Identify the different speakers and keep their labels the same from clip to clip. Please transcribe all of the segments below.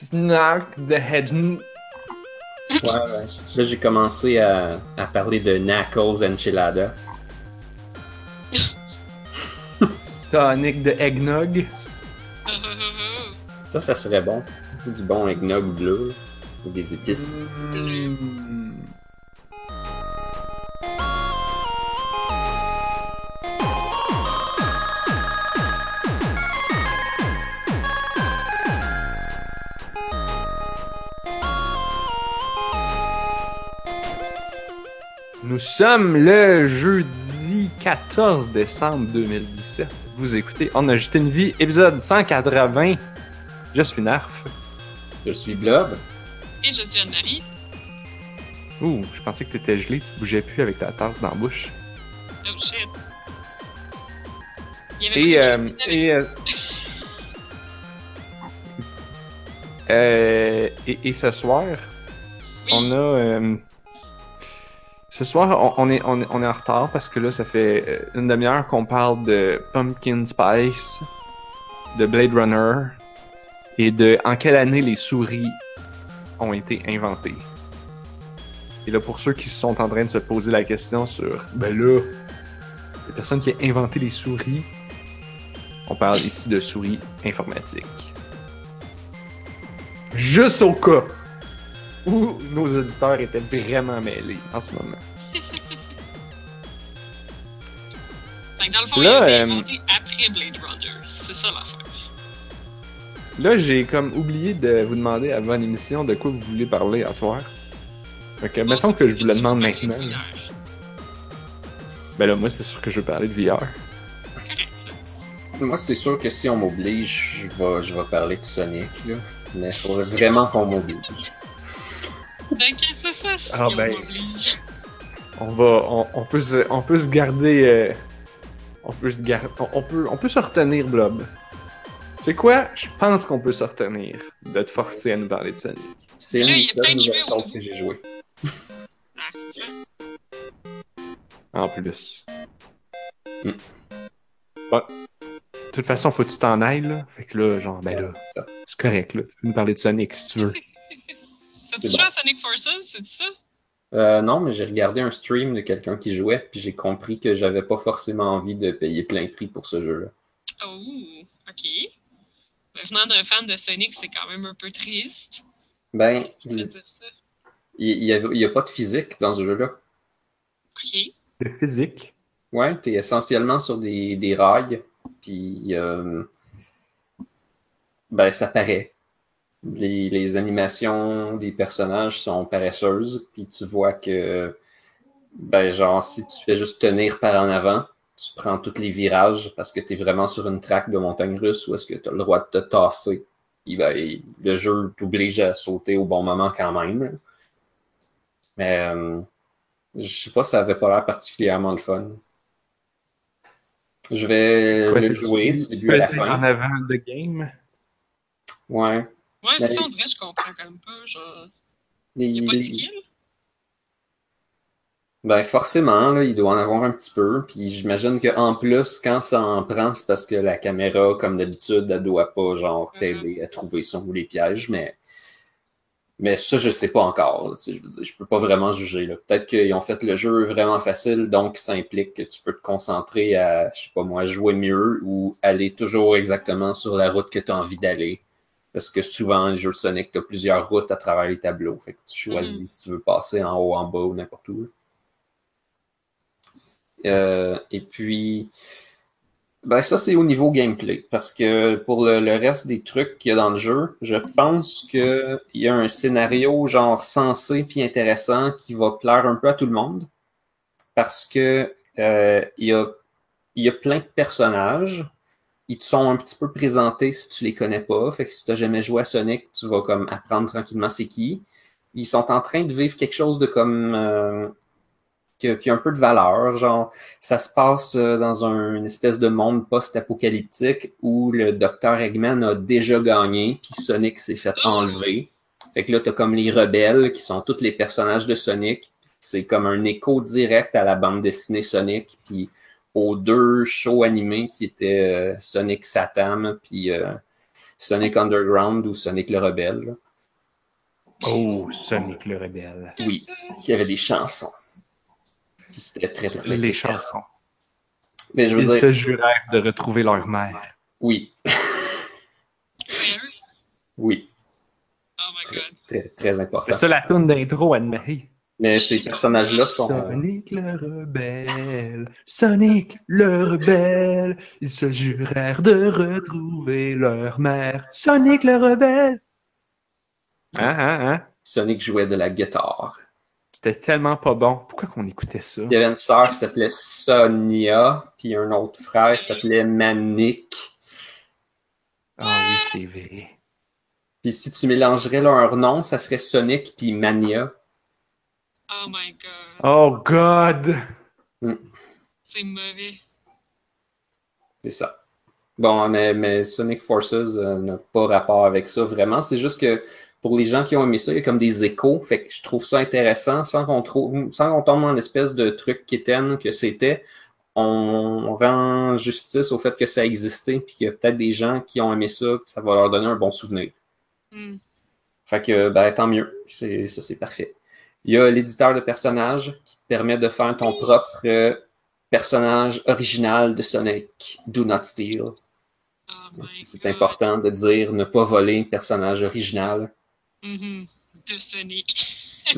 Speaker 1: Snack the Hedgehog.
Speaker 2: Ouais, ouais. Là, j'ai commencé à, à parler de Knuckles Enchilada.
Speaker 1: Sonic the Eggnog.
Speaker 2: Ça, ça serait bon. Du bon eggnog bleu. Ou des épices.
Speaker 1: Mm. Nous sommes le jeudi 14 décembre 2017. Vous écoutez On a jeté une vie, épisode 180. Je suis Narf.
Speaker 2: Je suis Blob.
Speaker 3: Et je suis Anne-Marie.
Speaker 1: Ouh, je pensais que t'étais gelé, tu bougeais plus avec ta tasse dans la bouche.
Speaker 3: Oh shit. Il y avait
Speaker 1: Et, euh, et, euh, euh, et, et ce soir,
Speaker 3: Oui.
Speaker 1: on a. ce soir, on, est, est en retard parce que là, ça fait euh, une demi-heure qu'on parle de Pumpkin Spice, de Blade Runner et de en quelle année les souris ont été inventées. Et là, pour ceux qui sont en train de se poser la question sur, ben là, la personne qui a inventé les souris, on parle ici de souris informatiques. Juste au cas où nos auditeurs étaient vraiment mêlés en ce moment.
Speaker 3: Fait que dans le fond,
Speaker 1: Là,
Speaker 3: il a été
Speaker 1: euh,
Speaker 3: après Blade Runner. C'est ça l'affaire.
Speaker 1: Là, j'ai comme oublié de vous demander avant l'émission de quoi vous voulez parler à soir. Fait que, mettons que je vous le demande maintenant. Ben là, moi, c'est sûr que je veux parler de VR.
Speaker 2: Moi, c'est sûr que si on m'oblige, je vais, je vais parler de Sonic, là. Mais il faudrait vraiment qu'on m'oblige.
Speaker 3: Que c'est ça, si
Speaker 1: Ah,
Speaker 3: on
Speaker 1: ben.
Speaker 3: m'oblige?
Speaker 1: On va, on, on peut se, on peut se garder, euh, on peut se garder, on, on peut, on peut se retenir, Blob. Tu sais quoi? Je pense qu'on peut se retenir de te forcer à nous parler de Sonic.
Speaker 2: C'est
Speaker 3: Là,
Speaker 2: une des seules choses que j'ai joué.
Speaker 3: Ah, c'est ça.
Speaker 1: En plus.
Speaker 2: Mm.
Speaker 1: Bon. De toute façon, faut que tu t'en ailles, là. Fait que là, genre, ben là,
Speaker 2: C'est ça.
Speaker 1: c'est correct, là. Tu peux nous parler de Sonic si tu veux.
Speaker 3: T'as-tu
Speaker 2: C'est
Speaker 3: joué
Speaker 2: bon.
Speaker 3: à Sonic Forces, c'est ça?
Speaker 2: Euh, non, mais j'ai regardé un stream de quelqu'un qui jouait, puis j'ai compris que j'avais pas forcément envie de payer plein prix pour ce jeu-là.
Speaker 3: Oh, ok. Ben, venant d'un fan de Sonic, c'est quand même un peu triste.
Speaker 2: Ben, il
Speaker 3: dire ça?
Speaker 2: il y, avait- il y a pas de physique dans ce jeu-là.
Speaker 3: Ok.
Speaker 1: De physique?
Speaker 2: Ouais, t'es essentiellement sur des, des rails, puis euh, ben ça paraît. Les, les animations des personnages sont paresseuses, puis tu vois que ben genre si tu fais juste tenir par en avant, tu prends tous les virages parce que t'es vraiment sur une traque de montagne russe où est-ce que t'as le droit de te tasser. Il- le jeu t'oblige à sauter au bon moment quand même. Mais euh, je sais pas, ça avait pas l'air particulièrement le fun. Je vais le jouer du début à la
Speaker 1: c'est en
Speaker 2: fin.
Speaker 1: avant de game?
Speaker 2: Ouais.
Speaker 3: Ouais, c'est ça, on dirait je comprends comme pas. Genre,
Speaker 2: Les-
Speaker 3: y a pas de?
Speaker 2: Ben forcément, là, il doit en avoir un petit peu. Puis j'imagine qu'en plus, quand ça en prend, c'est parce que la caméra, comme d'habitude, elle doit pas genre t'aider à trouver son ou les pièges, mais. Mais ça, je sais pas encore. là, tu sais, je, veux dire, je peux pas vraiment juger. Peut-être qu'ils ont fait le jeu vraiment facile, donc ça implique que tu peux te concentrer à, je sais pas moi, jouer mieux ou aller toujours exactement sur la route que tu as envie d'aller. Parce que souvent, les jeux Sonic, tu as plusieurs routes à travers les tableaux. Fait que tu choisis si tu veux passer en haut, en bas ou n'importe où. Euh, et puis, ben ça c'est au niveau gameplay. Parce que pour le, le reste des trucs qu'il y a dans le jeu, je pense qu'il y a un scénario genre sensé puis intéressant qui va plaire un peu à tout le monde. Parce que euh, il y, a, il y a plein de personnages. Ils te sont un petit peu présentés si tu les connais pas. Fait que si tu n'as jamais joué à Sonic, tu vas comme apprendre tranquillement c'est qui. Ils sont en train de vivre quelque chose de comme euh, qui, a, un peu de valeur. Genre, ça se passe euh, dans un, une espèce de monde post-apocalyptique où le docteur Eggman a déjà gagné, puis Sonic s'est fait enlever. Fait que là, t'as comme les rebelles, qui sont tous les personnages de Sonic. C'est comme un écho direct à la bande dessinée Sonic, puis aux deux shows animés qui étaient euh, Sonic Satam, puis euh, Sonic Underground ou Sonic le Rebelle. là.
Speaker 1: Oh, Sonic le rebelle.
Speaker 2: Oui, il y avait des chansons. Puis c'était très, très, très
Speaker 1: Les chansons.
Speaker 2: Mais je veux
Speaker 1: Ils
Speaker 2: dire,
Speaker 1: se jurèrent de retrouver leur mère.
Speaker 2: oui, oui,
Speaker 3: Oh my god.
Speaker 2: très, très
Speaker 1: C'est
Speaker 2: important.
Speaker 1: ça la tune d'intro, Anne-Marie.
Speaker 2: Mais ces personnages-là sont...
Speaker 1: Sonic le rebelle, Sonic le rebelle, ils se jurèrent de retrouver leur mère. Sonic le rebelle! Hein, hein, hein?
Speaker 2: Sonic jouait de la guitare.
Speaker 1: C'était tellement pas bon. Pourquoi qu'on écoutait ça?
Speaker 2: Il y avait une sœur qui s'appelait Sonia, puis un autre frère qui s'appelait Manik.
Speaker 1: Ah oui, c'est vrai.
Speaker 2: Puis si tu mélangerais leurs noms, ça ferait Sonic puis Mania.
Speaker 3: Oh my god.
Speaker 1: Oh God!
Speaker 3: C'est mauvais.
Speaker 2: C'est ça. Bon, mais, mais Sonic Forces euh, n'a pas rapport avec ça vraiment. C'est juste que pour les gens qui ont aimé ça, il y a comme des échos. Fait que je trouve ça intéressant sans qu'on trouve, sans qu'on tombe dans l'espèce de truc quétaine que c'était. On rend justice au fait que ça existait, puis qu'il y a peut-être des gens qui ont aimé ça, puis ça va leur donner un bon souvenir.
Speaker 3: Hmm.
Speaker 2: Fait que, ben, tant mieux. C'est, ça, c'est parfait. Il y a l'éditeur de personnages qui te permet de faire ton propre euh, personnage original de Sonic. Do not steal.
Speaker 3: Oh
Speaker 2: C'est important de dire ne pas voler un personnage original.
Speaker 3: Mhm. De Sonic.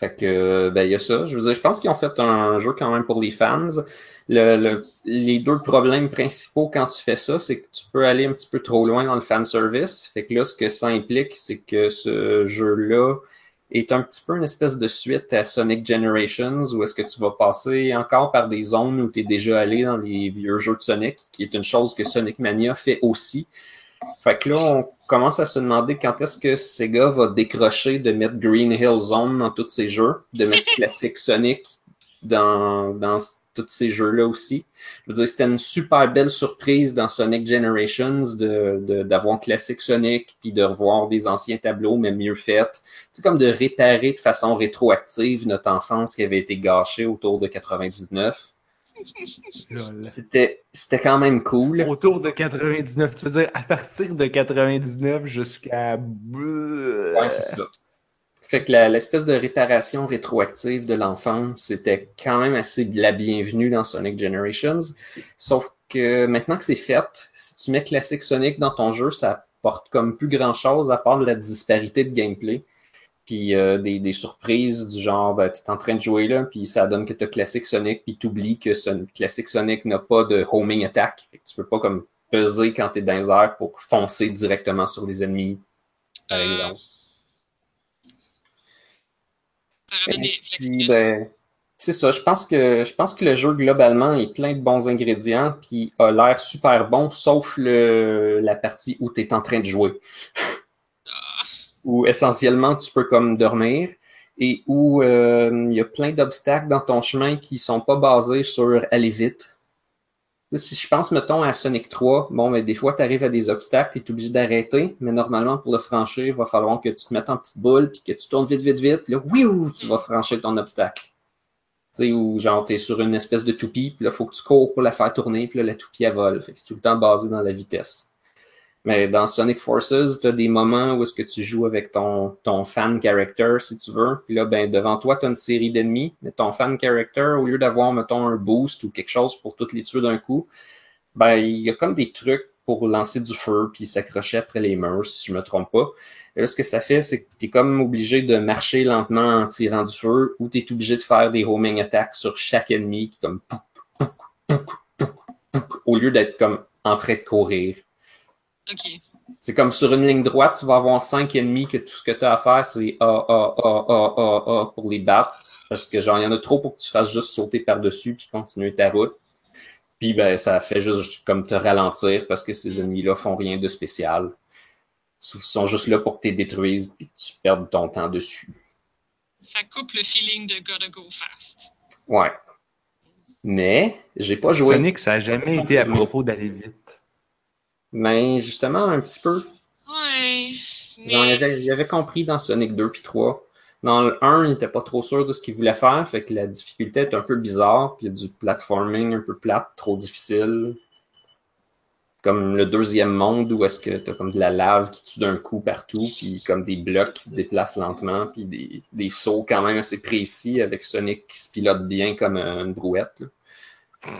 Speaker 2: Fait que, ben, il y a ça. Je veux dire, je pense qu'ils ont fait un jeu quand même pour les fans. Le, le- les deux problèmes principaux quand tu fais ça, c'est que tu peux aller un petit peu trop loin dans le fan service. Fait que là, ce que ça implique, c'est que ce jeu-là est un petit peu une espèce de suite à Sonic Generations, où est-ce que tu vas passer encore par des zones où tu es déjà allé dans les vieux jeux de Sonic, qui est une chose que Sonic Mania fait aussi. Fait que là, on commence à se demander quand est-ce que Sega va décrocher de mettre Green Hill Zone dans tous ses jeux, de mettre Classic Sonic dans, dans tous ces jeux-là aussi. Je veux dire, c'était une super belle surprise dans Sonic Generations de, de- d'avoir Classic Sonic puis de revoir des anciens tableaux, mais mieux faits. C'est comme de réparer de façon rétroactive notre enfance qui avait été gâchée autour de 99.
Speaker 1: Lol.
Speaker 2: C'était, c'était quand même cool.
Speaker 1: Autour de 99, tu veux dire à partir de 99 jusqu'à.
Speaker 2: Ouais, c'est ça. Fait que l'espèce de réparation rétroactive de l'enfance, c'était quand même assez la bienvenue dans Sonic Generations. Sauf que maintenant que c'est fait, si tu mets Classic Sonic dans ton jeu, ça porte comme plus grand chose à part de la disparité de gameplay. Puis euh, des, des surprises du genre, ben, tu es en train de jouer là, puis ça donne que tu as Classic Sonic, puis tu oublies que Son- Classic Sonic n'a pas de homing attack. Fait que tu peux pas comme peser quand tu es dans les airs pour foncer directement sur les ennemis, par
Speaker 3: Euh,
Speaker 2: exemple.
Speaker 3: Ça ramène des
Speaker 2: Puis,
Speaker 3: réflexes.
Speaker 2: ben, c'est ça. Je pense que je pense que le jeu globalement est plein de bons ingrédients, puis a l'air super bon, sauf le, la partie où tu es en train de jouer,
Speaker 3: Ah,
Speaker 2: où essentiellement tu peux comme dormir et où euh, il y a plein d'obstacles dans ton chemin qui sont pas basés sur aller vite. Si je pense, mettons, à Sonic 3, bon, mais des fois, tu arrives à des obstacles, tu es obligé d'arrêter, mais normalement, pour le franchir, il va falloir que tu te mettes en petite boule, puis que tu tournes vite, vite, vite, puis là, oui, tu vas franchir ton obstacle. Tu sais, ou genre, tu es sur une espèce de toupie, puis là, il faut que tu cours pour la faire tourner, puis là, la toupie, elle vole. C'est tout le temps basé dans la vitesse. Mais dans Sonic Forces, tu as des moments où est-ce que tu joues avec ton, ton fan character, si tu veux. Puis là, ben, devant toi, tu as une série d'ennemis. Mais ton fan character, au lieu d'avoir, mettons, un boost ou quelque chose pour toutes les tuer d'un coup, ben, il y a comme des trucs pour lancer du feu puis s'accrocher après les murs, si je me trompe pas. Et là, ce que ça fait, c'est que tu es comme obligé de marcher lentement en tirant du feu ou tu es obligé de faire des homing attacks sur chaque ennemi qui comme au lieu d'être comme en train de courir.
Speaker 3: Ok.
Speaker 2: C'est comme sur une ligne droite, tu vas avoir cinq ennemis que tout ce que tu as à faire, c'est A, A, A, A, A, A pour les battre. Parce que genre, il y en a trop pour que tu fasses juste sauter par-dessus puis continuer ta route. Puis ben, ça fait juste comme te ralentir parce que ces ennemis-là font rien de spécial. Ils sont juste là pour que tu les détruises puis que tu perdes ton temps dessus.
Speaker 3: Ça coupe le feeling de gotta go fast.
Speaker 2: Ouais. Mais j'ai pas joué.
Speaker 1: Sonic, ça a jamais été à propos d'aller vite.
Speaker 2: Mais justement, un petit peu.
Speaker 3: Ouais.
Speaker 2: Genre, il
Speaker 3: Mais
Speaker 2: avait, il avait compris dans Sonic 2 puis 3. Dans le 1, il était pas trop sûr de ce qu'il voulait faire, fait que la difficulté est un peu bizarre, puis il y a du platforming un peu plate, trop difficile. comme le deuxième monde où est-ce que t'as comme de la lave qui tue d'un coup partout, puis comme des blocs qui se déplacent lentement, puis des, des sauts quand même assez précis avec Sonic qui se pilote bien comme une brouette. là.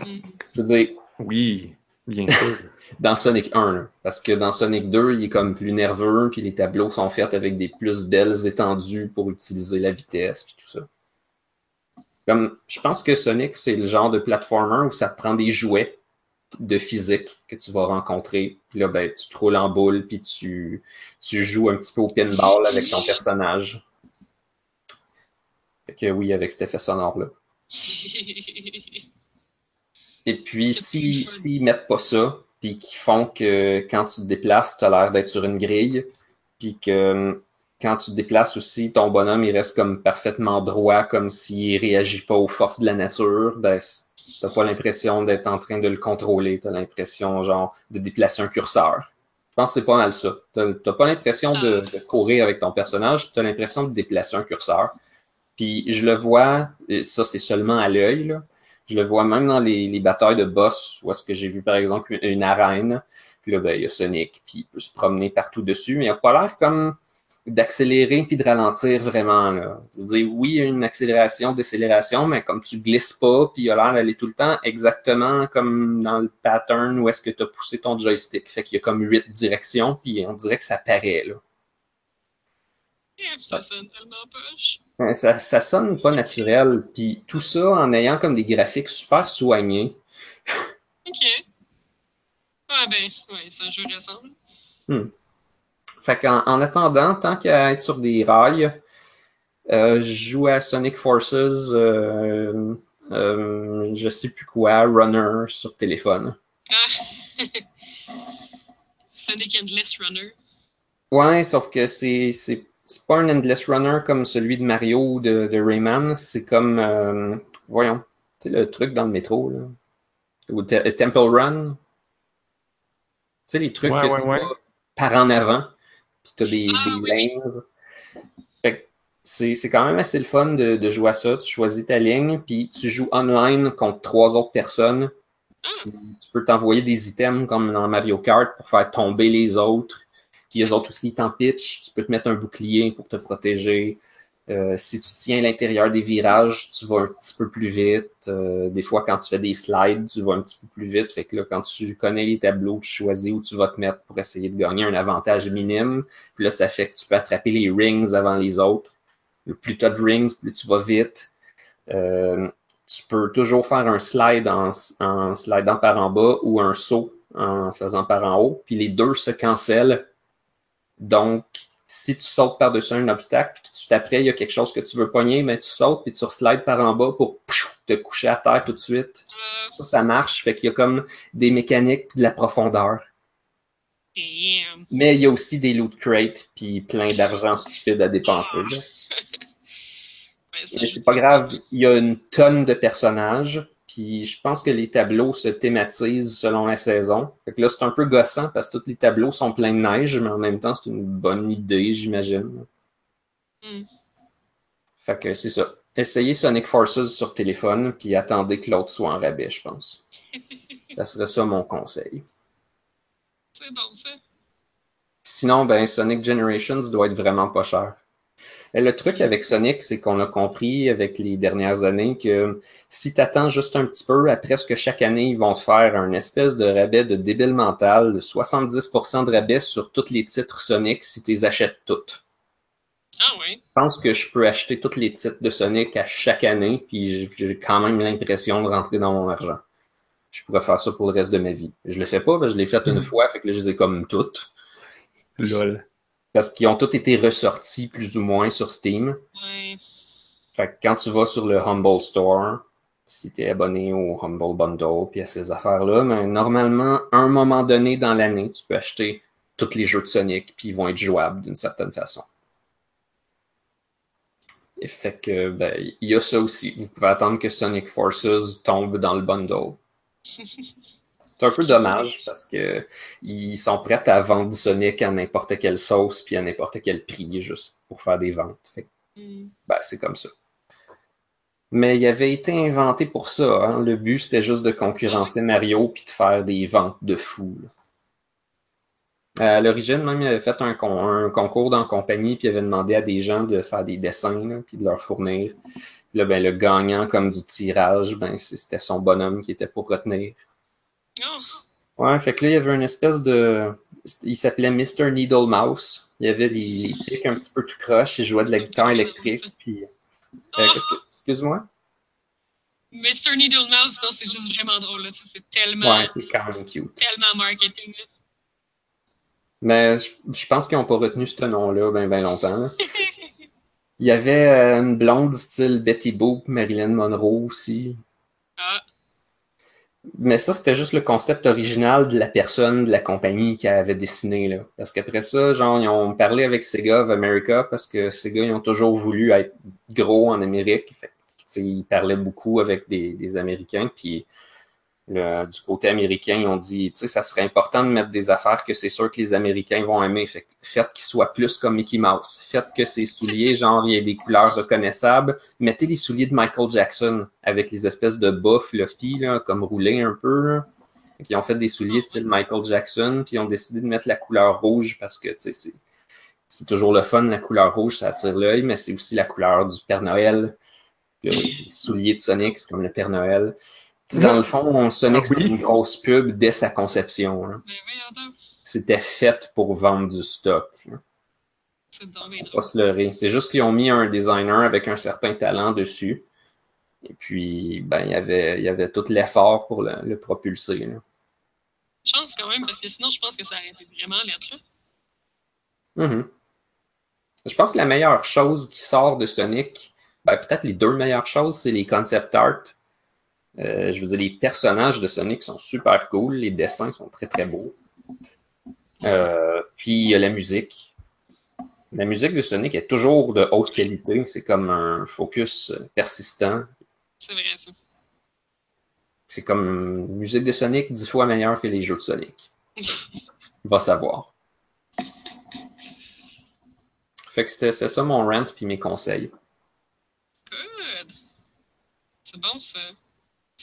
Speaker 3: Mhm.
Speaker 2: Je veux dire,
Speaker 1: Oui, bien sûr.
Speaker 2: dans Sonic 1, là. parce que dans Sonic 2, il est comme plus nerveux, puis les tableaux sont faits avec des plus belles étendues pour utiliser la vitesse, puis tout ça. Comme, je pense que Sonic, c'est le genre de platformer où ça te prend des jouets de physique que tu vas rencontrer, puis là, ben, tu te roules en boule, puis tu, tu joues un petit peu au pinball avec ton personnage. Fait que oui, avec cet effet sonore-là. Et puis,
Speaker 3: C'est
Speaker 2: si- s'ils mettent pas ça, puis qu'ils font que quand tu te déplaces, tu as l'air d'être sur une grille, puis que euh, quand tu te déplaces aussi, ton bonhomme, il reste comme parfaitement droit, comme s'il réagit pas aux forces de la nature, ben, t'as pas l'impression d'être en train de le contrôler, t'as l'impression, genre, de déplacer un curseur. Je pense que c'est pas mal ça. T'as t'as pas l'impression de, de courir avec ton personnage, t'as l'impression de déplacer un curseur. Puis je le vois, et ça c'est seulement à l'œil, là. Je le vois même dans les, les batailles de boss, où est-ce que j'ai vu par exemple une, arène, puis là, ben, il y a Sonic, puis il peut se promener partout dessus, mais il a pas l'air comme d'accélérer puis de ralentir vraiment. Là. Je veux dire, oui, il y a une accélération, décélération, mais comme tu glisses pas, puis il a l'air d'aller tout le temps exactement comme dans le pattern où est-ce que tu as poussé ton joystick. Fait qu'il y a comme huit directions, puis on dirait que ça paraît. Là.
Speaker 3: Ça sonne tellement poche.
Speaker 2: Ça, ça sonne pas naturel, puis tout ça en ayant comme des graphiques super soignés.
Speaker 3: Ok. Ouais, ben, ouais, c'est un jeu récent.
Speaker 2: Fait qu'en en attendant, tant qu'à être sur des rails, euh, je joue à Sonic Forces, euh, euh, je sais plus quoi, Runner sur téléphone.
Speaker 3: Ah! Sonic Endless Runner.
Speaker 2: Ouais, sauf que c'est c'est pas un endless runner comme celui de Mario ou de, de Rayman, c'est comme euh, voyons, tu sais le truc dans le métro là, ou Te- Temple Run. Tu sais les trucs
Speaker 1: Ouais,
Speaker 2: que
Speaker 1: ouais,
Speaker 2: tu
Speaker 1: ouais.
Speaker 2: par en avant, puis t'as des,
Speaker 3: Ah,
Speaker 2: des lanes. Fait que c'est c'est quand même assez le fun de, de jouer à ça. Tu choisis ta ligne, puis tu joues online contre trois autres personnes. Puis Tu peux t'envoyer des items comme dans Mario Kart pour faire tomber les autres. Puis les autres aussi, t'en pitch. Tu peux te mettre un bouclier pour te protéger. Euh, si tu tiens l'intérieur des virages, tu vas un petit peu plus vite. Euh, des fois, quand tu fais des slides, tu vas un petit peu plus vite. Fait que là, quand tu connais les tableaux, tu choisis où tu vas te mettre pour essayer de gagner un avantage minime. Puis là, ça fait que tu peux attraper les rings avant les autres. Plus tu as de rings, plus tu vas vite. Euh, tu peux toujours faire un slide en, en slidant par en bas ou un saut en faisant par en haut. Puis les deux se cancellent. Donc, si tu sautes par-dessus un obstacle, puis tout de suite après, il y a quelque chose que tu veux pogner, mais tu sautes, puis tu slides par en bas pour te coucher à terre tout de suite.
Speaker 3: Euh,
Speaker 2: Ça, ça marche. Fait qu'il y a comme des mécaniques de la profondeur.
Speaker 3: damn.
Speaker 2: Mais il y a aussi des loot crates puis plein d'argent stupide à dépenser. Mais c'est pas grave, il y a une tonne de personnages, puis je pense que les tableaux se thématisent selon la saison. Fait que là, c'est un peu gossant parce que tous les tableaux sont pleins de neige, mais en même temps, c'est une bonne idée, j'imagine.
Speaker 3: Hmm.
Speaker 2: Fait que c'est ça. Essayez Sonic Forces sur téléphone, puis attendez que l'autre soit en rabais, je pense. Ça serait ça mon conseil.
Speaker 3: C'est bon, ça.
Speaker 2: Sinon, ben, Sonic Generations doit être vraiment pas cher. Et le truc avec Sonic, c'est qu'on a compris avec les dernières années que si tu attends juste un petit peu, à presque chaque année, ils vont te faire un espèce de rabais de débile mental, de 70% de rabais sur tous les titres Sonic si tu les achètes toutes.
Speaker 3: Ah ouais.
Speaker 2: Je pense que je peux acheter tous les titres de Sonic à chaque année, puis j'ai- quand même l'impression de rentrer dans mon argent. Je pourrais faire ça pour le reste de ma vie. Je le fais pas, que je l'ai fait une
Speaker 1: Mhm.
Speaker 2: fois, fait que là, je les ai comme toutes.
Speaker 1: Lol.
Speaker 2: Parce qu'ils ont tous été ressortis plus ou moins sur Steam.
Speaker 3: Ouais.
Speaker 2: Fait que quand tu vas sur le Humble Store, si tu es abonné au Humble Bundle puis à ces affaires-là, mais normalement, à un moment donné dans l'année, tu peux acheter tous les jeux de Sonic puis ils vont être jouables d'une certaine façon. Et fait que, ben, il y a ça aussi. Vous pouvez attendre que Sonic Forces tombe dans le bundle. C'est un peu dommage parce que ils sont prêts à vendre Sonic à n'importe quelle sauce puis à n'importe quel prix juste pour faire des ventes. Fait
Speaker 3: Hmm.
Speaker 2: ben, c'est comme ça. Mais il avait été inventé pour ça. hein. Le but, c'était juste de concurrencer Mario puis de faire des ventes de fou. là. À l'origine, même, il avait fait un, con- un concours dans la compagnie, puis il avait demandé à des gens de faire des dessins, là, puis de leur fournir. Puis là, ben, le gagnant, comme du tirage, ben, c'était son bonhomme qui était pour retenir.
Speaker 3: Oh,
Speaker 2: Ouais, fait que là, il y avait une espèce de. Il s'appelait Mr. Needle Mouse. Il y avait les, les pics un petit peu tout croche. Il jouait de la guitare électrique. Puis. euh,
Speaker 3: Oh,
Speaker 2: que- Excuse-moi?
Speaker 3: Mr. Needle Mouse, non, c'est juste vraiment drôle. Là. Ça fait tellement,
Speaker 2: Ouais, c'est quand même cute.
Speaker 3: tellement marketing. là.
Speaker 2: Mais je, je pense qu'ils n'ont pas retenu ce nom-là ben, ben longtemps. Il y avait euh, une blonde style Betty Boop, Marilyn Monroe aussi.
Speaker 3: Ah,
Speaker 2: Mais ça, c'était juste le concept original de la personne, de la compagnie qui avait dessiné, là. Parce qu'après ça, genre, ils ont parlé avec Sega of America parce que Sega, ils ont toujours voulu être gros en Amérique. Ils parlaient beaucoup avec des, des Américains. Puis, du côté américain, ils ont dit, tu sais, ça serait important de mettre des affaires que c'est sûr que les Américains vont aimer. Faites qu'ils soient plus comme Mickey Mouse. Faites que ces souliers, genre, il y ait des couleurs reconnaissables. Mettez les souliers de Michael Jackson avec les espèces de bas fluffy, là, comme roulés un peu. qu'ils ont fait des souliers style Michael Jackson, puis ils ont décidé de mettre la couleur rouge parce que, tu sais, c'est, c'est toujours le fun, la couleur rouge, ça attire l'œil, mais c'est aussi la couleur du Père Noël. Les souliers de Sonic, c'est comme le Père Noël. Dans le fond, Sonic,
Speaker 1: Ah
Speaker 2: c'était
Speaker 1: oui.
Speaker 2: une grosse pub dès sa conception.
Speaker 3: ben.
Speaker 2: C'était fait pour vendre du stock. là. Pas se leurrer. C'est juste qu'ils ont mis un designer avec un certain talent dessus. Et puis, ben, il y avait, il y avait tout l'effort pour le, le propulser. là.
Speaker 3: Chance quand même, parce que sinon, je pense que ça aurait été vraiment lettre là.
Speaker 2: Mhm. Je pense que la meilleure chose qui sort de Sonic, ben, peut-être les deux meilleures choses, c'est les concept art. Euh, je veux dire, les personnages de Sonic sont super cool, les dessins sont très très beaux. Euh, puis il y a la musique. La musique de Sonic est toujours de haute qualité, c'est comme un focus persistant.
Speaker 3: C'est vrai, ça.
Speaker 2: C'est comme une musique de Sonic dix fois meilleure que les jeux de Sonic. Va savoir. Fait que c'était c'est ça mon rant puis mes conseils.
Speaker 3: Good. C'est bon, ça.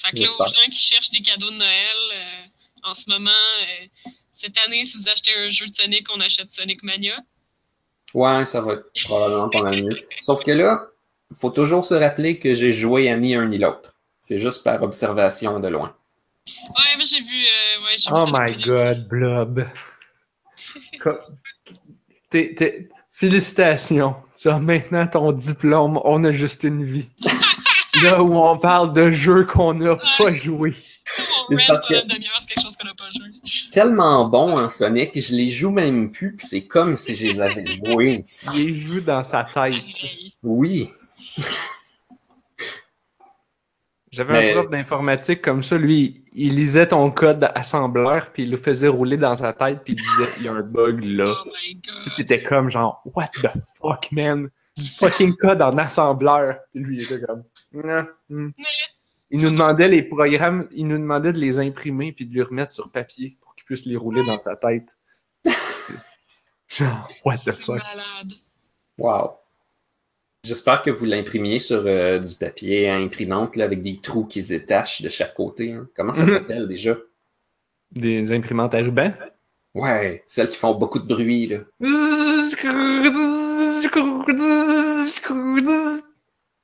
Speaker 3: Fait que là, aux gens qui cherchent des cadeaux de Noël, euh, en ce moment, euh, cette année, si vous achetez un jeu de Sonic, on achète Sonic Mania.
Speaker 2: Ouais, ça va être probablement pas mal mieux. Sauf que là, il faut toujours se rappeler que j'ai joué à ni un ni l'autre. C'est juste par observation de loin.
Speaker 3: Ouais, mais j'ai vu. euh, ouais, j'ai vu
Speaker 1: Oh my god, Blob. T'es- Félicitations. Tu as maintenant ton diplôme. On a juste une vie. Là où on parle de jeux qu'on n'a pas joué.
Speaker 3: aussi. On
Speaker 2: C'est
Speaker 3: rant
Speaker 2: parce que-
Speaker 3: une demi-heure, c'est quelque chose qu'on n'a pas joué.
Speaker 2: Je suis tellement bon en Sonic, je les joue même plus, puis c'est comme si je les avais joués.
Speaker 1: Il est vu dans sa tête.
Speaker 2: Oui.
Speaker 1: J'avais
Speaker 2: Mais-
Speaker 1: un prof d'informatique comme ça, lui, il lisait ton code assembleur, puis il le faisait rouler dans sa tête, puis il disait il y a un bug là.
Speaker 3: Oh my
Speaker 1: Puis
Speaker 3: god.
Speaker 1: t'étais comme genre What the fuck man? Du fucking code en assembleur. Puis lui il était comme. Il nous demandait les programmes, il nous demandait de les imprimer puis de les remettre sur papier pour qu'il puisse les rouler dans sa tête. Genre, what the fuck?
Speaker 3: malade.
Speaker 2: Wow. J'espère que vous l'imprimiez sur euh, du papier à imprimante là, avec des trous qui se détachent de chaque côté. hein. Comment ça
Speaker 1: Mhm.
Speaker 2: s'appelle déjà?
Speaker 1: Des imprimantes à ruban?
Speaker 2: Ouais, celles qui font beaucoup de bruit. Là.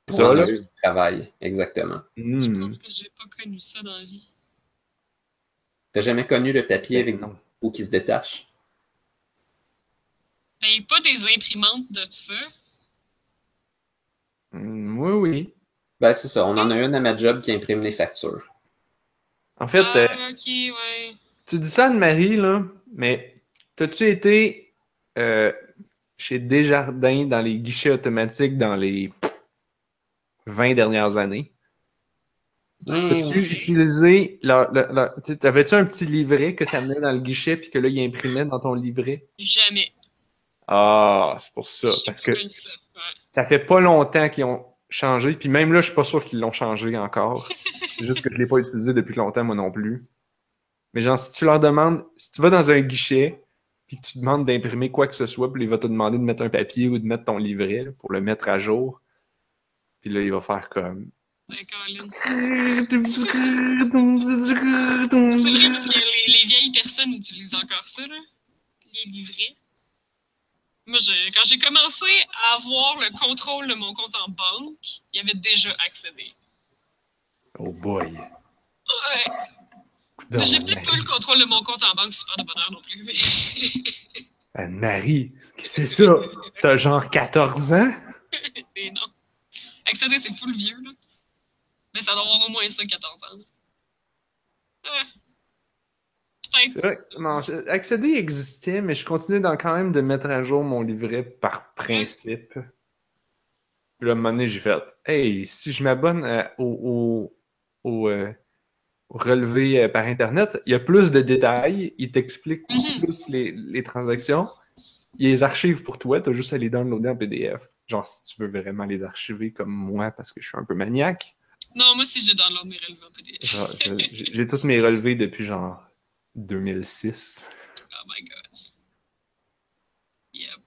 Speaker 1: Ça, là?
Speaker 2: Travail, exactement.
Speaker 3: Je
Speaker 1: Hmm.
Speaker 3: pense que j'ai pas connu ça dans la vie.
Speaker 2: T'as jamais connu le papier avec des
Speaker 1: Non.
Speaker 2: trous qui se détachent?
Speaker 3: Ben, pas des imprimantes de ça.
Speaker 1: Hmm, Oui, oui.
Speaker 2: Ben, c'est ça. On en a une à ma job qui imprime les factures.
Speaker 1: En fait, euh,
Speaker 3: Ah, ouais.
Speaker 1: tu dis ça Anne-Marie, là, mais t'as-tu été euh, chez Desjardins dans les guichets automatiques dans les 20 dernières années? As-tu
Speaker 2: Mmh.
Speaker 1: utilisé leur, leur- leur- tu sais, T'avais-tu un petit livret que tu amenais dans le guichet puis que là, il imprimait dans ton livret?
Speaker 3: Jamais.
Speaker 1: Ah, c'est pour ça.
Speaker 3: J'ai
Speaker 1: Parce que
Speaker 3: ça. Ouais.
Speaker 1: ça fait pas longtemps qu'ils ont changé. Puis même là, je suis pas sûr qu'ils l'ont changé encore. C'est juste que je l'ai pas utilisé depuis longtemps, moi non plus. Mais genre, si tu leur demandes, si tu vas dans un guichet puis que tu demandes d'imprimer quoi que ce soit, puis il va te demander de mettre un papier ou de mettre ton livret là, pour le mettre à jour. Puis là, il va faire comme.
Speaker 3: Ouais, Colin. C'est vrai parce que les, les vieilles personnes utilisent encore ça, là. rien de livret. Moi, je- quand j'ai commencé à avoir le contrôle de mon compte en banque, il y avait déjà accédé.
Speaker 1: Oh boy.
Speaker 3: Ouais. J'ai peut-être pas le contrôle de mon compte en banque super de bonheur non plus, mais,
Speaker 1: Anne-Marie, qu'est-ce que c'est ça? T'as genre 14 ans?
Speaker 3: non. Accéder, c'est full vieux, là. Mais ça doit avoir au moins ça, 14 ans. Ah.
Speaker 1: C'est vrai. que- Non, accéder existait, mais je continuais dans, quand même de mettre à jour mon livret par principe. Puis là, un moment donné, j'ai fait Hey, si je m'abonne à- au, au, au, euh, au relevé euh, par Internet, il y a plus de détails, il t'explique
Speaker 3: Mhm.
Speaker 1: plus les, les transactions. Il les archive pour toi, t'as juste à les downloader en PDF. Genre, si tu veux vraiment les archiver comme moi, parce que je suis un peu maniaque.
Speaker 3: Non, moi aussi, j'ai download mes relevés en PDF.
Speaker 1: Je- j'ai toutes mes relevés depuis genre 2006.
Speaker 3: Oh my god. Yep.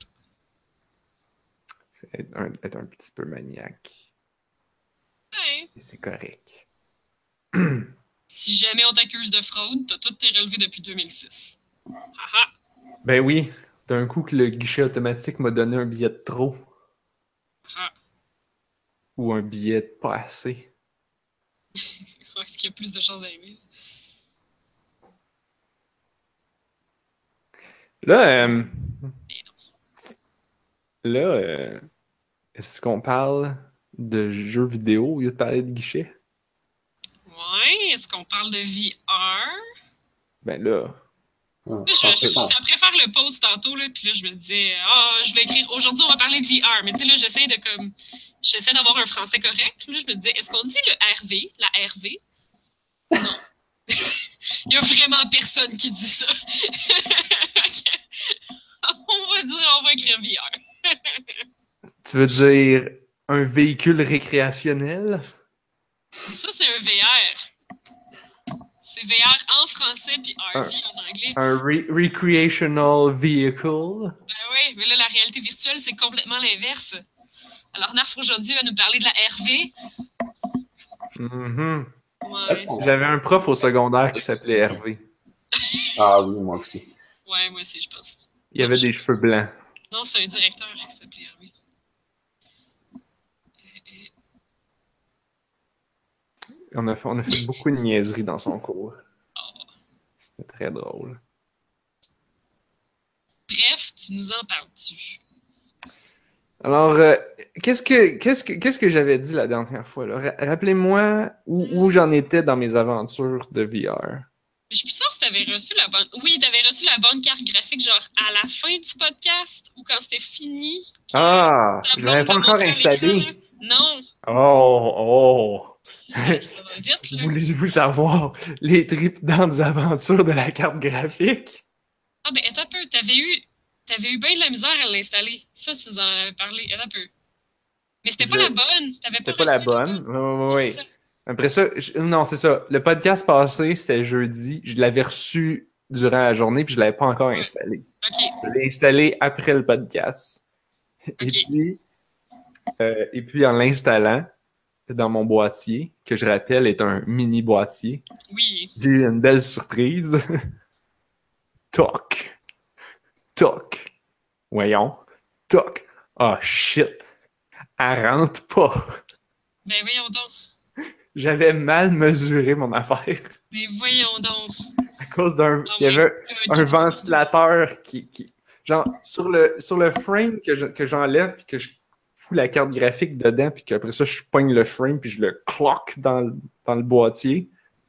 Speaker 1: C'est être un, être un petit peu maniaque.
Speaker 3: Ouais.
Speaker 1: Et c'est correct.
Speaker 3: Si jamais on t'accuse de fraude, t'as tous tes relevés depuis 2006. Haha.
Speaker 1: Ben oui, d'un coup que le guichet automatique m'a donné un billet de trop
Speaker 3: Ah.
Speaker 1: ou un billet de pas assez.
Speaker 3: Est-ce qu'il y a plus de chances d'arriver?
Speaker 1: Là, euh, là, euh, est-ce qu'on parle de jeux vidéo au lieu de parler de guichet?
Speaker 3: Ouais, est-ce qu'on parle de VR?
Speaker 1: Ben là,
Speaker 2: Hum, je
Speaker 3: faire le pause tantôt, là, puis là, je me disais, ah, je vais écrire, aujourd'hui, on va parler de VR. Mais tu sais, là, j'essaie de comme, j'essaie d'avoir un français correct. Là, je me disais, est-ce qu'on dit le RV, la RV? Non. Il y a vraiment personne qui dit ça. on va dire, on va écrire VR.
Speaker 1: tu veux dire un véhicule récréationnel?
Speaker 3: Ça, c'est un VR. C'est VR en français, puis RV en anglais.
Speaker 1: Un re- recreational vehicle?
Speaker 3: Ben oui, mais là, la réalité virtuelle, c'est complètement l'inverse. Alors, Narf, aujourd'hui, va nous parler de la RV.
Speaker 1: Mhm.
Speaker 3: Ouais,
Speaker 1: J'avais un prof au secondaire qui s'appelait Hervé.
Speaker 2: Ah oui, moi aussi.
Speaker 3: ouais moi aussi, je pense.
Speaker 1: Il avait des cheveux blancs.
Speaker 3: Non, c'est un directeur qui s'appelait Hervé.
Speaker 1: On a fait, on a fait beaucoup de niaiseries dans son cours. C'était très drôle.
Speaker 3: Bref, tu nous en parles-tu?
Speaker 1: Alors, euh, qu'est-ce que qu'est-ce que qu'est-ce que j'avais dit la dernière fois là? Ra- Rappelez-moi où, où j'en étais dans mes aventures de VR.
Speaker 3: Mais je suis plus sûre si t'avais reçu la bonne. Oui, t'avais reçu la bonne carte graphique, genre à la fin du podcast ou quand c'était fini?
Speaker 1: Ah, je l'avais pas encore
Speaker 3: l'a montré à l'écran,
Speaker 1: installé.
Speaker 3: là? Non,
Speaker 1: Oh, oh.
Speaker 3: Ça va vite, là.
Speaker 1: Voulez-vous savoir les tripes dans des aventures de la carte graphique?
Speaker 3: Ah, ben, attends un peu. T'avais eu, t'avais eu bien de la misère à l'installer. Ça, tu nous en avais parlé. Attends un peu. Mais c'était pas la bonne. T'avais
Speaker 1: C'était
Speaker 3: pas
Speaker 1: la bonne. Oui, oui, oui.
Speaker 3: C'est ça.
Speaker 1: Après ça, je- non, c'est ça. Le podcast passé, c'était jeudi. Je l'avais reçu durant la journée, puis je l'avais pas encore installé.
Speaker 3: Ok,
Speaker 1: Je l'ai installé après le podcast. Et puis, euh, et puis en l'installant dans mon boîtier, que je rappelle est un mini boîtier,
Speaker 3: oui.
Speaker 1: j'ai eu une belle surprise. Toc. Toc. Voyons. Toc. Oh shit. Elle rentre pas.
Speaker 3: Ben, voyons donc.
Speaker 1: J'avais mal mesuré mon affaire.
Speaker 3: Mais voyons donc.
Speaker 1: À cause d'un. Il y avait un ventilateur qui, qui- genre sur le sur le frame que je- que j'enlève puis que je fous la carte graphique dedans puis qu'après ça je pogne le frame puis je le cloque dans le, dans le boîtier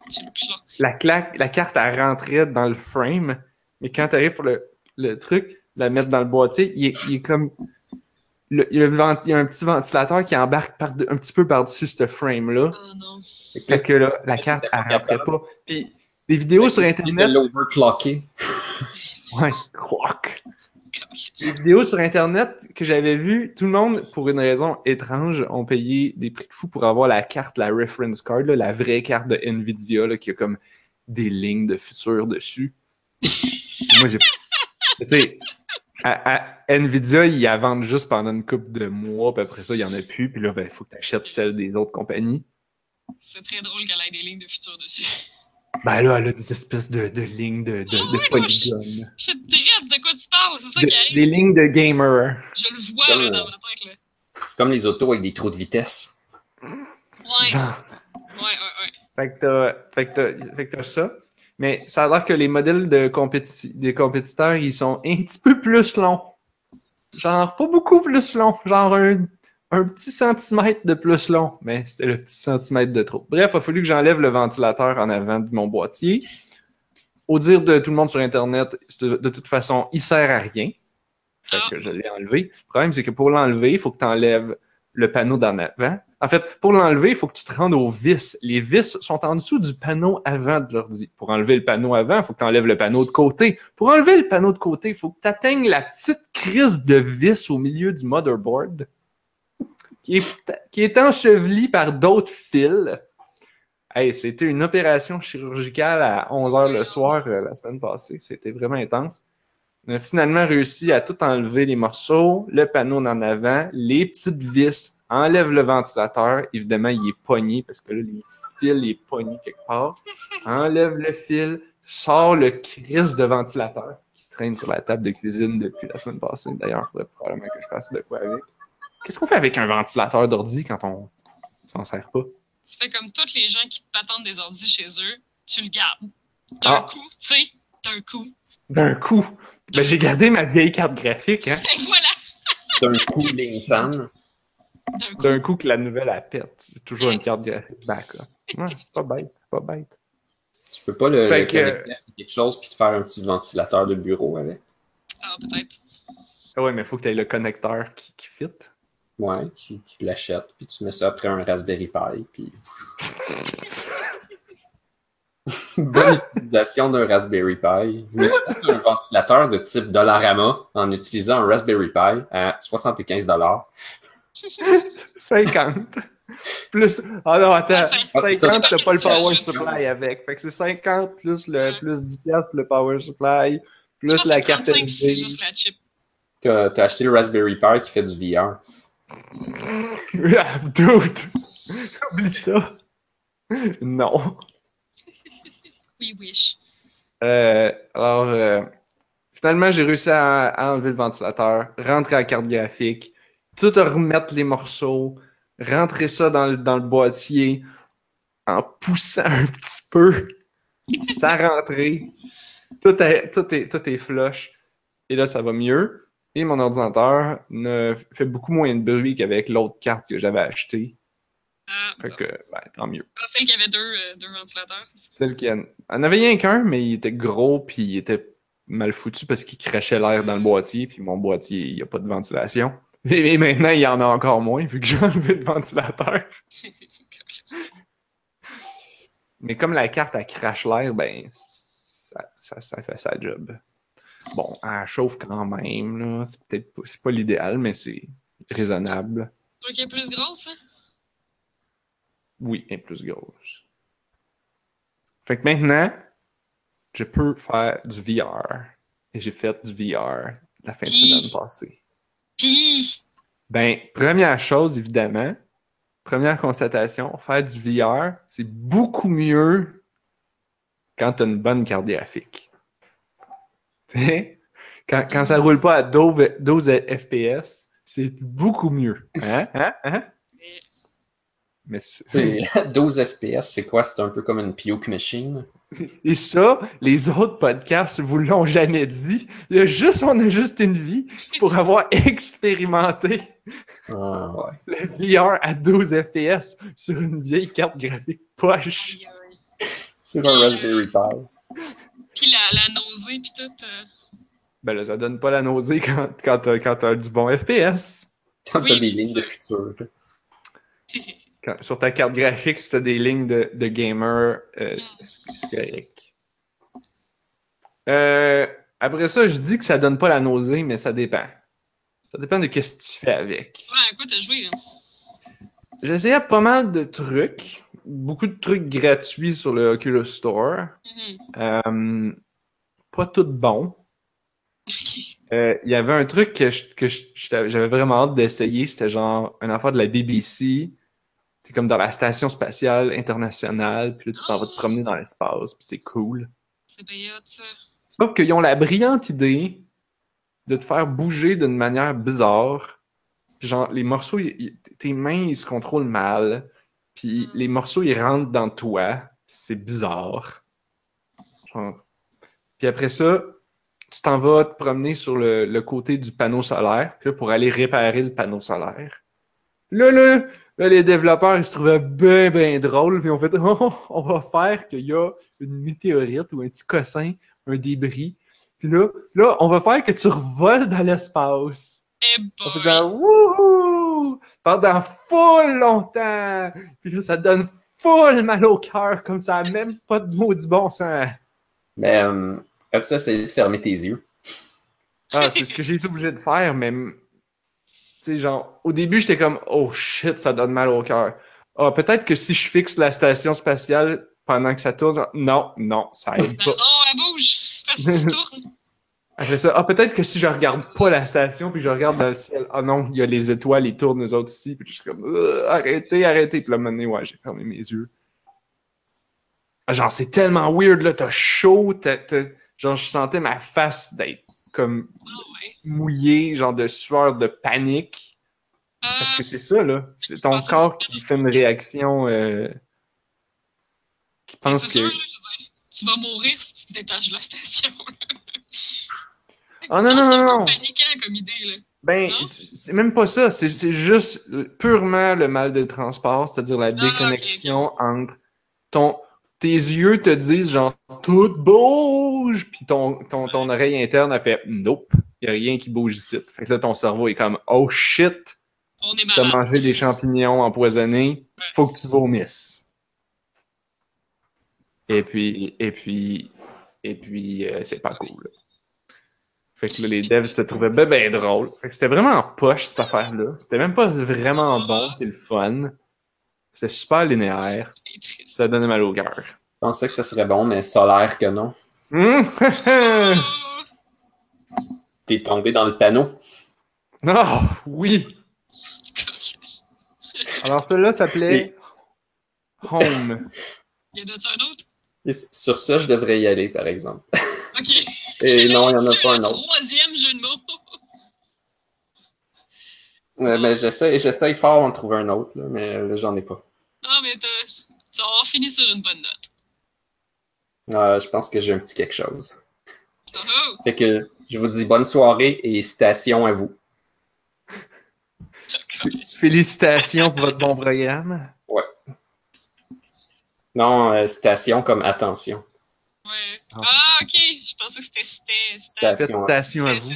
Speaker 3: Tu le cloques.
Speaker 1: la claque la carte elle rentrait dans le frame mais quand tu arrives pour le, le truc la mettre dans le boîtier il est, il est comme le, il, y a le vent- il y a un petit ventilateur qui embarque par un petit peu par-dessus ce frame là
Speaker 3: Oh non.
Speaker 1: fait que là la carte elle rentrait pas puis des vidéos sur internet
Speaker 2: l'overclocker.
Speaker 1: ouais cloque Les vidéos sur Internet que j'avais vues, tout le monde, pour une raison étrange, ont payé des prix de fou pour avoir la carte, la reference card, la vraie carte de Nvidia, là, qui a comme des lignes de futur dessus. Moi, j'ai. Tu sais, à, Nvidia, ils la vendent juste pendant une couple de mois, puis après ça, il n'y en a plus, puis là, il faut que tu achètes celle des autres compagnies.
Speaker 3: C'est très drôle qu'elle ait des lignes de futur dessus.
Speaker 1: Ben là, elle a des espèces de, de lignes de, de, de
Speaker 3: Ah je-
Speaker 1: polygones.
Speaker 3: Je de quoi tu parles, c'est ça
Speaker 1: de-
Speaker 3: qui arrive.
Speaker 1: des lignes de gamer.
Speaker 3: Je le vois
Speaker 2: Comme,
Speaker 3: là, dans ma tête. Là.
Speaker 2: C'est comme les autos avec des trous de vitesse.
Speaker 3: Ouais,
Speaker 1: Genre.
Speaker 3: ouais, ouais, ouais.
Speaker 1: Fait que t'as, fait que t'as- fait que t'as ça. Mais ça a l'air que les modèles de compéti- des compétiteurs, ils sont un petit peu plus longs. Genre, pas beaucoup plus longs. Genre un, un petit centimètre de plus long. Mais c'était le petit centimètre de trop. Bref, il a fallu que j'enlève le ventilateur en avant de mon boîtier. Au dire de tout le monde sur Internet, de toute façon, il sert à rien. Fait
Speaker 3: Ah.
Speaker 1: que je l'ai enlevé. Le problème, c'est que pour l'enlever, il faut que tu enlèves le panneau d'en avant. En fait, pour l'enlever, il faut que tu te rendes aux vis. Les vis sont en dessous du panneau avant de l'ordi. Pour enlever le panneau avant, il faut que tu enlèves le panneau de côté. Pour enlever le panneau de côté, il faut que tu atteignes la petite crise de vis au milieu du motherboard qui est, qui est ensevelie par d'autres fils. Hey, c'était une opération chirurgicale à 11h le soir euh, la semaine passée. C'était vraiment intense. On a finalement réussi à tout enlever les morceaux, le panneau en avant, les petites vis, enlève le ventilateur. Évidemment, il est pogné parce que là, les fils, il est pogné quelque part. Enlève le fil, sort le crise de ventilateur qui traîne sur la table de cuisine depuis la semaine passée. D'ailleurs, il faudrait probablement que je fasse de quoi avec. Qu'est-ce qu'on fait avec un ventilateur d'ordi quand on s'en sert pas?
Speaker 3: Tu fais comme tous les gens qui te patentent des ordis chez eux, tu le gardes. D'un
Speaker 1: Ah.
Speaker 3: coup, tu sais, d'un coup.
Speaker 1: D'un coup? Ben, j'ai gardé ma vieille carte graphique, hein.
Speaker 3: Et voilà,
Speaker 2: D'un cooling fan.
Speaker 3: d'un coup.
Speaker 1: D'un coup que la nouvelle elle pète. J'ai toujours une carte graphique. Ouais, c'est pas bête, c'est pas bête.
Speaker 2: Tu peux pas le,
Speaker 1: Fait
Speaker 2: le
Speaker 1: que-
Speaker 2: connecter à quelque chose puis te faire un petit ventilateur de bureau avec.
Speaker 3: Ah, peut-être.
Speaker 1: Ah ouais, mais il faut que tu aies le connecteur qui, qui fit.
Speaker 2: Ouais, tu, tu l'achètes puis tu mets ça après un Raspberry Pi puis. Bonne utilisation d'un Raspberry Pi. Je me suis fait un ventilateur de type Dollarama en utilisant un Raspberry Pi à 75
Speaker 1: 50. Plus. Ah non, attends.
Speaker 2: Ah, c'est ça.
Speaker 1: 50, t'as pas le power supply avec. Fait que c'est 50 plus le plus 10$ piastres pour le power supply, plus la carte
Speaker 3: 35,
Speaker 1: SD.
Speaker 3: C'est juste la chip.
Speaker 2: T'as as acheté le Raspberry Pi qui fait du VR.
Speaker 1: Dude! Oublie ça. Non.
Speaker 3: We wish.
Speaker 1: Euh, alors, euh, finalement, j'ai réussi à, à enlever le ventilateur, rentrer la carte graphique, tout remettre les morceaux, rentrer ça dans le, dans le boîtier en poussant un petit peu. Ça rentré. Tout est, tout est, tout est flush. Et là, ça va mieux. Et mon ordinateur ne fait beaucoup moins de bruit qu'avec l'autre carte que j'avais achetée.
Speaker 3: Ah,
Speaker 1: Fait que, ben, tant mieux.
Speaker 3: Je pensais qu'il y avait deux, euh, deux ventilateurs.
Speaker 1: Celle qui en, en avait rien qu'un, mais il était gros puis il était mal foutu parce qu'il crachait l'air dans le boîtier, puis mon boîtier, il n'y a pas de ventilation. Et, et maintenant, il y en a encore moins vu que j'ai enlevé le ventilateur. Mais comme la carte, elle crache l'air, ben, ça, ça, ça fait sa job. Bon, elle chauffe quand même, là. C'est peut-être pas, c'est pas l'idéal, mais c'est raisonnable.
Speaker 3: Trouves qu'elle est plus grosse, hein?
Speaker 1: Oui, elle est plus grosse. Fait que maintenant, je peux faire du VR. Et j'ai fait du VR la fin de
Speaker 3: Puis-
Speaker 1: semaine passée.
Speaker 3: Pis,
Speaker 1: Ben, première chose, évidemment, première constatation, faire du VR, c'est beaucoup mieux quand tu as une bonne carte graphique. Quand, quand ça roule pas à 12, 12 FPS, c'est beaucoup mieux. Hein? Hein? Hein?
Speaker 3: mais
Speaker 1: Mais c'est-
Speaker 2: C'est 12 FPS, c'est quoi? C'est un peu comme une puke machine?
Speaker 1: Et ça, les autres podcasts vous l'ont jamais dit. Il y a juste, on a juste une vie pour avoir expérimenté
Speaker 2: Ah, ouais.
Speaker 1: le VR à 12 FPS sur une vieille carte graphique poche.
Speaker 2: Sur un Raspberry Pi.
Speaker 3: Puis la, la nausée, pis tout. euh,
Speaker 1: Ben là, ça donne pas la nausée quand, quand t'as quand t'as du bon FPS.
Speaker 2: Quand t'as
Speaker 3: Oui,
Speaker 2: des
Speaker 3: c'est
Speaker 2: lignes de futur.
Speaker 1: Quand- sur ta carte graphique, si t'as des lignes de, de gamer, euh, c'est c'est correct. Euh, après ça, je dis que ça donne pas la nausée, mais ça dépend. Ça dépend de qu'est-ce que tu fais avec.
Speaker 3: Ouais, à quoi t'as joué, là?
Speaker 1: J'essayais pas mal de trucs. Beaucoup de trucs gratuits sur le Oculus Store.
Speaker 3: Mhm.
Speaker 1: Euh, pas tout bon. Euh, Il y avait un truc que je- que j'avais vraiment hâte d'essayer. C'était genre un affaire de la BBC. C'est comme dans la station spatiale internationale. Puis là, tu t'en vas te promener dans l'espace. Puis c'est cool.
Speaker 3: C'est ça.
Speaker 1: Sauf qu'ils ont la brillante idée de te faire bouger d'une manière bizarre. Puis genre, les morceaux, tes mains, ils se contrôlent mal. Puis les morceaux, ils rentrent dans toi. C'est bizarre. Puis après ça, tu t'en vas te promener sur le, le côté du panneau solaire là, pour aller réparer le panneau solaire. Là, là, là, les développeurs, ils se trouvaient bien, bien drôles. Puis on fait, oh, on va faire qu'il y a une météorite ou un petit cossin, un débris. Puis là, là, on va faire que tu revoles dans l'espace.
Speaker 3: Eh
Speaker 1: En
Speaker 3: boy.
Speaker 1: faisant wouhou pendant full longtemps. Puis là, ça donne full mal au cœur, comme ça a même pas de maudit bon sens.
Speaker 2: Mais euh, as-tu essayé de fermer tes yeux?
Speaker 1: Ah, c'est ce que j'ai été obligé de faire, mais. Tu sais, genre, au début, j'étais comme, oh shit, ça donne mal au cœur. Ah, peut-être que si je fixe la station spatiale pendant que ça tourne, non, non, ça aide
Speaker 3: Ben
Speaker 1: pas.
Speaker 3: non, elle bouge. Parce que tu tournes.
Speaker 1: Après ça, ah, peut-être que si je regarde pas la station puis je regarde dans le ciel, ah non, il y a les étoiles, ils tournent eux autres aussi. Puis je suis comme, Ugh, arrêtez, arrêtez. Puis là, maintenant, ouais, j'ai fermé mes yeux. Ah, Genre, c'est tellement weird, là, t'as chaud, t'as- t'as- genre, je sentais ma face d'être comme
Speaker 3: Ah
Speaker 1: mouillée, genre de sueur, de panique. Parce
Speaker 3: Euh,
Speaker 1: que c'est ça, là. C'est ton
Speaker 3: Ah,
Speaker 1: corps qui fait une réaction, euh, qui pense
Speaker 3: sûr,
Speaker 1: que.
Speaker 3: tu vas mourir si tu te détaches de la station.
Speaker 1: Ah non, non, non, non.
Speaker 3: peu paniquant comme idée, là.
Speaker 1: Ben, c'est même pas ça. C'est juste purement le mal de transport, c'est-à-dire la
Speaker 3: Ah,
Speaker 1: déconnexion entre ton. Tes yeux te disent genre tout bouge, puis ton, ton, ton oreille interne a fait nope, y a rien qui bouge ici. Fait que là ton cerveau est comme oh shit, t'as mangé des champignons empoisonnés, faut que tu vomisses. Et puis et puis et puis euh, c'est pas cool. Fait que là, les devs se trouvaient ben, ben drôles. Fait que c'était vraiment en poche, cette affaire-là. C'était même pas vraiment bon, c'est le fun. C'était super linéaire. Ça donnait mal au cœur.
Speaker 2: Je pensais que ça serait bon, mais solaire que non.
Speaker 1: Hum,
Speaker 2: T'es tombé dans le panneau.
Speaker 1: oh, oui! Alors, celui-là s'appelait Home.
Speaker 3: Y en a-tu un autre?
Speaker 2: Et sur ça, je devrais y aller, par exemple.
Speaker 3: Ok.
Speaker 2: Et non, il n'y en a pas un autre.
Speaker 3: Troisième jeu de mots.
Speaker 2: Ouais, mais j'essaie, j'essaie fort d'en trouver un autre, là, mais là, j'en ai pas.
Speaker 3: Non, mais tu vas avoir fini sur une bonne note.
Speaker 2: Euh, je pense que j'ai un petit quelque chose.
Speaker 3: Oh, oh.
Speaker 2: Fait que je vous dis bonne soirée et citation à vous.
Speaker 1: Félicitations pour votre bon programme.
Speaker 2: Non, euh, citation comme attention.
Speaker 3: Ouais.
Speaker 1: Ah.
Speaker 3: Ah, ok. Je pensais que c'était c'était- c'était-
Speaker 2: Citation.
Speaker 1: Félicitations à vous.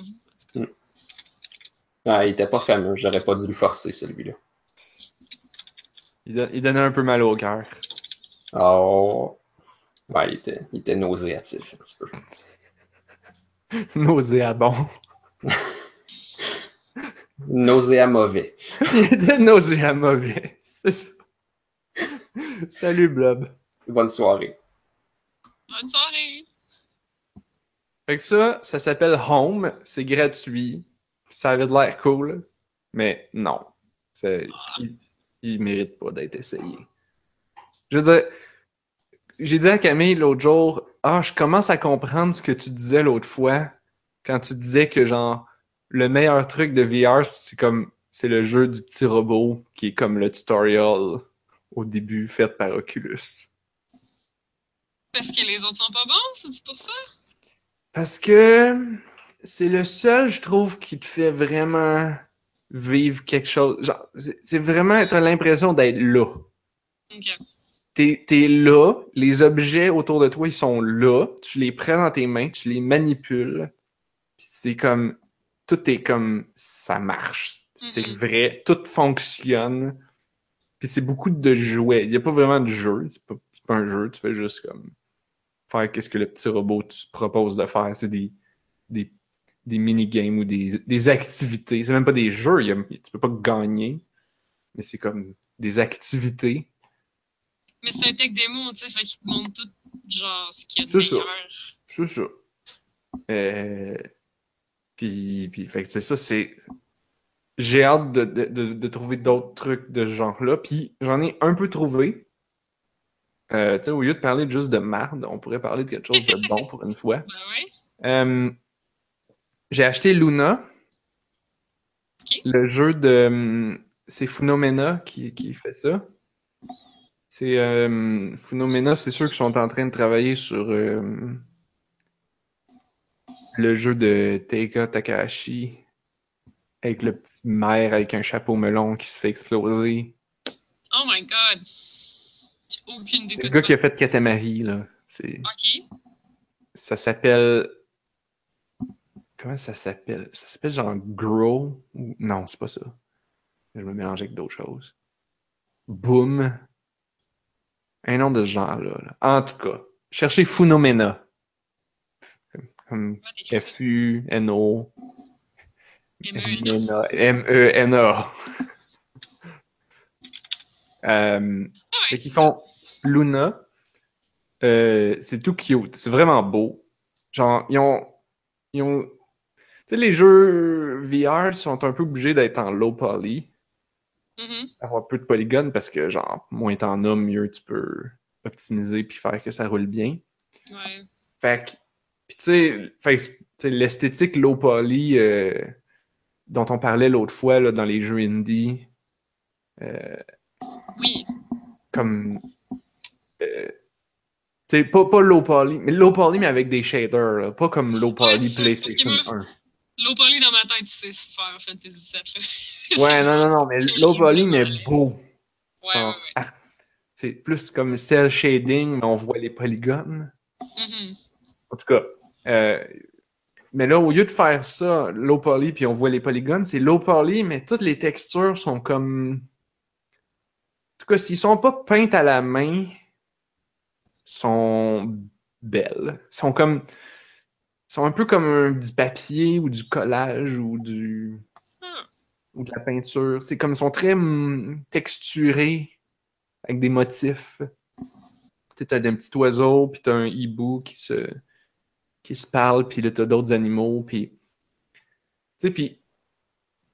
Speaker 3: À vous. Cas.
Speaker 2: Ah, il était pas fameux, j'aurais pas dû le forcer celui-là.
Speaker 1: Il, don- il donnait un peu mal au cœur.
Speaker 2: Oh. Ouais, il était, il était nauséatif un petit peu.
Speaker 1: Nauséabond.
Speaker 2: Nauséa mauvais.
Speaker 1: Il était nauséa mauvais. C'est ça. Salut, Blob.
Speaker 2: Bonne soirée.
Speaker 3: Bonne soirée.
Speaker 1: Fait que ça, ça s'appelle Home. C'est gratuit. Ça avait de l'air cool. Mais non. C'est- il, il mérite pas d'être essayé. Je veux dire, j'ai dit à Camille l'autre jour, ah, je commence à comprendre ce que tu disais l'autre fois quand tu disais que genre le meilleur truc de VR, c'est comme c'est le jeu du petit robot qui est comme le tutorial au début fait par Oculus.
Speaker 3: Parce que les autres sont pas bons, c'est pour ça?
Speaker 1: Parce que c'est le seul, je trouve, qui te fait vraiment vivre quelque chose. Genre, c'est vraiment, t'as l'impression d'être là.
Speaker 3: Ok.
Speaker 1: T'es, t'es là, les objets autour de toi, ils sont là, tu les prends dans tes mains, tu les manipules, puis c'est comme, tout est comme, ça marche, c'est
Speaker 3: Mhm.
Speaker 1: vrai, tout fonctionne, puis c'est beaucoup de jouets, il n'y a pas vraiment de jeu, c'est pas, c'est pas un jeu, tu fais juste comme, faire qu'est-ce que le petit robot te propose de faire, c'est des, des, des mini-games ou des, des activités, c'est même pas des jeux, il y a- tu peux pas gagner, mais c'est comme des activités
Speaker 3: Mais c'est un tech démo, tu sais, fait qu'il te montre tout, genre, ce qu'il y a de meilleur.
Speaker 1: C'est ça. Euh, puis, puis, fait que c'est ça, c'est. J'ai hâte de, de, de, de trouver d'autres trucs de ce genre-là. Puis j'en ai un peu trouvé. Euh, tu sais, au lieu de parler juste de merde, on pourrait parler de quelque chose de bon pour une fois.
Speaker 3: Ben ouais.
Speaker 1: Euh, J'ai acheté Luna. Le jeu de. hum, C'est Funomena qui, qui fait ça. C'est. euh, Funomena, c'est sûr qu'ils sont en train de travailler sur. euh, le jeu de Teika Takahashi. Avec le petit maire avec un chapeau melon qui se fait exploser.
Speaker 3: Oh my god. Aucune idée
Speaker 1: C'est
Speaker 3: de
Speaker 1: le gars qui a fait Katamari, là.
Speaker 3: Ok.
Speaker 1: Ça s'appelle. Comment ça s'appelle? Ça s'appelle genre Grow? Non, c'est pas ça. Je me mélange avec d'autres choses. Boom. Un nom de ce genre-là. là. En tout cas, cherchez Funomena. Comme- F-U-N-O.
Speaker 3: M-E-N-A.
Speaker 1: M-E-N-A. Euh,
Speaker 3: ouais.
Speaker 1: qu'ils font Luna. Euh, c'est tout cute. C'est vraiment beau. Genre, ils ont. Ils ont. Tu sais, les jeux VR sont un peu obligés d'être en low poly,
Speaker 3: Mhm.
Speaker 1: avoir peu de polygones parce que, genre, moins t'en as, mieux tu peux optimiser puis faire que ça roule bien.
Speaker 3: Ouais.
Speaker 1: Fait que. Puis tu sais, l'esthétique low poly euh, dont on parlait l'autre fois là, dans les jeux indie. euh,
Speaker 3: Oui.
Speaker 1: comme euh, tu sais pas, pas low poly mais low poly mais avec des shaders là. pas comme low poly PlayStation
Speaker 3: parce que
Speaker 1: 1
Speaker 3: Low poly dans ma tête, c'est Final Fantasy VII. Là.
Speaker 1: ouais non non non mais low poly mais beau
Speaker 3: Ouais, ouais,
Speaker 1: Genre,
Speaker 3: ouais.
Speaker 1: ah, c'est plus comme cell shading mais on voit les polygones
Speaker 3: Mhm.
Speaker 1: en tout cas euh, mais là au lieu de faire ça low poly puis on voit les polygones c'est low poly mais toutes les textures sont comme tout cas s'ils sont pas peintes à la main sont belles. sont comme. sont un peu comme du papier ou du collage ou du. Ou de la peinture. C'est comme. ils sont très hum, texturés avec des motifs. Tu t'as un petit oiseau, puis t'as un hibou qui se. qui se parle, puis là, t'as d'autres animaux, puis. Tu sais, puis.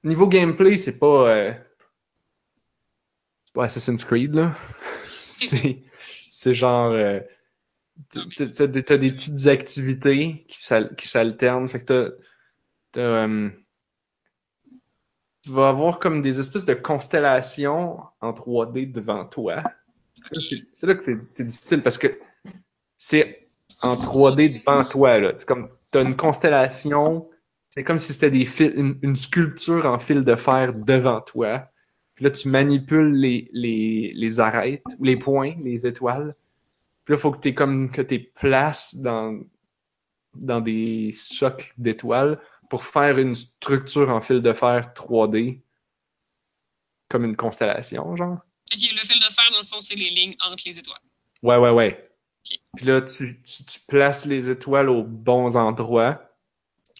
Speaker 1: Niveau gameplay, c'est pas. euh, pas Assassin's Creed, là. c'est. Genre. euh, T'as des petites activités qui s'al- qui s'alternent. Fait que t'as. euh, tu vas avoir comme des espèces de constellations en 3D devant toi. C'est là que c'est difficile parce que c'est en 3D devant toi. Là. Comme t'as une constellation. C'est comme si c'était des fils, une, une sculpture en fil de fer devant toi. Puis là, tu manipules les, les, les arêtes, les points, les étoiles. Puis là, il faut que tu comme que tu places dans, dans des socles d'étoiles pour faire une structure en fil de fer 3D. Comme une constellation, genre.
Speaker 3: Ok, le fil de fer, dans le fond, c'est les lignes entre les étoiles.
Speaker 1: Ouais, ouais, ouais. Puis là, tu, tu, tu places les étoiles aux bons endroits.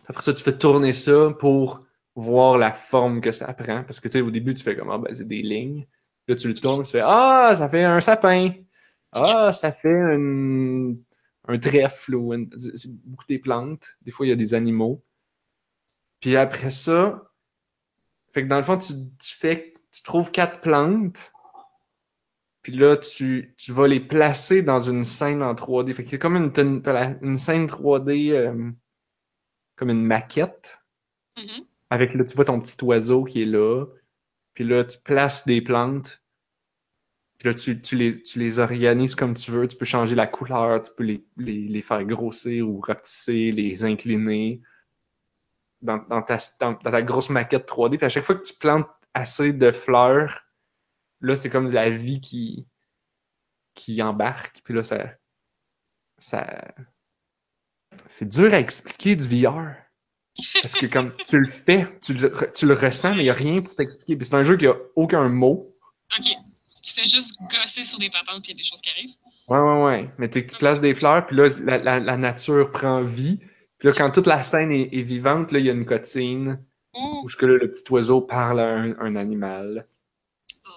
Speaker 1: Après ça, tu fais tourner ça pour voir la forme que ça prend. Parce que, tu sais, au début, tu fais comme, ah, ben, c'est des lignes. Là, tu le tournes, tu fais, ah, ça fait un sapin. Ah, ça fait un, un trèfle. ou une- C'est beaucoup des plantes. Des fois, il y a des animaux. Puis après ça, fait que dans le fond, tu, tu fais, tu trouves quatre plantes. Puis là, tu, tu vas les placer dans une scène en 3D. Fait que c'est comme une, une, une scène 3D, euh, comme une maquette.
Speaker 3: Mhm.
Speaker 1: Avec là, tu vois ton petit oiseau qui est là. Puis là, tu places des plantes. Puis là, tu, tu les, tu les organises comme tu veux. Tu peux changer la couleur, tu peux les, les, les faire grossir ou rapetisser, les incliner dans, dans ta, dans, ta grosse maquette 3D. Puis à chaque fois que tu plantes assez de fleurs, là, c'est comme la vie qui, qui embarque. Puis là, ça. ça c'est dur à expliquer du VR. Parce que comme tu le fais, tu le, tu le ressens, mais il n'y a rien pour t'expliquer. Puis c'est un jeu qui a aucun mot.
Speaker 3: Ok. Tu fais juste gosser sur des patentes puis il y a des choses qui arrivent.
Speaker 1: Ouais, ouais, ouais. Mais tu places des fleurs, puis là, la, la, la nature prend vie. Puis là, quand toute la scène est, est vivante, là, il y a une cutscene
Speaker 3: Ouh.
Speaker 1: où ce que là, le petit oiseau parle à un, un animal.
Speaker 3: Oh.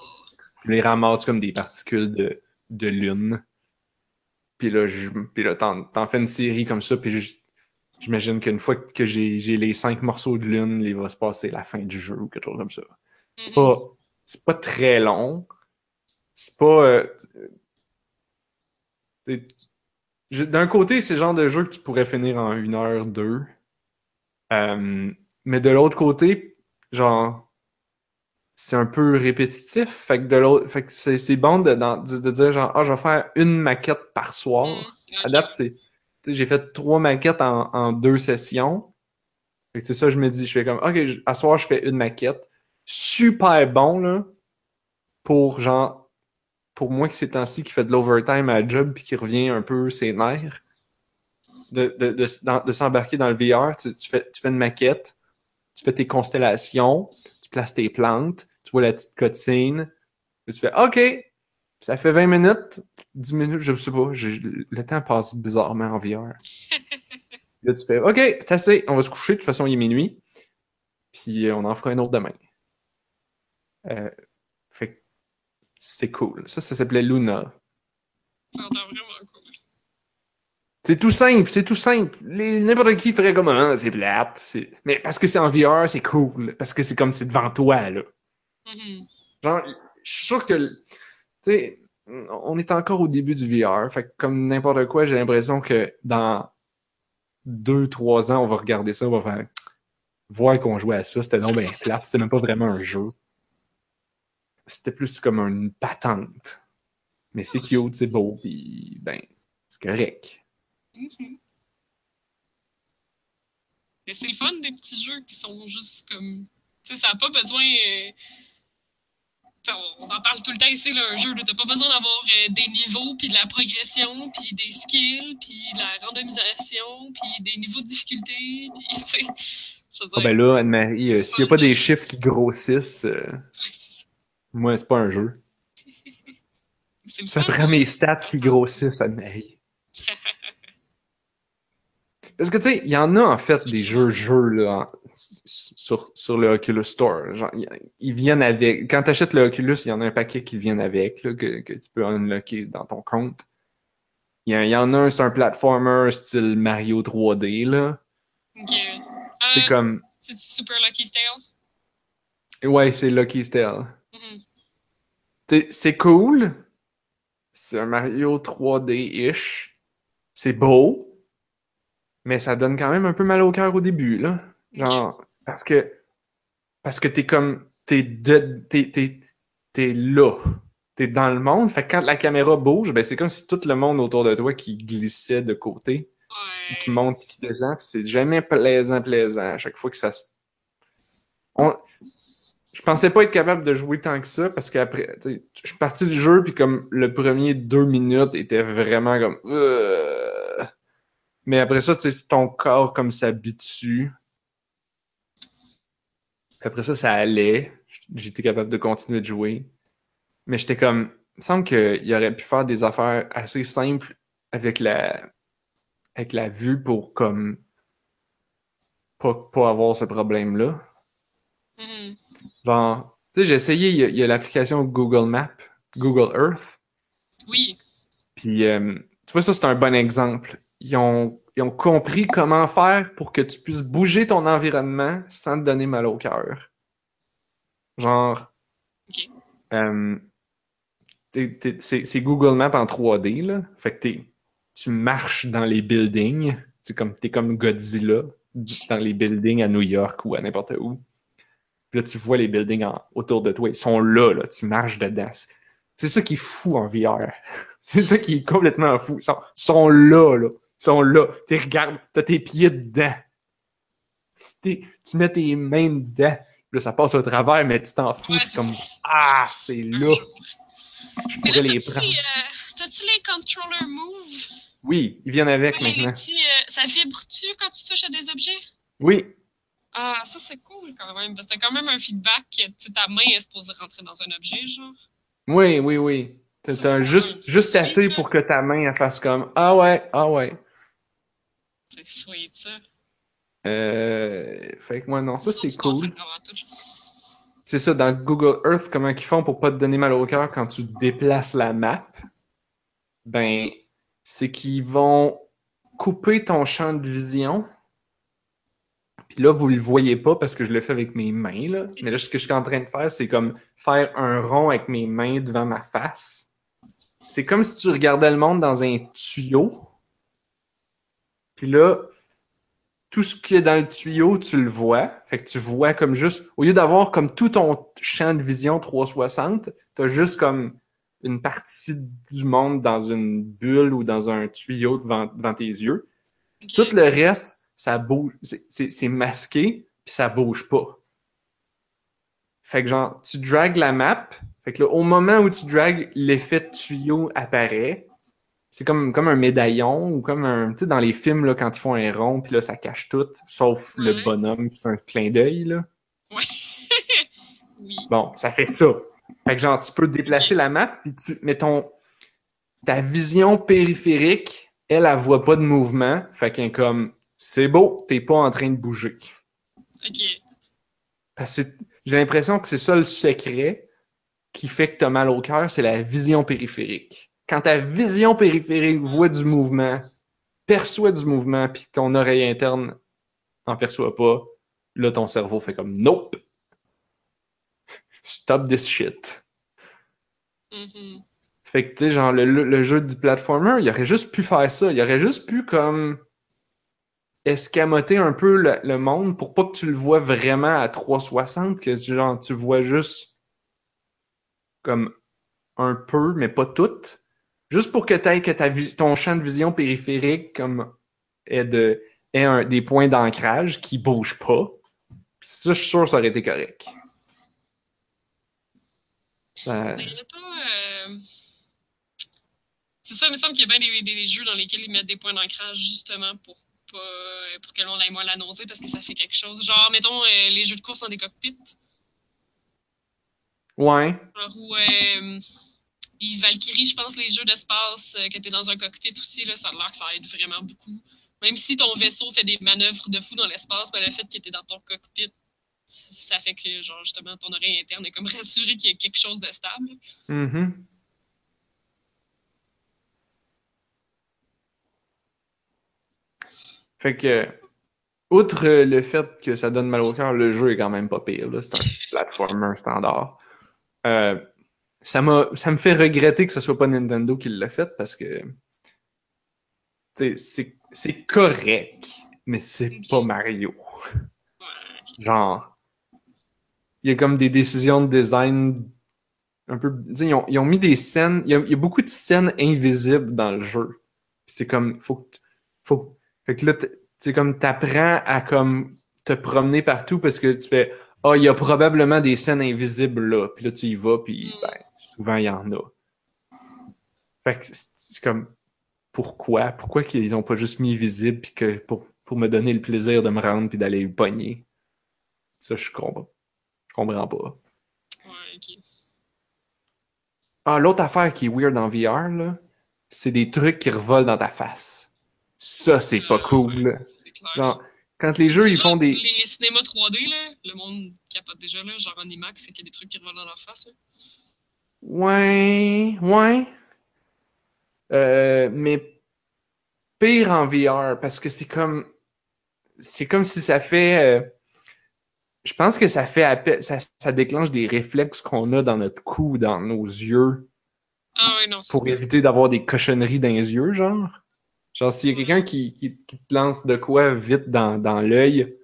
Speaker 1: Puis là, il ramasse comme des particules de, de lune. Puis là, je, puis là t'en, fais une série comme ça, puis je- j'imagine qu'une fois que j'ai, les cinq morceaux de lune, il va se passer la fin du jeu ou quelque chose comme ça. C'est pas, c'est pas très long. C'est pas. euh, D'un côté, c'est le genre de jeu que tu pourrais finir en une heure, deux. Euh, mais de l'autre côté, genre, c'est un peu répétitif. Fait que de l'autre, fait que c'est, bon de, dans- de, de dire genre, ah, je vais faire une maquette par soir.
Speaker 3: Mm,
Speaker 1: À date, c'est, j'ai fait trois maquettes en, deux sessions. C'est ça, je me dis, je fais comme, ok, à soir, je fais une maquette. Super bon, là, pour genre, pour moi, que c'est temps-ci qui fait de l'overtime à job puis qui revient un peu ses nerfs, de, de, de, s'embarquer dans le VR, tu, fais, tu fais une maquette, tu fais tes constellations, tu places tes plantes, tu vois la petite cutscene, puis tu fais OK, ça fait 20 minutes, 10 minutes, je sais pas, le temps passe bizarrement en VR. Là, tu fais OK, c'est assez, on va se coucher, de toute façon, il est minuit, puis euh, on en fera un autre demain. Euh, fait que c'est cool. Ça, ça s'appelait Luna.
Speaker 3: Ça vraiment cool.
Speaker 1: C'est tout simple, c'est tout simple. N'importe qui ferait comme ah, c'est plate. Mais parce que c'est en VR, c'est cool. Parce que c'est comme c'est devant toi, là.
Speaker 3: Mhm.
Speaker 1: Genre, je suis sûr que, sais, on est encore au début du VR. Fait que comme n'importe quoi, j'ai l'impression que dans deux, trois ans, on va regarder ça, on va faire voir qu'on jouait à ça. C'était non bien plate. C'était même pas vraiment un jeu. C'était plus comme une patente. Mais c'est cute, c'est beau, puis ben, c'est correct.
Speaker 3: Mhm. Mais c'est fun des petits jeux qui sont juste comme. Tu sais, ça n'a pas besoin. euh, On on en parle tout le temps ici, là, un jeu. Tu n'as pas besoin d'avoir euh, des niveaux, puis de la progression, puis des skills, puis de la randomisation, puis des niveaux de difficulté, puis tu sais.
Speaker 1: Ah ben là, Anne-Marie, euh, s'il n'y a pas des chiffres qui grossissent, euh, moi, c'est pas un jeu. Ça prend mes stats qui grossissent, Anne-Marie. Parce que, tu sais, il y en a, en fait, des jeux, jeux, là, sur, sur le Oculus Store. Genre, ils- viennent avec... Quand tu achètes le Oculus, il y en a un paquet qui viennent avec, là, que, que tu peux unlocker dans ton compte. Il y, en- il y en a un, c'est un platformer style Mario 3D, là.
Speaker 3: Ok.
Speaker 1: C'est
Speaker 3: Euh,
Speaker 1: comme...
Speaker 3: C'est Super Lucky Tale.
Speaker 1: Ouais, c'est Lucky's Tale.
Speaker 3: Mhm.
Speaker 1: T'sais, c'est cool. C'est un Mario 3D-ish. C'est beau. Mais ça donne quand même un peu mal au cœur au début, là. Genre, parce que. Parce que t'es comme. T'es de. T'es, t'es, t'es là. T'es dans le monde. Fait que quand la caméra bouge, ben c'est comme si tout le monde autour de toi qui glissait de côté,
Speaker 3: Ouais.
Speaker 1: qui monte, qui descend. c'est jamais plaisant, plaisant. À chaque fois que ça se. On... Je pensais pas être capable de jouer tant que ça parce qu'après, je suis parti du jeu puis comme le premier deux minutes était vraiment comme. euh. Mais après ça, tu sais, ton corps comme s'habitue. Après ça, ça allait. J'étais capable de continuer de jouer. Mais j'étais comme. Il me semble qu'il aurait pu faire des affaires assez simples avec la. avec la vue pour comme. pas, pas avoir ce problème-là.
Speaker 3: Mhm.
Speaker 1: Genre, tu sais, j'ai essayé, il y a, il y a l'application Google Maps, Google Earth.
Speaker 3: Oui.
Speaker 1: Puis, euh, tu vois, ça, c'est un bon exemple. Ils ont, ils ont compris comment faire pour que tu puisses bouger ton environnement sans te donner mal au cœur. Genre, euh, t'es- t'es- c'est c'est Google Maps en 3D, là. Fait que t'es- tu marches dans les buildings. C'est comme, t'es comme Godzilla dans les buildings à New York ou à n'importe où. Puis là, tu vois les buildings en- autour de toi. Ils sont là, là. Tu marches dedans. C'est- C'est ça qui est fou en VR. C'est ça qui est complètement fou. Ils sont, sont là, là. Ils sont là. Tu regardes, t'as tes pieds dedans. T'es- tu mets tes mains dedans. Là, ça passe au travers, mais tu t'en fous.
Speaker 3: Ouais.
Speaker 1: C'est comme, ah, c'est là. Je
Speaker 3: Mais là,
Speaker 1: pourrais les prendre.
Speaker 3: euh, t'as-tu les controller move?
Speaker 1: Oui, ils viennent avec
Speaker 3: Ouais,
Speaker 1: maintenant.
Speaker 3: petits, euh, ça vibre-tu quand tu touches à des objets?
Speaker 1: Oui,
Speaker 3: Ah, ça c'est cool quand même, parce que t'as quand même un feedback que tu ta main est supposée rentrer dans un objet, genre.
Speaker 1: oui, oui, oui. T'as juste, juste assez pour que ta main elle fasse comme Ah ouais, ah ouais.
Speaker 3: C'est sweet, ça.
Speaker 1: Euh, fait que moi, non, ça c'est cool. C'est ça, dans Google Earth, comment ils font pour pas te donner mal au cœur quand tu déplaces la map? Ben, c'est qu'ils vont couper ton champ de vision. Puis là, vous le voyez pas parce que je le fais avec mes mains, là. Mais là, ce que je suis en train de faire, c'est comme faire un rond avec mes mains devant ma face. C'est comme si tu regardais le monde dans un tuyau. Puis là, tout ce qui est dans le tuyau, tu le vois. Fait que tu vois comme juste, au lieu d'avoir comme tout ton champ de vision 360, t'as juste comme une partie du monde dans une bulle ou dans un tuyau devant, devant tes yeux. Puis tout le reste, ça bouge, c'est- masqué, puis ça bouge pas. Fait que genre, tu dragues la map, fait que là, au moment où tu dragues, l'effet tuyau apparaît. C'est comme, comme un médaillon ou comme un, tu sais, dans les films, là, quand ils font un rond, puis là, ça cache tout, sauf le bonhomme qui fait un clin d'œil, là.
Speaker 3: Ouais. oui.
Speaker 1: Bon, ça fait ça. Fait que genre, tu peux déplacer la map, puis tu, mais ton, ta vision périphérique, elle, elle voit pas de mouvement. Fait qu'elle comme, c'est beau, t'es pas en train de bouger.
Speaker 3: Ok.
Speaker 1: Parce que j'ai l'impression que c'est ça le secret qui fait que t'as mal au cœur, c'est la vision périphérique. Quand ta vision périphérique voit du mouvement, perçoit du mouvement, puis ton oreille interne en perçoit pas, là, ton cerveau fait comme, nope. Stop this shit.
Speaker 3: Mhm.
Speaker 1: Fait que, tu sais, genre, le, le- le jeu du platformer, il aurait juste pu faire ça. Il aurait juste pu, comme, escamoter un peu le, le monde pour pas que tu le vois vraiment à 360, que, genre, tu vois juste, comme, un peu, mais pas tout. Juste pour que t'aies que ta, ton champ de vision périphérique, comme, ait, de, ait un- des points d'ancrage qui bougent pas. Puis ça, je suis sûr que ça aurait été correct. Ça...
Speaker 3: Mais il n'y en a pas. euh, C'est ça, il me semble qu'il y a bien des, des jeux dans lesquels ils mettent des points d'ancrage justement pour pas pour que l'on aille moins l'annoncer parce que ça fait quelque chose. Genre, mettons euh, les jeux de course dans des cockpits.
Speaker 1: Ouais.
Speaker 3: Genre où euh, ils Valkyrie, je pense, les jeux d'espace, euh, que t'es dans un cockpit aussi, là, ça a l'air que ça aide vraiment beaucoup. Même si ton vaisseau fait des manœuvres de fou dans l'espace, ben, le fait que t'es dans ton cockpit, ça fait que, genre, justement, ton oreille interne est comme rassurée qu'il y a quelque chose de stable.
Speaker 1: Mhm. Fait que, outre le fait que ça donne mal au cœur, le jeu est quand même pas pire. C'est un platformer standard. Euh, ça m'a, ça me fait regretter que ce soit pas Nintendo qui l'a fait parce que c'est, c'est correct, mais c'est pas Mario. Genre, il y a comme des décisions de design un peu. Ils ont, ils ont mis des scènes. Il y, a, il y a beaucoup de scènes invisibles dans le jeu. C'est comme. Faut Faut, fait que là, c'est comme t'apprends à comme te promener partout parce que tu fais. Ah, il y a probablement des scènes invisibles là. Puis là, tu y vas, puis
Speaker 3: Mm.
Speaker 1: ben, souvent, il y en a. Fait que c'est comme. Pourquoi? Pourquoi qu'ils ont pas juste mis visible puis que pour, pour me donner le plaisir de me rendre puis d'aller le pogner? Ça, je comprends. Je comprends pas.
Speaker 3: Ouais, ok.
Speaker 1: Ah, l'autre affaire qui est weird en VR, là, c'est des trucs qui revolent dans ta face. Ça, c'est pas
Speaker 3: Euh,
Speaker 1: cool.
Speaker 3: ouais, c'est clair.
Speaker 1: Genre, quand les jeux, ils font des...
Speaker 3: Les cinémas 3D, là, le monde capote déjà, là, genre en IMAX, c'est qu'il y a des trucs qui revolent dans leur face. Là.
Speaker 1: Ouais, ouais. Euh, mais pire en VR, parce que c'est comme... C'est comme si ça fait... euh, Je pense que ça fait appel... Ça, ça déclenche des réflexes qu'on a dans notre cou, dans nos yeux,
Speaker 3: Ah ouais, non,
Speaker 1: pour éviter d'avoir des cochonneries dans les yeux, genre. Genre, s'il y a quelqu'un qui, qui, qui te lance de quoi vite dans, dans l'œil,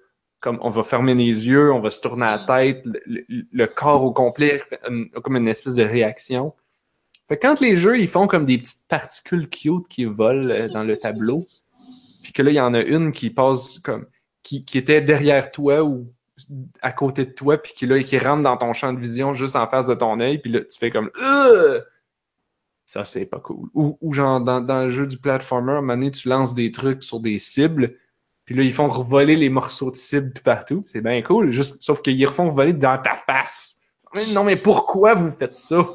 Speaker 1: comme on va fermer les yeux, on va se tourner la tête, le, corps au complet une- comme une espèce de réaction. Fait quand les jeux, ils font comme des petites particules cute qui volent euh, dans le tableau, puis que là, il y en a une qui passe comme, qui, qui était derrière toi ou à côté de toi, puis qui, là, qui rentre dans ton champ de vision juste en face de ton œil, puis là, tu fais comme Ugh! Ça, c'est pas cool. Ou, ou genre, dans, dans le jeu du platformer, à un moment donné, tu lances des trucs sur des cibles, puis là, ils font revoler les morceaux de cibles tout partout. C'est bien cool, juste, sauf qu'ils refont voler dans ta face. Non, mais pourquoi vous faites ça?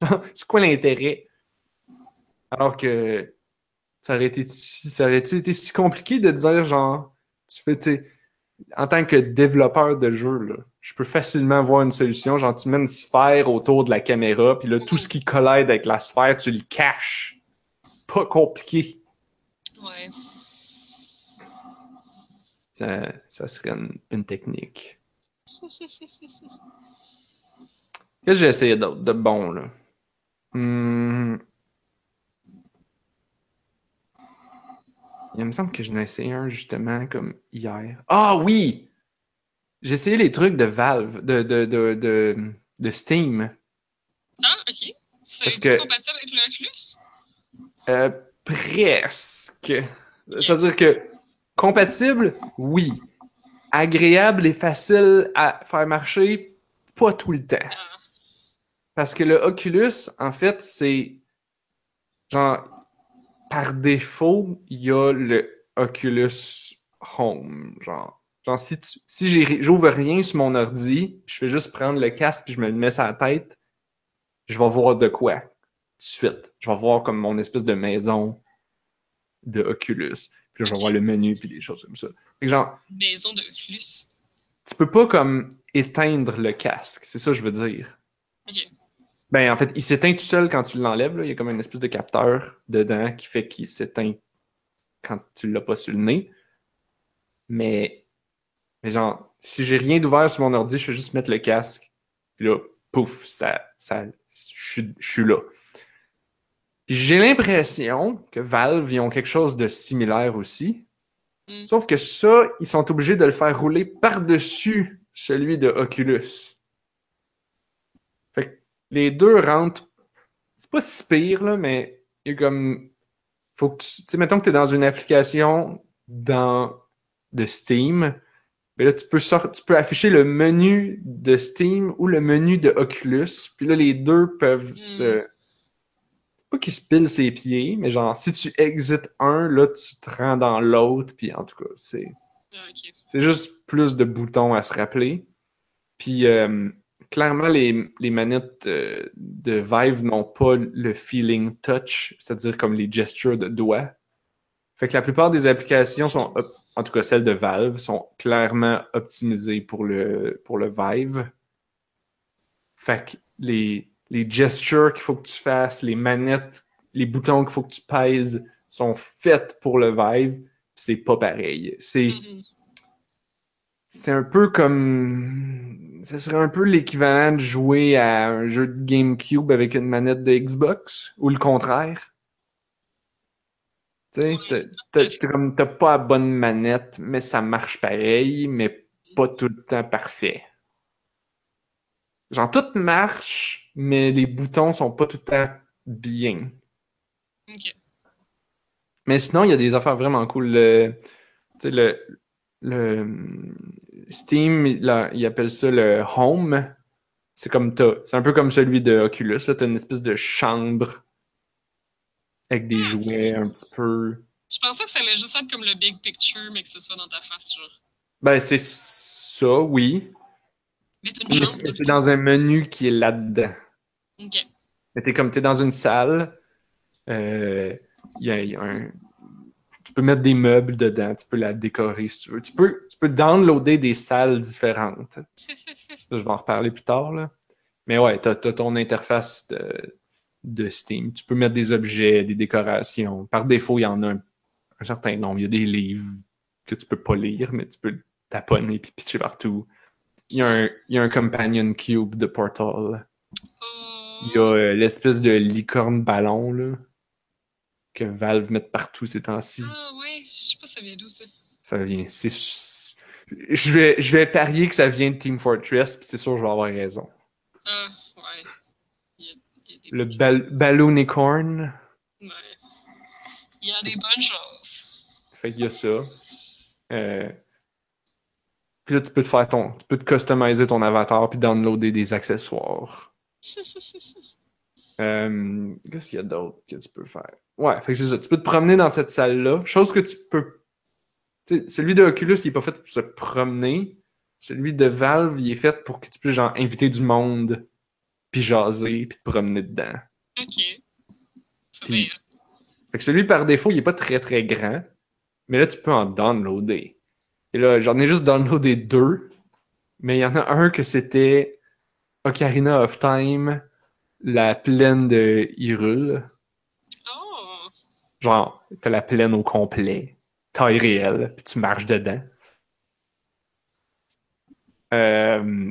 Speaker 1: c'est quoi l'intérêt? Alors que ça aurait été, ça aurait été si compliqué de dire, genre, tu fais, en tant que développeur de jeu, là, je peux facilement voir une solution. Genre, tu mets une sphère autour de la caméra, puis là, tout ce qui collide avec la sphère, tu le caches. Pas compliqué.
Speaker 3: Ouais.
Speaker 1: Ça, ça serait une, une technique. Qu'est-ce que j'ai essayé d'autre de bon, là? Hmm. il me semble que je n'ai essayé un justement comme hier. Ah oui! J'ai essayé les trucs de Valve, de, de, de, de, de Steam.
Speaker 3: Ah, ok. C'est
Speaker 1: que-
Speaker 3: compatible avec le Oculus?
Speaker 1: Euh, presque. C'est-à-dire que compatible, oui. Agréable et facile à faire marcher, pas tout le temps. Parce que le Oculus, en fait, c'est genre par défaut, il y a le Oculus Home, genre. Genre si tu, si j'ouvre rien sur mon ordi, je fais juste prendre le casque puis je me le mets sur la tête, je vais voir de quoi de suite. Je vais voir comme mon espèce de maison de Oculus. Puis je vais voir le menu puis des choses comme ça. Fait que genre,
Speaker 3: maison de Oculus.
Speaker 1: tu peux pas comme éteindre le casque, c'est ça que je veux dire.
Speaker 3: Ok.
Speaker 1: Ben, en fait, il s'éteint tout seul quand tu l'enlèves. là. Il y a comme une espèce de capteur dedans qui fait qu'il s'éteint quand tu l'as pas sur le nez. Mais, mais genre, si j'ai rien d'ouvert sur mon ordi, je fais juste mettre le casque. Puis là, pouf, ça, ça, je suis là. J'ai l'impression que Valve, ils ont quelque chose de similaire aussi.
Speaker 3: Mm.
Speaker 1: Sauf que ça, ils sont obligés de le faire rouler par-dessus celui de Oculus. Fait que les deux rentrent. C'est pas si pire, là, mais il y a comme. Faut que tu. Tu sais, mettons que tu es dans une application dans, de Steam. Mais là, tu peux, sort- tu peux afficher le menu de Steam ou le menu de Oculus. Puis là, les deux peuvent
Speaker 3: Mm.
Speaker 1: se. Pas qu'ils se pilent ses pieds, mais genre, si tu exites un, là, tu te rends dans l'autre. Puis en tout cas, c'est.
Speaker 3: Ah.
Speaker 1: C'est juste plus de boutons à se rappeler. Puis euh, clairement, les, les manettes euh, de Vive n'ont pas le feeling touch, c'est-à-dire comme les gestures de doigts. Fait que la plupart des applications sont, en tout cas celles de Valve, sont clairement optimisées pour le, pour le Vive. Fait que les, les gestures qu'il faut que tu fasses, les manettes, les boutons qu'il faut que tu pèses sont faites pour le Vive. C'est pas pareil. C'est c'est un peu comme. Ce serait un peu l'équivalent de jouer à un jeu de GameCube avec une manette de Xbox, ou le contraire. Tu sais, t'as pas la bonne manette, mais ça marche pareil, mais pas tout le temps parfait. Genre, tout marche, mais les boutons sont pas tout le temps bien.
Speaker 3: Ok.
Speaker 1: Mais sinon, il y a des affaires vraiment cool. Le, tu le, le Steam, il, il appelle ça le Home. C'est comme. C'est un peu comme celui de Oculus. T'as une espèce de chambre avec des jouets un petit peu.
Speaker 3: Je pensais que ça allait juste être comme le big picture, mais que ce soit dans ta face, genre.
Speaker 1: Ben, c'est ça, oui.
Speaker 3: Mais
Speaker 1: Mais c'est
Speaker 3: dans
Speaker 1: un menu qui est là-dedans.
Speaker 3: Ok.
Speaker 1: Mais t'es comme t'es dans une salle. euh, il y a, il y a un. Tu peux mettre des meubles dedans, tu peux la décorer si tu veux. Tu peux, tu peux downloader des salles différentes. Je vais en reparler plus tard. Là. Mais ouais, t'as as ton interface de, de Steam. Tu peux mettre des objets, des décorations. Par défaut, il y en a un, un certain nombre. Il y a des livres que tu peux pas lire, mais tu peux taponner puis pitcher partout. Il y a un, il y a un companion cube de Portal.
Speaker 3: Oh.
Speaker 1: Il y a euh, l'espèce de licorne ballon là, que Valve met partout ces temps-ci.
Speaker 3: Ah ouais, je sais pas ça vient d'où ça.
Speaker 1: Ça vient. C'est. Je vais, je vais parier que ça vient de Team Fortress, puis c'est sûr que je vais avoir raison.
Speaker 3: Ah, ouais. Il y a, il y a des
Speaker 1: Le
Speaker 3: bonnes
Speaker 1: bal
Speaker 3: choses.
Speaker 1: Balloonicorn.
Speaker 3: Ouais. Il y a des bonnes choses.
Speaker 1: Fait qu'il y a ça. Euh, Puis là, tu peux te faire ton. Tu peux te customiser ton avatar puis downloader des accessoires. Euh, Qu'est-ce qu'il y a d'autre que tu peux faire? Ouais, fait que c'est ça. Tu peux te promener dans cette salle-là. Chose que tu peux. Celui de Oculus, il est pas fait pour se promener. Celui de Valve, il est fait pour que tu puisses genre inviter du monde, puis jaser, puis te promener dedans.
Speaker 3: Ok.
Speaker 1: Puis-. Fait que celui par défaut, il est pas très très grand. Mais là, tu peux en downloader. Et là, j'en ai juste downloadé deux. Mais il y en a un que c'était Ocarina of Time, la plaine de Hyrule.
Speaker 3: Oh!
Speaker 1: Genre, t'as la plaine au complet, taille réelle, puis tu marches dedans. Euh,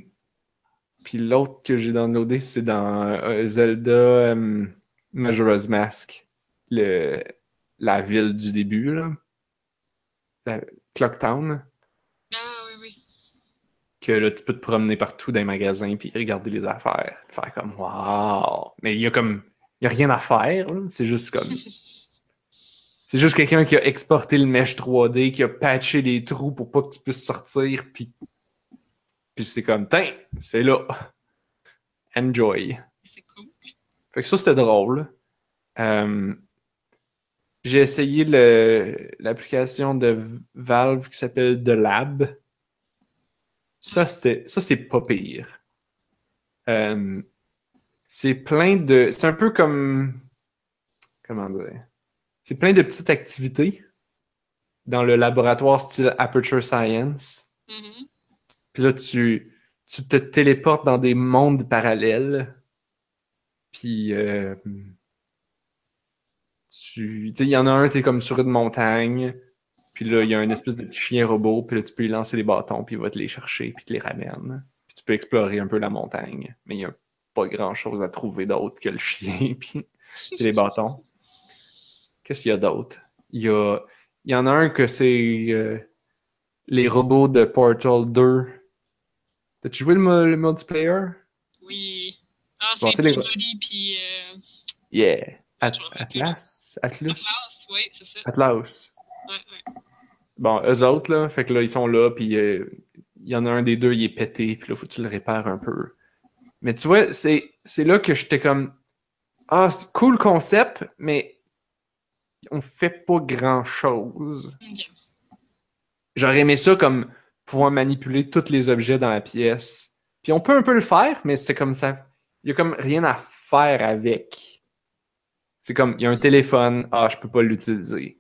Speaker 1: puis l'autre que j'ai downloadé, c'est dans euh, Zelda euh, Majora's Mask, le, la ville du début, là. la Clocktown,
Speaker 3: oui, oui.
Speaker 1: Que là, tu peux te promener partout dans les magasins puis regarder les affaires. Faire comme Wow! Mais il y a comme. Il y a rien à faire. C'est juste comme. C'est juste quelqu'un qui a exporté le mesh 3D, qui a patché les trous pour pas que tu puisses sortir, puis. Puis c'est comme, tiens, c'est là. Enjoy.
Speaker 3: C'est cool.
Speaker 1: Fait que ça, c'était drôle. Euh, j'ai essayé le- l'application de Valve qui s'appelle The Lab. Ça, c'était, ça, c'est pas pire. Euh, c'est plein de. C'est un peu comme. Comment dire? C'est plein de petites activités dans le laboratoire style Aperture Science.
Speaker 3: Mhm.
Speaker 1: Puis là, tu, tu te téléportes dans des mondes parallèles. Puis, euh, tu, tu sais, il y en a un, t'es comme sur une montagne. Puis là, il y a un espèce de petit chien robot. Puis là, tu peux lui lancer des bâtons. Puis il va te les chercher. Puis te les ramène. Puis tu peux explorer un peu la montagne. Mais il y a pas grand chose à trouver d'autre que le chien. Puis, puis les bâtons. Qu'est-ce qu'il y a d'autre? Il y a, il y en a un que c'est euh, les robots de Portal 2. T'as-tu joué le, multiplayer?
Speaker 3: Oui. Ah,
Speaker 1: Bon,
Speaker 3: c'est
Speaker 1: sais, les-
Speaker 3: puis euh,
Speaker 1: Yeah. At-. Atlas? Atlus?
Speaker 3: Atlas, oui, c'est ça.
Speaker 1: Atlas.
Speaker 3: Ouais, ouais.
Speaker 1: Bon, eux autres, là, fait que là, ils sont là, puis euh, il y en a un des deux, il est pété, puis là, faut que tu le répares un peu. Mais tu vois, c'est là que j'étais comme, ah, c'est cool concept, mais on fait pas grand-chose.
Speaker 3: Ok.
Speaker 1: J'aurais aimé ça comme pouvoir manipuler tous les objets dans la pièce. Puis on peut un peu le faire, mais c'est comme ça. Il y a comme rien à faire avec. C'est comme, il y a un téléphone, ah, je peux pas l'utiliser.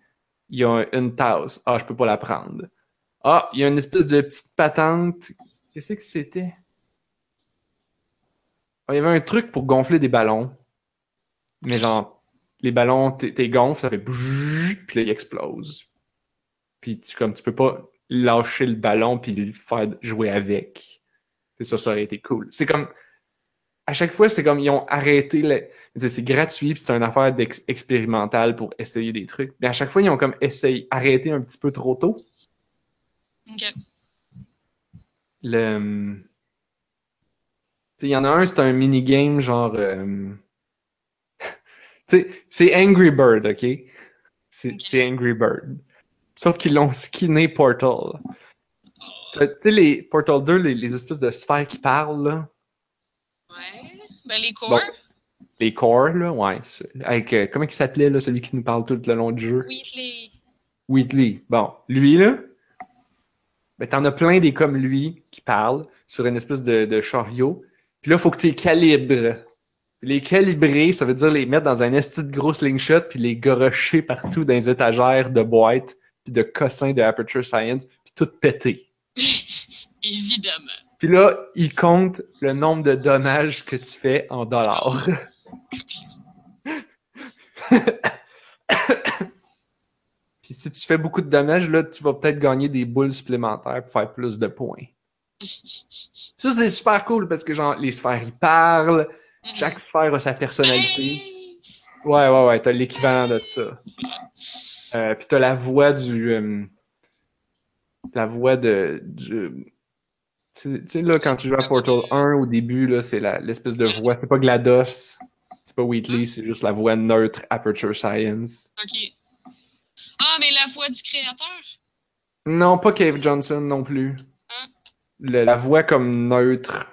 Speaker 1: Il y a une tasse, ah, je peux pas la prendre. Ah, il y a une espèce de petite patente. Qu'est-ce que c'était? Ah, il y avait un truc pour gonfler des ballons. Mais genre, les ballons, t'es gonfles, ça fait bzzz, puis là, ils explosent. Puis tu, comme, tu peux pas lâcher le ballon puis le faire jouer avec. C'est ça, ça aurait été cool. C'est comme, à chaque fois, c'est comme, ils ont arrêté, le- c'est gratuit puis c'est une affaire expérimentale pour essayer des trucs. Mais à chaque fois, ils ont comme essayé, arrêté un petit peu trop tôt.
Speaker 3: Ok.
Speaker 1: Le, hum, il y en a un, c'est un minigame genre, euh, sais, c'est Angry Bird, ok? C'est
Speaker 3: Ok.
Speaker 1: c'est Angry Bird. Sauf qu'ils l'ont skinné Portal.
Speaker 3: Oh,
Speaker 1: Tu sais, les Portal 2, les, les espèces de sphères qui parlent, là.
Speaker 3: Ouais. Ben, les corps.
Speaker 1: Bon. Les cores, là, ouais. Avec, euh, comment il s'appelait, là, celui qui nous parle tout le long du jeu?
Speaker 3: Wheatley.
Speaker 1: Wheatley. Bon, lui, là, ben, t'en as plein des comme lui qui parlent sur une espèce de, de chariot. Puis là, faut que tu les calibres. Les calibrer, ça veut dire les mettre dans un esti de gros slingshot puis les gorocher partout dans les étagères de boîtes puis de cossins de Aperture Science puis tout péter.
Speaker 3: Évidemment.
Speaker 1: Puis là, il compte le nombre de dommages que tu fais en dollars. Puis si tu fais beaucoup de dommages, là, tu vas peut-être gagner des boules supplémentaires pour faire plus de points. Ça, c'est super cool parce que, genre, les sphères, ils parlent. Chaque sphère a sa personnalité. Ouais, ouais, ouais, t'as l'équivalent de ça. Euh, puis t'as la voix du. euh, la voix de. du- Tu sais- tu là, quand tu joues à Portal 1 au début, là, c'est la- l'espèce de voix. C'est pas GLaDOS, c'est pas Wheatley, c'est juste la voix neutre Aperture Science.
Speaker 3: Ok. Ah, mais la voix du créateur?
Speaker 1: Non, pas Cave Johnson non plus.
Speaker 3: Ah.
Speaker 1: Le- la voix comme neutre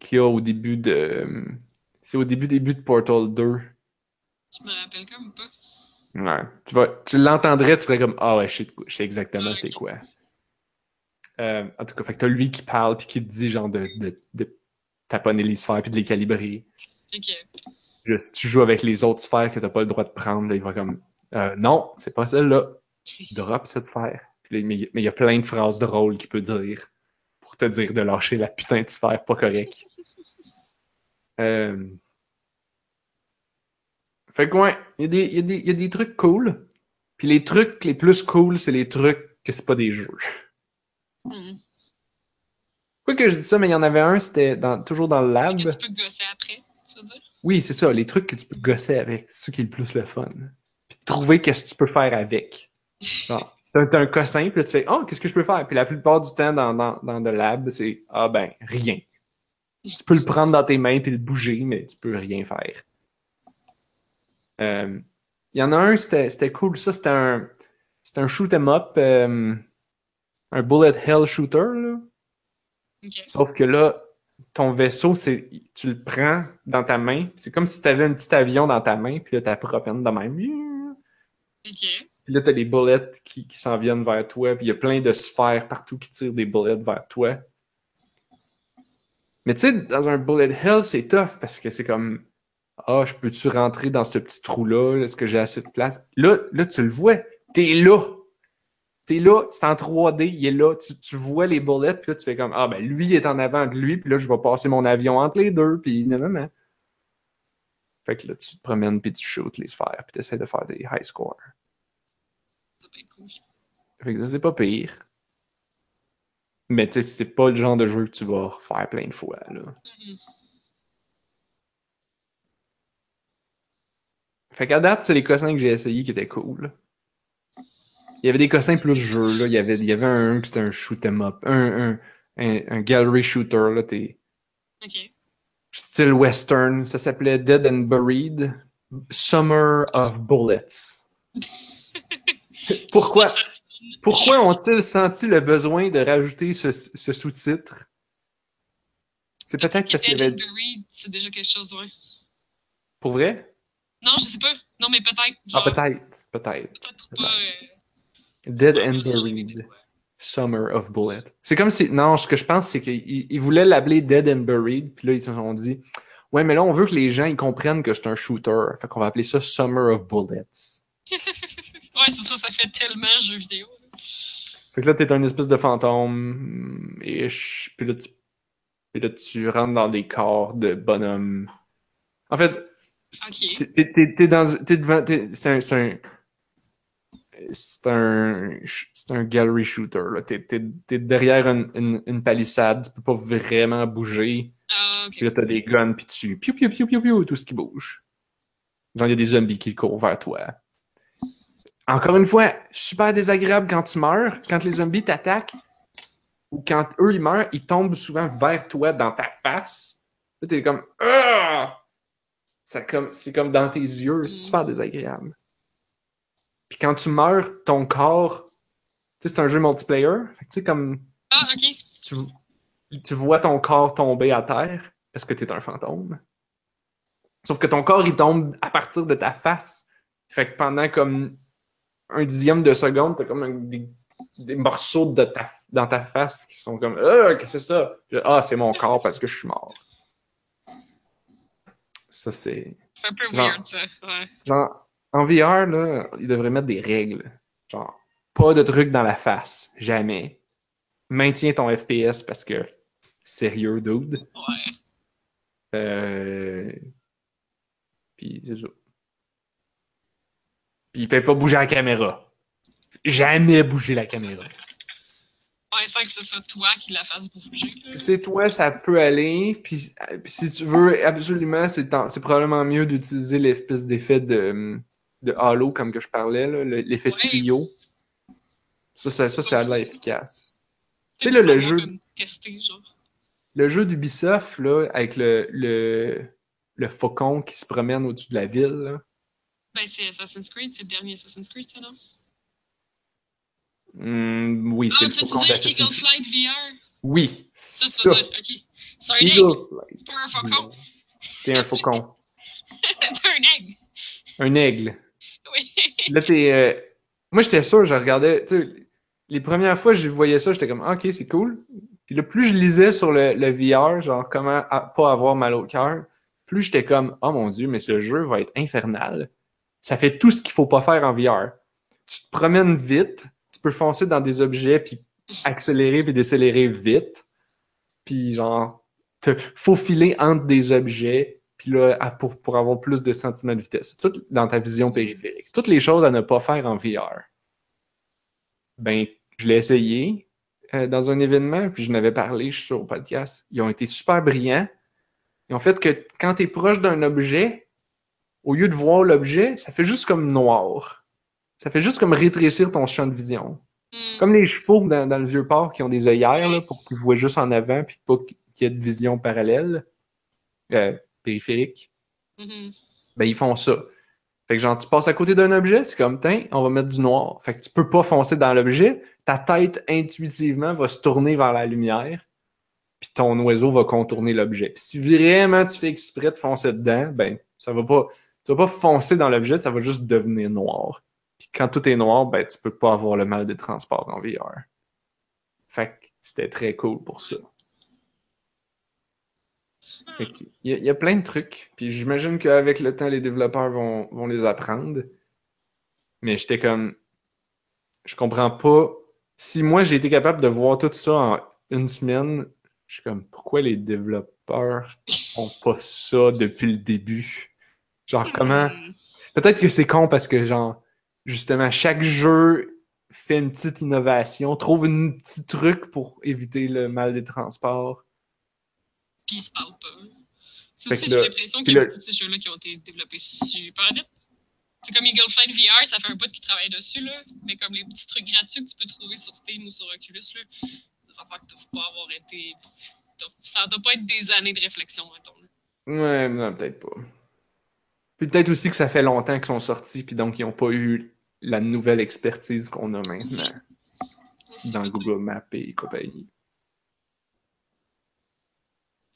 Speaker 1: qu'il y a au début de. C'est au début début de Portal 2.
Speaker 3: Je me rappelle comme pas?
Speaker 1: Ouais. Tu, vas, tu l'entendrais, tu ferais comme Ah ouais, je sais, je sais exactement
Speaker 3: Ok.
Speaker 1: c'est quoi. Euh, en tout cas, fait que t'as lui qui parle puis qui te dit genre de, de, de taponner les sphères puis de les calibrer.
Speaker 3: Ok.
Speaker 1: Juste, si tu joues avec les autres sphères que t'as pas le droit de prendre, là, il va comme Euh, Non, c'est pas celle-là. Drop cette sphère. Puis mais il y a plein de phrases drôles qu'il peut dire pour te dire de lâcher la putain de sphère pas correct. Euh... Fait que ouais, il y, a des- il y y a des trucs cool. Puis les trucs les plus cool, c'est les trucs que c'est pas des jeux.
Speaker 3: Mhm.
Speaker 1: Quoi que je dis ça, mais il y en avait un, c'était dans- toujours dans le lab.
Speaker 3: Que tu peux gosser après, tu veux dire?
Speaker 1: Oui, c'est ça, les trucs que tu peux gosser avec, c'est ça qui est le plus le fun. Puis trouver qu'est-ce que tu peux faire avec. Genre, t'as t'as un cossin, puis là, tu fais, oh, qu'est-ce que je peux faire? Puis la plupart du temps, dans, dans, dans le lab, c'est, ah ben, rien. Tu peux le prendre dans tes mains puis le bouger, mais tu peux rien faire. Euh, Il y en a un, c'était c'était cool. Ça, c'était un, c'était un shoot 'em up, euh, un bullet hell shooter. Là.
Speaker 3: Ok.
Speaker 1: Sauf que là, ton vaisseau, c'est, tu le prends dans ta main. C'est comme si tu avais un petit avion dans ta main, puis là, tu propane de même.
Speaker 3: Ok.
Speaker 1: Puis là, tu as des bullets qui, qui s'en viennent vers toi, puis il y a plein de sphères partout qui tirent des bullets vers toi. Mais tu sais, dans un bullet hell, c'est tough parce que c'est comme Ah, je peux-tu rentrer dans ce petit trou-là? Est-ce que j'ai assez de place? Là, là, tu le vois. T'es là. T'es là, c'est en 3D, il est là. Tu, tu vois les bullets, puis là, tu fais comme Ah, ben lui il est en avant de lui, puis là, je vais passer mon avion entre les deux, puis non, non, non. Fait que là, tu te promènes, puis tu shoots les sphères, puis tu essaies de faire des high scores. Fait que ça, c'est pas pire. Mais tu sais, c'est pas le genre de jeu que tu vas faire plein de fois, là. Fait qu'à date, c'est les cossins que j'ai essayés qui étaient cool. Il y avait des cossins plus jeux, là. Il y avait, il y avait un qui c'était un shoot 'em up. Un, un, un, un gallery shooter, là. T'es style western. Ça s'appelait Dead and Buried. Summer of Bullets. Pourquoi, pourquoi ont-ils senti le besoin de rajouter ce, ce sous-titre? C'est peut-être parce qu'il y avait...
Speaker 3: Dead and Buried, c'est déjà quelque chose, ouais.
Speaker 1: Pour vrai?
Speaker 3: Non, je sais pas. Non, mais peut-être.
Speaker 1: Ah, peut-être. Peut-être.
Speaker 3: peut-être pas. euh,
Speaker 1: Dead and Buried. Summer of Bullet. C'est comme si. Non, ce que je pense, c'est qu'ils ils voulaient l'appeler Dead and Buried, puis là, ils se sont dit Ouais, mais là, on veut que les gens ils comprennent que c'est un shooter. Fait qu'on va appeler ça Summer of Bullets.
Speaker 3: Ouais, c'est ça, ça fait tellement jeu vidéo.
Speaker 1: Fait que là, t'es un espèce de fantôme. Ish, puis là, tu, puis là, tu rentres dans des corps de bonhommes. En fait, t'es- dans. T'es devant. C'est un. C'est un. C'est un, c'est gallery shooter. là. T'es t'es- t'es derrière une, une, une palissade, tu peux pas vraiment bouger.
Speaker 3: Ah.
Speaker 1: Puis là, t'as des guns, puis tu piou piou piou piou piou, tout ce qui bouge. Genre, il y a des zombies qui courent vers toi. Encore une fois, super désagréable quand tu meurs, quand les zombies t'attaquent, ou quand eux, ils meurent, ils tombent souvent vers toi, dans ta face. Là, t'es comme... Ah! Ça comme C'est comme dans tes yeux, c'est super désagréable. Puis quand tu meurs, ton corps... Tu sais, c'est un jeu multiplayer. Fait que tu sais, comme
Speaker 3: Ah, ok.
Speaker 1: tu, tu vois ton corps tomber à terre parce que tu es un fantôme. Sauf que ton corps, il tombe à partir de ta face. Fait que pendant comme un dixième de seconde, t'as comme un- des, des morceaux de ta, dans ta face qui sont comme Ah, qu'est-ce que c'est ça? Puis ah, c'est mon corps parce que je suis mort. Ça, c'est.
Speaker 3: C'est un peu
Speaker 1: Genre-
Speaker 3: weird, ça. Ouais.
Speaker 1: Genre, en VR, là, ils devraient mettre des règles. Genre, pas de trucs dans la face. Jamais. Maintiens ton FPS parce que sérieux, dude.
Speaker 3: Ouais.
Speaker 1: Euh... Puis c'est ça. Puis il fait pas bouger la caméra. Jamais bouger la caméra.
Speaker 3: Ouais, sans que ce soit toi qui la fasse bouger.
Speaker 1: Si c'est toi, ça peut aller. Puis, euh, puis si tu veux, absolument, c'est c'est probablement mieux d'utiliser l'espèce d'effet de, de halo, comme que je parlais, là, le- l'effet
Speaker 3: Ouais.
Speaker 1: tuyau. Ça, ça, ça, ça a de l'air efficace. Tu sais, là, le jeu,
Speaker 3: comme tester, genre.
Speaker 1: le jeu d'Ubisoft, là, avec le, le, le faucon qui se promène au-dessus de la ville, là.
Speaker 3: Ben, c'est Assassin's Creed, c'est le dernier Assassin's Creed, ça, non?
Speaker 1: Hmm, oui, c'est
Speaker 3: Ah,
Speaker 1: le
Speaker 3: tu veux
Speaker 1: faucon d'Assassin's
Speaker 3: Eagle
Speaker 1: Creed.
Speaker 3: Flight VR?
Speaker 1: Oui,
Speaker 3: Ça,
Speaker 1: ça.
Speaker 3: dire, ok. C'est un egg.
Speaker 1: Eagle Flight.
Speaker 3: Pas un faucon.
Speaker 1: T'es un faucon.
Speaker 3: C'est un egg.
Speaker 1: Un aigle. Là, t'es. euh, Moi, j'étais sûr, je regardais. Les premières fois que je voyais ça, j'étais comme, Ah, ok, c'est cool. Puis là, plus je lisais sur le, le VR, genre, comment pas avoir mal au cœur, plus j'étais comme, oh mon dieu, mais ce jeu va être infernal. Ça fait tout ce qu'il faut pas faire en VR. Tu te promènes vite, tu peux foncer dans des objets, puis accélérer puis décélérer vite. Puis, genre, te faufiler entre des objets, puis là, pour, pour avoir plus de sentiments de vitesse. Tout dans ta vision périphérique. Toutes les choses à ne pas faire en VR. Ben, je l'ai essayé euh, dans un événement, puis je n'avais parlé, je suis sur le podcast. Ils ont été super brillants. Ils ont fait que quand tu es proche d'un objet, au lieu de voir l'objet, ça fait juste comme noir. Ça fait juste comme rétrécir ton champ de vision.
Speaker 3: Hmm.
Speaker 1: Comme les chevaux dans, dans le vieux port qui ont des œillères là, pour qu'ils voient juste en avant puis pas qu'il y ait de vision parallèle, euh, périphérique.
Speaker 3: Mhm.
Speaker 1: Ben, ils font ça. Fait que genre, tu passes à côté d'un objet, c'est comme, tiens, on va mettre du noir. Fait que tu peux pas foncer dans l'objet. Ta tête, intuitivement, va se tourner vers la lumière. Puis ton oiseau va contourner l'objet. Si vraiment tu fais exprès de foncer dedans, ben, ça va pas, tu vas pas foncer dans l'objet, ça va juste devenir noir. Puis quand tout est noir, ben, tu peux pas avoir le mal des transports en VR. Fait que c'était très cool pour ça. Il y, a- il y a plein de trucs. Puis j'imagine qu'avec le temps, les développeurs vont, vont les apprendre. Mais j'étais comme. Je comprends pas. Si moi j'ai été capable de voir tout ça en une semaine, je suis comme pourquoi les développeurs font pas ça depuis le début? Genre comment?
Speaker 3: Hmm.
Speaker 1: Peut-être que c'est con parce que genre justement chaque jeu fait une petite innovation, trouve un petit truc pour éviter le mal des transports.
Speaker 3: Puis ils se parlent pas. Aussi, j'ai l'impression
Speaker 1: puis
Speaker 3: qu'il y a
Speaker 1: là-
Speaker 3: beaucoup de ces jeux-là qui ont été développés super vite. C'est comme Eagle Flight VR, ça fait un bout qu'ils travaillent dessus, là. Mais comme les petits trucs gratuits que tu peux trouver sur Steam ou sur Oculus, là, des affaires que tu pas avoir été. Ça doit pas être des années de réflexion, mettons. là.
Speaker 1: Ouais, non, peut-être pas. Puis peut-être aussi que ça fait longtemps qu'ils sont sortis, puis donc ils n'ont pas eu la nouvelle expertise qu'on a maintenant
Speaker 3: Aussi,
Speaker 1: dans
Speaker 3: peut-être.
Speaker 1: Google Maps et compagnie.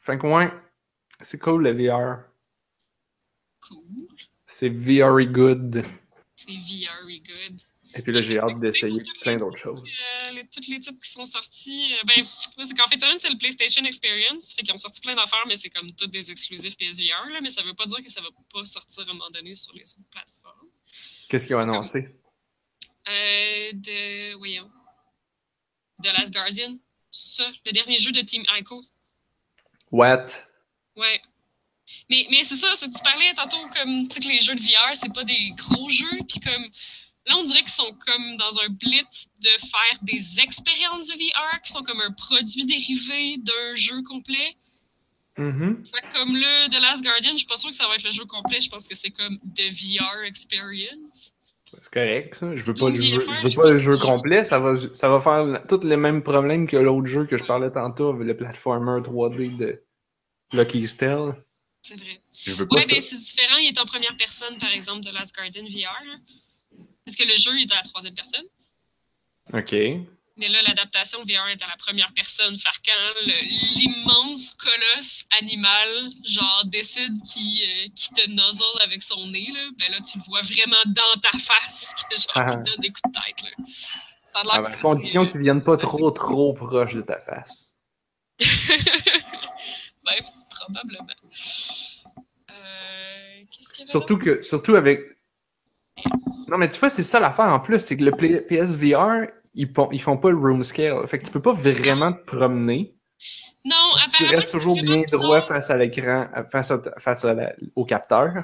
Speaker 1: Fait que ouais, c'est cool le VR.
Speaker 3: Cool.
Speaker 1: C'est very good.
Speaker 3: C'est very good.
Speaker 1: Et puis là, j'ai hâte d'essayer
Speaker 3: Toutes
Speaker 1: plein d'autres choses.
Speaker 3: euh, les- tous les titres qui sont sortis, euh, ben, c'est qu'en fait, c'est le PlayStation Experience. Fait qu'ils ont sorti plein d'affaires, mais c'est comme tous des exclusifs PSVR, là, mais ça veut pas dire que ça va pas sortir à un moment donné sur les autres plateformes.
Speaker 1: Qu'est-ce qu'ils ont annoncé?
Speaker 3: Euh, de. Voyons. De Last Guardian. Ça, le dernier jeu de Team Ico.
Speaker 1: What?
Speaker 3: Ouais. Mais, mais c'est ça, c'est- tu parlais tantôt comme, tu sais, que les jeux de VR, c'est pas des gros jeux, puis comme, là, on dirait qu'ils sont comme dans un blitz de faire des expériences de VR qui sont comme un produit dérivé d'un jeu complet. Fait que comme le The Last Guardian, je suis pas sûre que ça va être le jeu complet, je pense que c'est comme The VR Experience.
Speaker 1: C'est correct, ça. Je veux pas le jeu, je veux pas le jeu
Speaker 3: je-
Speaker 1: complet. Ça va, ça va faire tous les mêmes problèmes que l'autre jeu que je parlais tantôt, le platformer 3D de Lucky's Tale.
Speaker 3: C'est vrai.
Speaker 1: Je veux pas
Speaker 3: Ouais,
Speaker 1: ça.
Speaker 3: ben c'est différent, il est en première personne, par exemple, de Last Guardian VR. Parce que le jeu est à la troisième personne.
Speaker 1: Ok.
Speaker 3: Mais là, l'adaptation VR est à la première personne. Faire quand le- l'immense colosse animal, genre, décide qu'il euh, te nozzle avec son nez, là, ben là, tu le vois vraiment dans ta face, que genre,
Speaker 1: Ah.
Speaker 3: il te donne des coups de tête, là. Ça a l'air
Speaker 1: À
Speaker 3: que
Speaker 1: la
Speaker 3: c'est
Speaker 1: condition qu'ils viennent pas trop trop proche de ta face.
Speaker 3: ben, probablement. Euh, Qu'est-ce qu'il y avait
Speaker 1: Surtout que, surtout avec. Non, mais tu vois, c'est ça l'affaire en plus, c'est que le PSVR, ils, font- ils font pas le room scale. Fait que tu peux pas vraiment te promener.
Speaker 3: Non,
Speaker 1: Tu restes toujours bien droit face à l'écran, face, à- face à la- au capteur.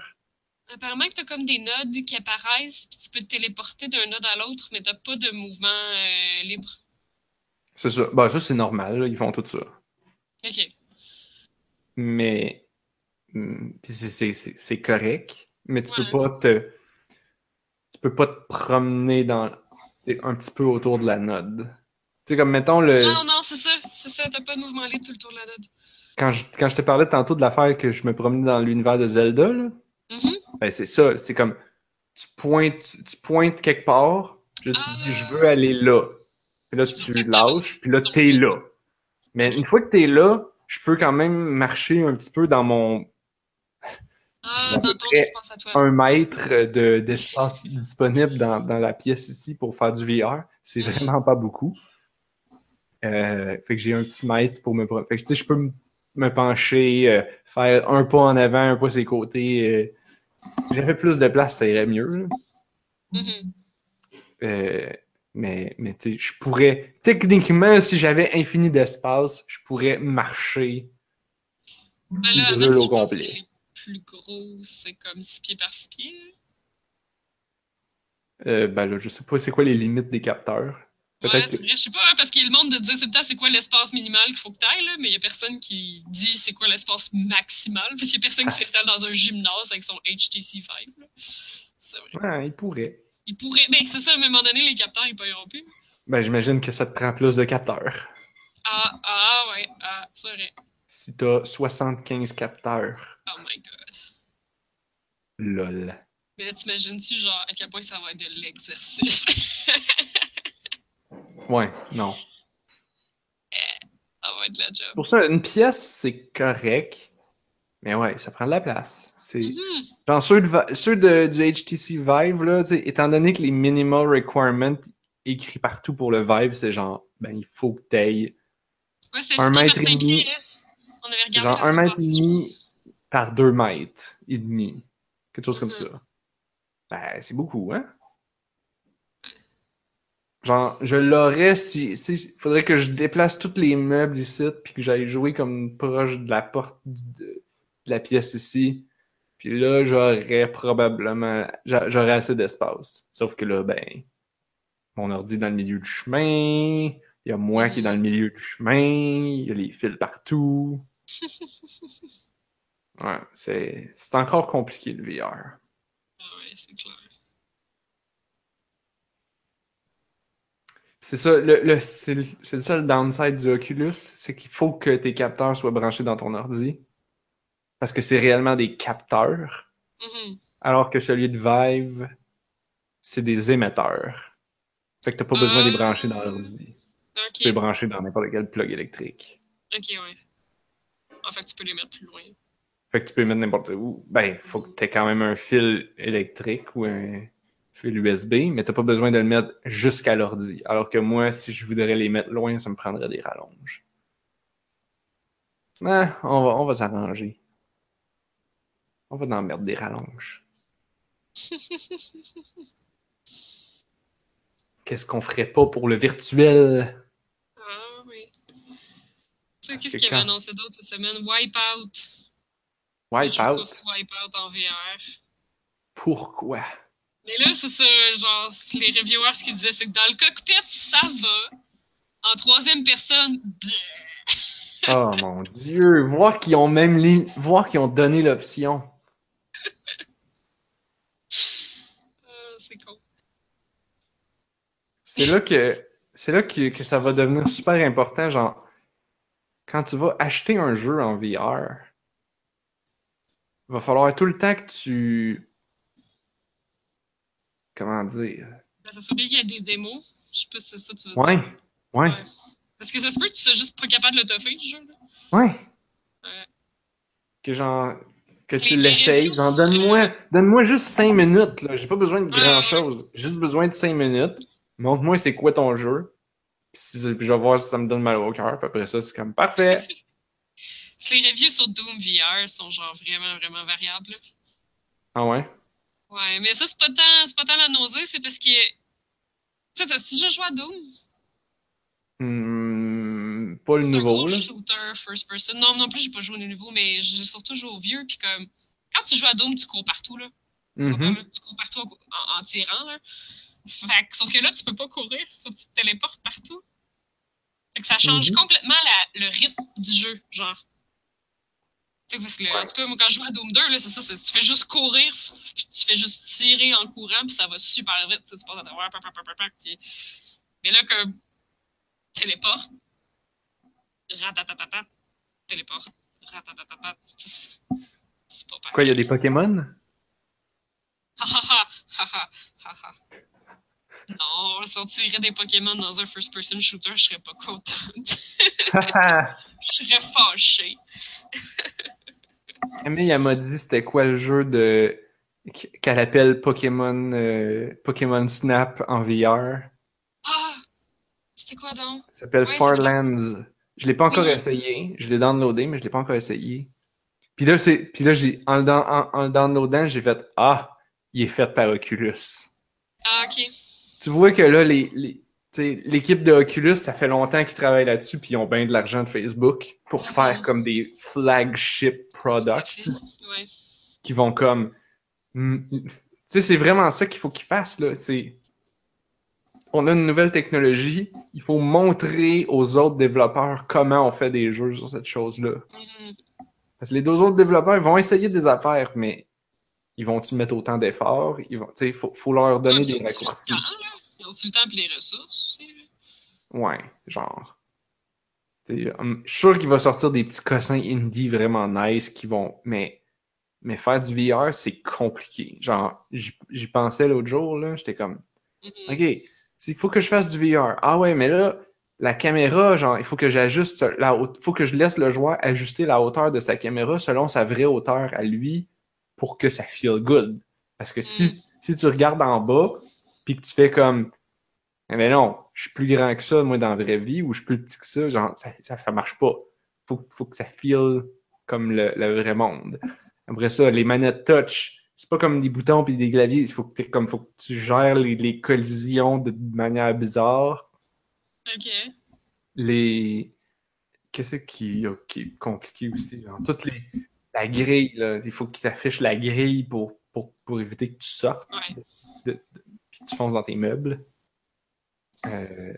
Speaker 3: Apparemment que t'as comme des nodes qui apparaissent, puis tu peux te téléporter d'un node à l'autre, mais t'as pas de mouvement euh, libre.
Speaker 1: C'est ça. Ben, ça, c'est normal, là, ils font tout ça.
Speaker 3: Ok.
Speaker 1: Mais. pis c'est- correct. Mais tu peux pas te. Tu peux pas te promener dans. Un petit peu autour de la node. Tu sais, comme mettons le.
Speaker 3: Non, non, c'est ça, c'est ça, t'as pas de mouvement libre tout le tour de la node.
Speaker 1: Quand je, quand je te parlais tantôt de l'affaire que je me promenais dans l'univers de Zelda, là,
Speaker 3: Mhm.
Speaker 1: ben c'est ça. C'est comme. Tu pointes, tu pointes quelque part, puis là, tu
Speaker 3: Ah.
Speaker 1: dis, je veux aller là. Puis là, tu lâches, puis là, t'es là. Mais une fois que t'es là, je peux quand même marcher un petit peu dans mon
Speaker 3: Ah, dans ton
Speaker 1: près
Speaker 3: espace à toi.
Speaker 1: un mètre de, d'espace disponible dans, dans la pièce ici pour faire du VR. C'est
Speaker 3: Mhm.
Speaker 1: vraiment pas beaucoup. Euh, fait que j'ai un petit mètre pour me... Fait que je peux me, me pencher, euh, faire un pas en avant, un pas sur les côtés. euh. Si j'avais plus de place, ça irait mieux.
Speaker 3: Mhm.
Speaker 1: Euh, mais mais tu sais, je pourrais... Techniquement, si j'avais infini d'espace, je pourrais marcher.
Speaker 3: Ben là, avec,
Speaker 1: au complet.
Speaker 3: Plus gros, c'est comme 6 pieds par 6 pieds. là.
Speaker 1: Euh, ben là, je sais pas c'est quoi les limites des capteurs?
Speaker 3: Ouais,
Speaker 1: que...
Speaker 3: vrai, je sais pas, hein, parce qu'il y a le monde de dire tout le temps c'est quoi l'espace minimal qu'il faut que t'ailles, là, mais il y a personne qui dit c'est quoi l'espace maximal, parce qu'il y a personne qui s'installe dans un gymnase avec son HTC Vive. là. C'est vrai.
Speaker 1: Ouais, il pourrait.
Speaker 3: Il pourrait. Ben, c'est ça, à un moment donné, les capteurs, ils paieront plus.
Speaker 1: Ben, j'imagine que ça te prend plus de capteurs.
Speaker 3: Ah, ah, ouais, ah, c'est vrai.
Speaker 1: Si t'as 75 capteurs.
Speaker 3: Oh my god.
Speaker 1: Lol.
Speaker 3: Mais là, t'imagines-tu, genre, à quel point ça va être de l'exercice?
Speaker 1: Ouais, non.
Speaker 3: ça va être de la job.
Speaker 1: Pour ça, une pièce, c'est correct. Mais ouais, ça prend de la place. C'est...
Speaker 3: Mhm.
Speaker 1: Dans ceux, de, Vi- ceux de- du HTC Vive, là, étant donné que les minimal requirements écrits partout pour le Vive, c'est genre, ben, il faut que t'ailles
Speaker 3: Ouais,
Speaker 1: Un mètre et demi.
Speaker 3: pieds, hein. Avait regardé
Speaker 1: genre un mètre et demi par deux mètres et demi. Quelque chose comme
Speaker 3: Mhm.
Speaker 1: ça. Ben, c'est beaucoup, hein? Genre, je l'aurais si. Il faudrait que je déplace tous les meubles ici, puis que j'aille jouer comme proche de la porte de, de la pièce ici. Puis là, j'aurais probablement. j'a- J'aurais assez d'espace. Sauf que là, ben. Mon ordi est dans le milieu du chemin. Il y a moi qui est dans le milieu du chemin. Il y a les fils partout. Ouais, c'est c'est encore compliqué le VR.
Speaker 3: Ah ouais, c'est clair.
Speaker 1: C'est ça, le, le- c'est le, le seul downside du Oculus, c'est qu'il faut que tes capteurs soient branchés dans ton ordi. Parce que c'est réellement des capteurs.
Speaker 3: Mhm.
Speaker 1: Alors que celui de Vive, c'est des émetteurs. Fait que t'as pas besoin de les brancher dans l'ordi. Tu peux les brancher dans n'importe quel plug électrique.
Speaker 3: ok, ouais. En fait, tu peux les mettre plus loin.
Speaker 1: Fait que tu peux les mettre n'importe où. Ben, faut que t'aies quand même un fil électrique ou un fil USB, mais t'as pas besoin de le mettre jusqu'à l'ordi. Alors que moi, si je voudrais les mettre loin, ça me prendrait des rallonges. Ah, on va, on va s'arranger. On va en mettre des rallonges. Qu'est-ce qu'on ferait pas pour le virtuel?
Speaker 3: Sais, qu'est-ce
Speaker 1: que
Speaker 3: qu'il avait
Speaker 1: quand-
Speaker 3: annoncé d'autre cette semaine? Wipeout.
Speaker 1: Wipeout?
Speaker 3: Wipeout en VR.
Speaker 1: Pourquoi?
Speaker 3: Mais là, c'est ça, genre, les reviewers, ce qu'ils disaient, c'est que dans le cockpit, ça va. En troisième personne, bleh.
Speaker 1: Oh mon dieu! Voir qu'ils ont même li- voir qu'ils ont donné l'option.
Speaker 3: Euh, c'est con.
Speaker 1: C'est là que c'est là que, que ça va devenir super important, genre quand tu vas acheter un jeu en VR, il va falloir tout le temps que tu comment dire?
Speaker 3: Ben, ça serait bien qu'il y ait des démos. Je sais pas si c'est ça que tu veux
Speaker 1: Ouais,
Speaker 3: dire.
Speaker 1: ouais,
Speaker 3: Parce que ça se peut que tu sois juste pas capable de le toffer, le jeu. Là.
Speaker 1: ouais.
Speaker 3: Ouais.
Speaker 1: Que genre que tu
Speaker 3: Les- les
Speaker 1: l'essayes, genre donne-moi donne-moi juste 5 minutes là, j'ai pas besoin de
Speaker 3: Ouais, ouais,
Speaker 1: grand chose, juste besoin de 5 minutes. Montre-moi c'est quoi ton jeu. Puis, je vais voir si ça me donne mal au cœur, puis après ça c'est comme parfait.
Speaker 3: Les reviews sur Doom VR sont genre vraiment, vraiment variables. là.
Speaker 1: Ah ouais?
Speaker 3: Ouais, mais ça, c'est pas tant, c'est pas tant la nausée, c'est parce que. Tu sais, t'as-tu déjà joué à Doom?
Speaker 1: Hmm, pas le
Speaker 3: un
Speaker 1: nouveau
Speaker 3: gros
Speaker 1: là.
Speaker 3: shooter first person. Non, non plus, j'ai pas joué au nouveau, mais j'ai surtout joué au vieux. Puis comme, quand tu joues à Doom, tu cours partout, là. Tu,
Speaker 1: Mhm.
Speaker 3: Tu cours partout en, en- en tirant, là. Fait que- sauf que là, tu peux pas courir. Faut que tu te téléportes partout. Fait que ça change
Speaker 1: Mhm.
Speaker 3: complètement la- le rythme du jeu, genre. Tu sais, parce que, en tout cas, moi, quand je joue à Doom 2, là, c'est ça, tu fais juste courir, puis tu fais juste tirer en courant, puis ça va super vite, tu passes à travers, puis- Mais là, comme, téléporte, ratatatata, téléporte, ratatatata, c'est pas pareil.
Speaker 1: Quoi, il y a des Pokémon?
Speaker 3: Ha ha ha, ha ha, ha ha. Non, si on tirait des Pokémon dans un first-person shooter, je serais pas contente. je serais fâchée.
Speaker 1: Camille, elle m'a dit c'était quoi le jeu de qu'elle appelle Pokémon euh, Pokémon Snap en VR.
Speaker 3: Ah! C'était quoi donc?
Speaker 1: Ça s'appelle
Speaker 3: Ouais,
Speaker 1: Farlands. Je l'ai pas encore
Speaker 3: Oui.
Speaker 1: essayé. Je l'ai downloadé, mais je l'ai pas encore essayé. Puis là, c'est. Puis là, j'ai. En, en, en le downloadant, j'ai fait Ah, il est fait par Oculus.
Speaker 3: Ah, ok.
Speaker 1: Tu vois que là, les. les L'équipe de Oculus, ça fait longtemps qu'ils travaillent là-dessus, puis ils ont bien de l'argent de Facebook pour faire
Speaker 3: Mhm.
Speaker 1: comme des flagship products.
Speaker 3: Ouais.
Speaker 1: qui vont comme. Mm, Tu sais, c'est vraiment ça qu'il faut qu'ils fassent, là. C'est. On a une nouvelle technologie, il faut montrer aux autres développeurs comment on fait des jeux sur cette chose-là.
Speaker 3: Mhm.
Speaker 1: Parce que les deux autres développeurs ils vont essayer des affaires, mais Ils vont-tu mettre autant d'efforts? Il faut, faut leur donner des raccourcis.
Speaker 3: Ils ont le temps et les ressources aussi.
Speaker 1: Ouais, genre. Hum, je suis sûr qu'il va sortir des petits cossins indie vraiment nice qui vont. Mais, mais faire du VR, c'est compliqué. Genre, j'y pensais l'autre jour, là. J'étais comme. Mm-hmm. OK, il faut que je fasse du VR. Ah ouais, mais là, la caméra, genre, il faut que j'ajuste la il faut que je laisse le joueur ajuster la hauteur de sa caméra selon sa vraie hauteur à lui pour que ça feel good. Parce que si, mm. si tu regardes en bas, puis que tu fais comme mais non, je suis plus grand que ça, moi, dans la vraie vie, ou je suis plus petit que ça, genre, ça, ça, marche pas. Faut, faut que ça feel comme le, vrai monde. Après ça, les manettes touch, c'est pas comme des boutons puis des claviers. Il faut que, comme, faut que tu gères les, collisions de manière bizarre.
Speaker 3: OK.
Speaker 1: Les. Qu'est-ce qui, qui, est compliqué aussi? Genre, toutes les. La grille, là. Il faut qu'ils affichent la grille pour, pour, pour éviter que tu sortes. puis que tu fonces dans tes meubles. Euh,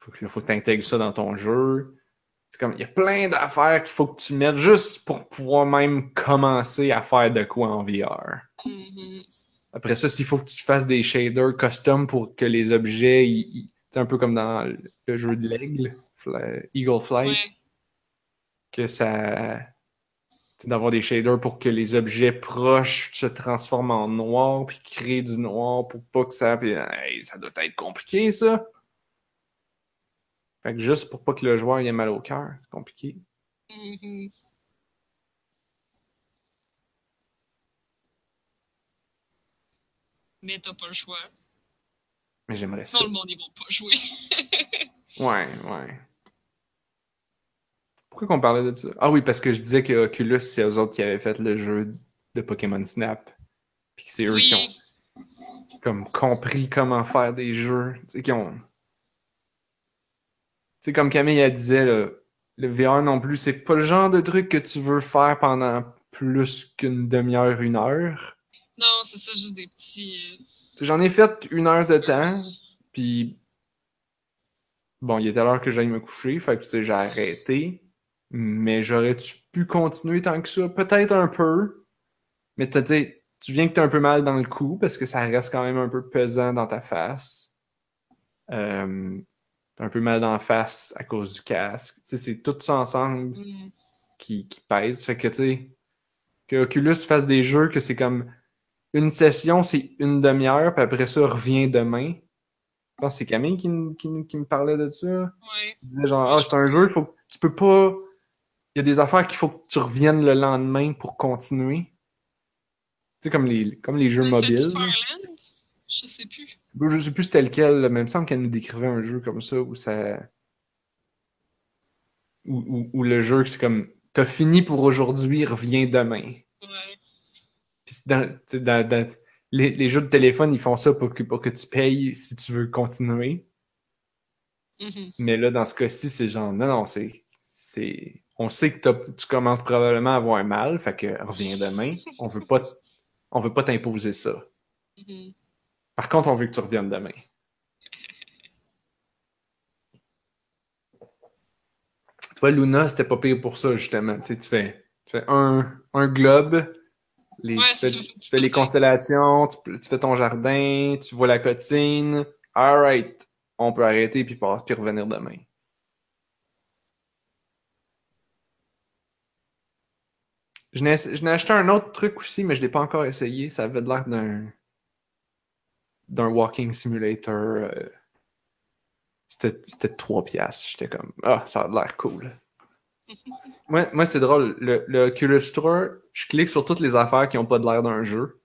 Speaker 1: faut que, faut que tu intègres ça dans ton jeu. C'est comme, il y a plein d'affaires qu'il faut que tu mettes juste pour pouvoir même commencer à faire de quoi en VR. Mm-hmm. Après ça, s'il faut que tu fasses des shaders custom pour que les objets, c'est un peu comme dans le jeu de l'aigle, Eagle Flight, que ça, d'avoir des shaders pour que les objets proches se transforment en noir, puis créer du noir pour pas que ça. Puis, ça doit être compliqué, ça. Fait que juste pour pas que le joueur ait mal au cœur, c'est compliqué. Mm-hmm.
Speaker 3: Mais t'as pas le choix.
Speaker 1: Mais j'aimerais ça.
Speaker 3: Non, le monde, ils vont pas jouer.
Speaker 1: ouais, ouais. Pourquoi qu'on parlait de ça? Ah oui, parce que je disais que Oculus, c'est eux autres qui avaient fait le jeu de Pokémon Snap. Puis c'est eux qui ont comme compris comment faire des jeux. Tu sais, qui ont. Tu comme Camille a disait, le, le VR non plus, c'est pas le genre de truc que tu veux faire pendant plus qu'une demi-heure, une heure.
Speaker 3: Non, c'est ça, juste des petits.
Speaker 1: Euh, J'en ai fait une heure de temps, puis bon, il était l'heure que j'aille me coucher, fait que j'ai arrêté. Mais j'aurais-tu pu continuer tant que ça? Peut-être un peu. Mais tu viens que tu as un peu mal dans le cou parce que ça reste quand même un peu pesant dans ta face. Euh, t'as un peu mal dans la face à cause du casque. c'est tout ça ensemble mm. qui, qui pèse. Fait que, tu sais, que Oculus fasse des jeux que c'est comme une session, c'est une demi-heure, puis après ça, revient demain. Je pense que c'est Camille qui, qui, qui, me parlait de ça.
Speaker 3: Ouais.
Speaker 1: Il disait genre, ah, c'est un jeu, faut, tu peux pas il y a des affaires qu'il faut que tu reviennes le lendemain pour continuer. Tu sais, comme les, comme les jeux mobiles.
Speaker 3: Je sais plus.
Speaker 1: Je sais plus c'était lequel, mais il me semble qu'elle nous décrivait un jeu comme ça où ça. Où, le jeu, c'est comme T'as fini pour aujourd'hui, reviens demain.
Speaker 3: Ouais.
Speaker 1: Puis dans, dans, les, les, jeux de téléphone, ils font ça pour que, pour que tu payes si tu veux continuer.
Speaker 3: Mm-hmm.
Speaker 1: Mais là, dans ce cas-ci, c'est genre, non, non, c'est on sait que tu commences probablement à avoir mal, fait que reviens demain. On veut pas, on veut pas t'imposer ça.
Speaker 3: Mm-hmm.
Speaker 1: Par contre, on veut que tu reviennes demain. Tu vois, Luna, c'était pas pire pour ça, justement. Tu, tu fais, tu fais un, un globe, les, tu, fais, les constellations, tu, fais ton jardin, tu vois la cotine. Alright, on peut arrêter puis, puis revenir demain. Je n'ai acheté un autre truc aussi, mais je ne l'ai pas encore essayé. Ça avait l'air d'un d'un walking simulator. Euh, c'était 3 piastres. J'étais comme, ah, ça a l'air cool. moi, moi c'est drôle. Le, le, Oculus Store, je clique sur toutes les affaires qui n'ont pas de l'air d'un jeu.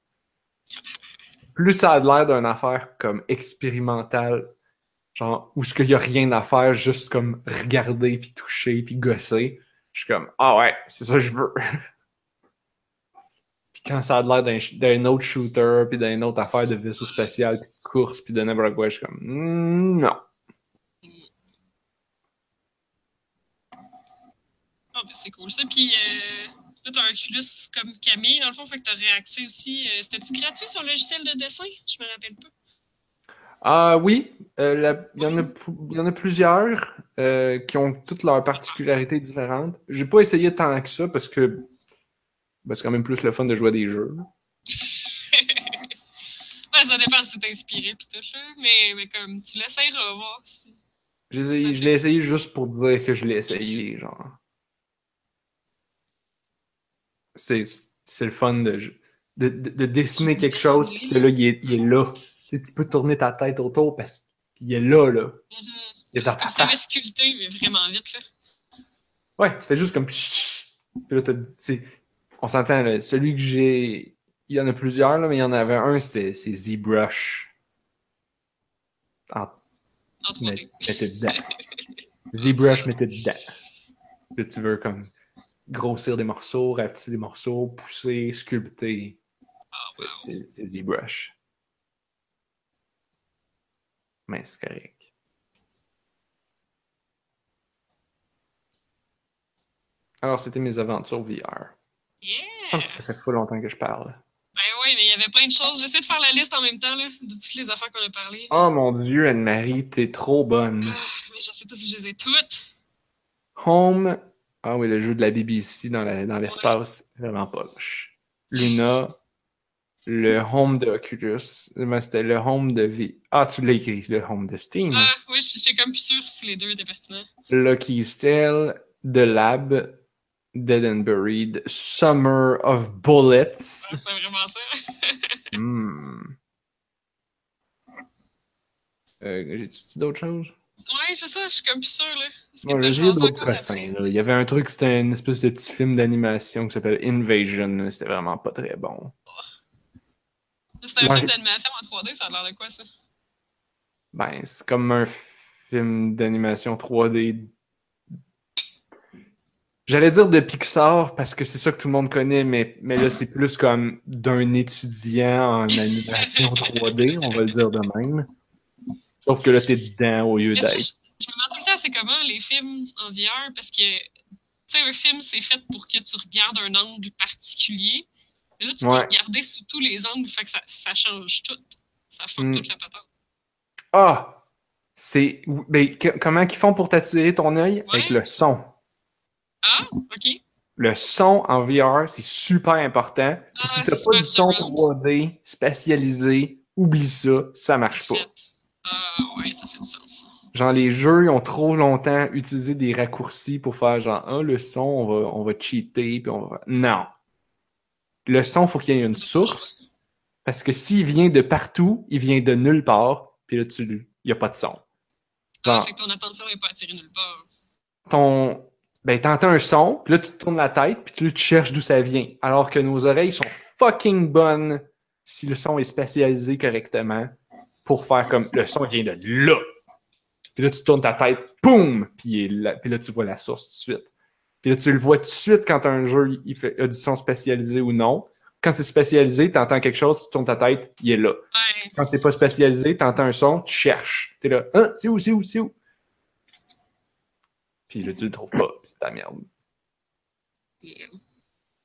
Speaker 1: Plus ça a l'air d'une affaire comme expérimentale, genre, où ce qu'il n'y a rien à faire, juste comme regarder, puis toucher, puis gosser. Je suis comme, ah ouais, c'est ça que je veux. Quand ça a l'air d'un autre shooter, puis d'une autre affaire de vaisseau spatial, puis de course, puis de n'importe quoi, je suis comme, mm, non.
Speaker 3: Ah, ben c'est cool ça. Puis euh, là, t'as un Oculus comme Camille, dans le fond, fait que t'as réaccès aussi. Euh, C'était-tu gratuit sur le logiciel de dessin? Je me rappelle pas.
Speaker 1: Ah oui, euh, il y, y, en a plusieurs euh, qui ont toutes leurs particularités différentes. J'ai pas essayé tant que ça parce que ben, c'est quand même plus le fun de jouer à des jeux.
Speaker 3: ça dépend si t'es inspiré pis tout. Mais, mais comme, tu l'essayeras, voir si...
Speaker 1: Je l'ai- essayé juste pour dire que je l'ai essayé, genre. C'est, le fun de, de, de, de dessiner quelque chose, puis là, il est, il est là. Tu sais, tu peux tourner ta tête autour, parce qu'il est là, là.
Speaker 3: Mhm.
Speaker 1: Il est dans ta
Speaker 3: Comme si t'avais
Speaker 1: face.
Speaker 3: sculpté, mais vraiment vite, là.
Speaker 1: Ouais, tu fais juste comme... Puis là, tu on s'entend, là, celui que j'ai... Il y en a plusieurs, là, mais il y en avait un, c'est ZBrush. En
Speaker 3: En 3D.
Speaker 1: met- mettez dedans. ZBrush, mettez dedans. Là, tu veux comme grossir des morceaux, rapetisser des morceaux, pousser, sculpter.
Speaker 3: Ah, wow.
Speaker 1: C'est ZBrush. Mais c'est correct. Alors, c'était mes aventures VR.
Speaker 3: Yeah!
Speaker 1: Ça fait fou longtemps que je parle.
Speaker 3: Ben oui, mais il y avait plein de choses. J'essaie de faire la liste en même temps, là, de toutes les affaires qu'on a parlé.
Speaker 1: Oh mon dieu, Anne-Marie, t'es trop bonne.
Speaker 3: Ah, mais je sais pas si je les ai toutes.
Speaker 1: Home. Ah oui, le jeu de la BBC dans la- dans l'espace, vraiment poche. Luna. Le home de Oculus. Ben, C'était le home de V. Ah, tu l'as écrit, le home de Steam.
Speaker 3: Ah, oui, j'étais comme plus sûre si les deux étaient pertinents.
Speaker 1: Lucky Stale, The Lab, Dead and Buried, Summer of Bullets.
Speaker 3: C'est vraiment ça?
Speaker 1: Hmm. Euh, J'ai-tu dit d'autres choses?
Speaker 3: Ouais, c'est ça, je suis comme plus sûre, là.
Speaker 1: Bon, j'ai d'autres cossins. là. Il y avait un truc, c'était une espèce de petit film d'animation qui s'appelle Invasion. là. C'était vraiment pas très bon.
Speaker 3: C'est un
Speaker 1: Ouais.
Speaker 3: film d'animation en 3D, ça a l'air de quoi, ça?
Speaker 1: Ben, c'est comme un film d'animation 3D. J'allais dire de Pixar parce que c'est ça que tout le monde connaît, mais, mais là, c'est plus comme d'un étudiant en animation 3D, on va le dire de même. Sauf que là, t'es dedans au lieu d'être.
Speaker 3: je, me demande tout le temps, c'est comment les films en VR, parce que, tu sais, un film, c'est fait pour que tu regardes un angle particulier. Mais là, tu
Speaker 1: Ouais.
Speaker 3: peux regarder sous tous les angles, fait que ça, ça change tout. Ça fuck
Speaker 1: Mm.
Speaker 3: toute la patente.
Speaker 1: Ah! C'est. Ben, comment qu'ils font pour t'attirer ton œil? Avec le son.
Speaker 3: Ah, ok.
Speaker 1: Le son en VR, c'est super important.
Speaker 3: Ah
Speaker 1: si t'as
Speaker 3: c'est
Speaker 1: pas du son
Speaker 3: surround.
Speaker 1: 3D spatialisé, oublie ça, ça marche pas.
Speaker 3: Ah, ouais, ça fait du sens.
Speaker 1: Genre, les jeux, ils ont trop longtemps utilisé des raccourcis pour faire genre, ah, le son, on va, on va cheater, puis on va... Non. Le son, faut qu'il y ait une source, parce que s'il vient de partout, il vient de nulle part, puis là, tu, il y a pas de son.
Speaker 3: Ah,
Speaker 1: Genre,
Speaker 3: fait que ton attention n'est pas attirée nulle part.
Speaker 1: ton... Ben, t'entends un son, puis là, tu te tournes la tête, puis tu, tu cherches d'où ça vient. Alors que nos oreilles sont fucking bonnes si le son est spatialisé correctement pour faire comme le son vient de là. Puis là, tu tournes ta tête, boum! Puis, là, puis là, tu vois la source tout de suite. Puis là, tu le vois tout de suite quand un jeu il fait, a du son spatialisé ou non. Quand c'est spatialisé, tu entends quelque chose, tu tournes ta tête, il est là.
Speaker 3: Ouais.
Speaker 1: Quand c'est pas spatialisé, tu entends un son, tu cherches. T'es là, hein, c'est où, c'est où, c'est où? Puis là, tu le trouves pas, c'est ta merde.
Speaker 3: Et, euh,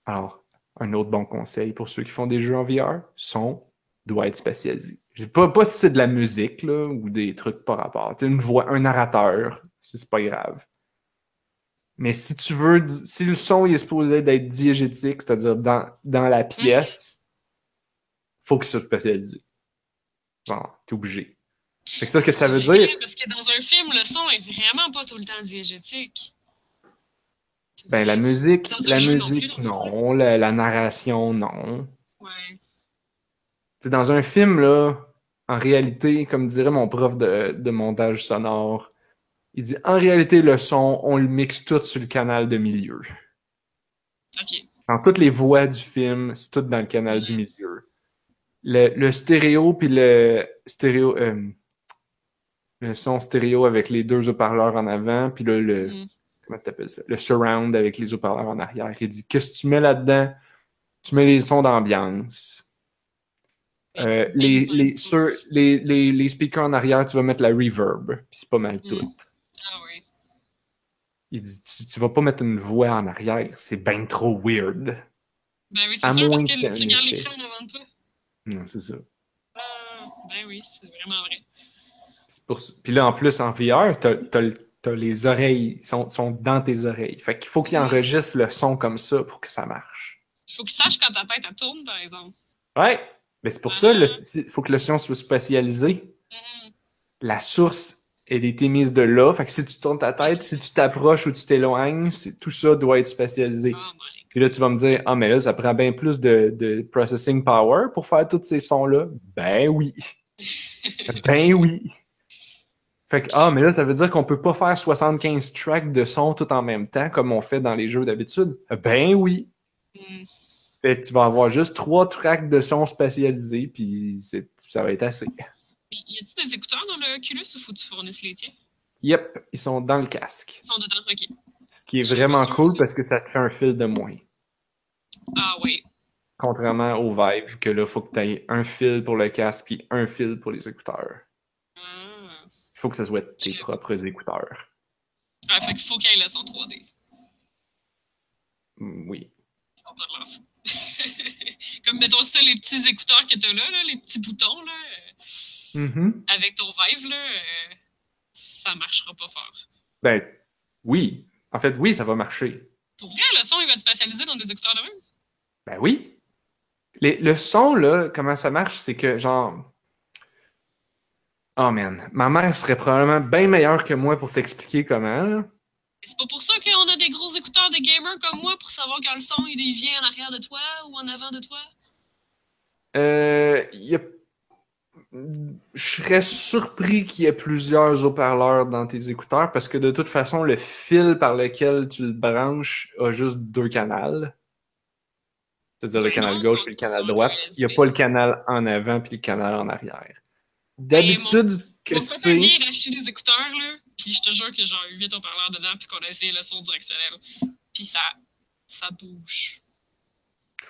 Speaker 1: Alors, un autre bon conseil pour ceux qui font des jeux en VR, son doit être sais pas, pas si c'est de la musique, là, ou des trucs par rapport. Tu sais, une voix, un narrateur, c'est pas grave. Mais si tu veux, si le son il est supposé d'être diégétique, c'est-à-dire dans, dans la pièce, faut qu'il soit spatialisé. Genre, t'es obligé. Fait que ça, que ça veut
Speaker 3: c'est
Speaker 1: dire,
Speaker 3: Parce que dans un film, le son est vraiment pas tout le temps diégétique.
Speaker 1: Ben, la musique, la
Speaker 3: jeu non plus,
Speaker 1: musique,
Speaker 3: non.
Speaker 1: La, la narration, non.
Speaker 3: Ouais.
Speaker 1: Dans un film, là, en réalité, comme dirait mon prof de, de montage sonore, il dit en réalité, le son, on le mixe tout sur le canal de milieu.
Speaker 3: Ok.
Speaker 1: Dans toutes les voix du film, c'est tout dans le canal du milieu. Le, le stéréo, puis le stéréo. euh, le son stéréo avec les deux haut-parleurs en avant, puis là, le.
Speaker 3: Mhm.
Speaker 1: Comment t'appelles ça? Le surround avec les haut-parleurs en arrière. Il dit Qu'est-ce que tu mets là-dedans? Tu mets les sons d'ambiance. Euh, les, les, sur, les, les, les speakers en arrière, tu vas mettre la reverb. Puis c'est pas mal tout.
Speaker 3: Mm. Ah oui.
Speaker 1: Il dit tu, tu vas pas mettre une voix en arrière, c'est bien trop weird.
Speaker 3: Ben oui, c'est sûr, parce que tu regardes l'écran en avant de toi.
Speaker 1: Non, c'est ça.
Speaker 3: Ah, ben oui, c'est vraiment vrai.
Speaker 1: Pour. Puis là, en plus, en VR, t'as, t'as, le- t'as les oreilles, sont, sont dans tes oreilles. Fait qu'il faut qu'il enregistre le son comme ça pour que ça marche.
Speaker 3: Il faut qu'il sache quand ta tête elle tourne, par exemple.
Speaker 1: Ouais! Mais c'est pour ça, il faut que le son soit spatialisé.
Speaker 3: Mhm.
Speaker 1: La source, elle est émise de là. Fait que si tu tournes ta tête, si tu t'approches ou tu t'éloignes, tout ça doit être spatialisé.
Speaker 3: Oh
Speaker 1: Puis là, tu vas me dire, ah, mais là, ça prend bien plus de, de processing power pour faire tous ces sons-là. Ben oui. ben oui. Fait que, ah, mais là, ça veut dire qu'on peut pas faire 75 tracks de son tout en même temps, comme on fait dans les jeux d'habitude? Ben oui.
Speaker 3: Mm.
Speaker 1: Fait que tu vas avoir juste trois tracks de son spatialisés, puis ça va être assez.
Speaker 3: Y a-tu des écouteurs dans le Oculus ou faut que tu fournisses les tiens?
Speaker 1: Yep, ils sont dans le casque.
Speaker 3: Ils sont dedans, ok.
Speaker 1: Ce qui est
Speaker 3: Je
Speaker 1: vraiment cool
Speaker 3: aussi.
Speaker 1: parce que ça te fait un fil de moins.
Speaker 3: Ah oui.
Speaker 1: Contrairement au Vive, que là, faut que tu aies un fil pour le casque puis un fil pour les écouteurs. Il faut que ce soit tes propres écouteurs.
Speaker 3: Ah, fait qu'il faut qu'il y ait le son 3D.
Speaker 1: Mm, Oui.
Speaker 3: Comme mettons ça, les petits écouteurs que t'as là, là, les petits boutons, là, euh,
Speaker 1: Mhm.
Speaker 3: avec ton Vive, là, euh, ça marchera pas fort.
Speaker 1: Ben, oui. En fait, oui, ça va marcher.
Speaker 3: Pour vrai, le son, il va être spatialisé dans des écouteurs de même?
Speaker 1: Ben oui. Les- le son, là, comment ça marche, c'est que, genre... Oh man, ma mère serait probablement bien meilleure que moi pour t'expliquer comment, là.
Speaker 3: Et C'est pas pour ça qu'on a des gros écouteurs de gamer comme moi pour savoir quand le son il vient en arrière de toi ou en avant de toi?
Speaker 1: Euh, y a- Je serais surpris qu'il y ait plusieurs haut-parleurs dans tes écouteurs parce que de toute façon, le fil par lequel tu le branches a juste deux canaux. C'est-à-dire le
Speaker 3: Ben
Speaker 1: canal
Speaker 3: non,
Speaker 1: gauche puis le canal droite. Il n'y a pas le canal en avant puis le canal en arrière. D'habitude, que
Speaker 3: Mon copain vient d'acheter des écouteurs, là, puis je te jure que genre 8 haut-parleurs dedans, puis qu'on a essayé le son directionnel. Puis ça, ça bouge.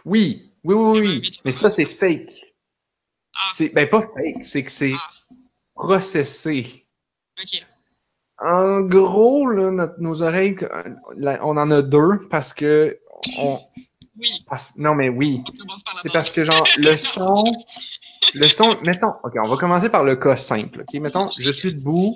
Speaker 1: Oui, oui, oui,
Speaker 3: Il
Speaker 1: oui. Mais ça, c'est fake.
Speaker 3: Ah,
Speaker 1: C'est ben pas fake, c'est que c'est
Speaker 3: Ah.
Speaker 1: processé.
Speaker 3: ok.
Speaker 1: En gros, là, notre- nos oreilles, là, on en a deux parce que on,
Speaker 3: Oui,
Speaker 1: parce- non mais oui, c'est parce que genre le son, le son, mettons, ok, on va commencer par le cas simple, ok, mettons, je suis debout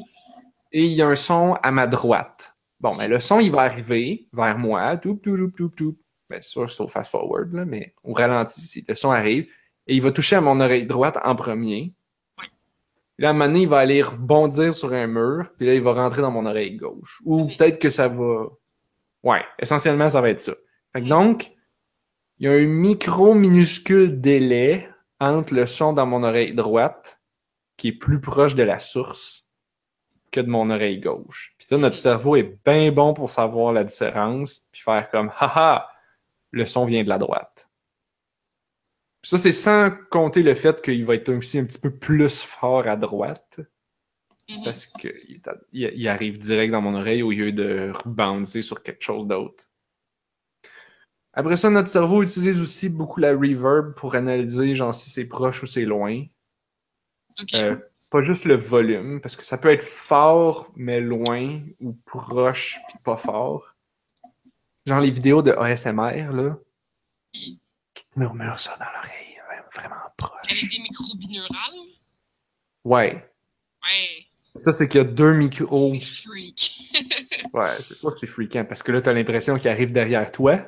Speaker 1: et il y a un son à ma droite. Bon, mais le son il va arriver vers moi, tout, tout, tout, tout, tout. Ben sûr, c'est au fast forward là, mais au ralenti, si le son arrive et il va toucher à mon oreille droite en premier.
Speaker 3: Ouais.
Speaker 1: Là, à un moment donné, il va aller rebondir sur un mur, puis là, il va rentrer dans mon oreille gauche. Ou peut-être que ça va. Ouais, essentiellement, ça va être ça. Fait que donc, il y a un micro minuscule délai entre le son dans mon oreille droite, qui est plus proche de la source, que de mon oreille gauche. Puis ça, notre cerveau est bien bon pour savoir la différence, puis faire comme haha, le son vient de la droite. Ça, c'est sans compter le fait qu'il va être aussi un petit peu plus fort à droite,
Speaker 3: Mhm.
Speaker 1: parce qu'il il arrive direct dans mon oreille au lieu de rebouncer sur quelque chose d'autre. Après ça, notre cerveau utilise aussi beaucoup la reverb pour analyser genre si c'est proche ou c'est loin. Euh, pas juste le volume, parce que ça peut être fort mais loin ou proche puis pas fort. Genre les vidéos de ASMR là,
Speaker 3: Mhm.
Speaker 1: qui te murmurent ça dans l'oreille, ouais, vraiment proche.
Speaker 3: Avec des micros binaurales.
Speaker 1: Ouais.
Speaker 3: Ouais.
Speaker 1: Ça, c'est qu'il y a deux micros.
Speaker 3: C'est freak.
Speaker 1: Ouais, c'est sûr que c'est fréquent parce que là, t'as l'impression qu'il arrive derrière toi,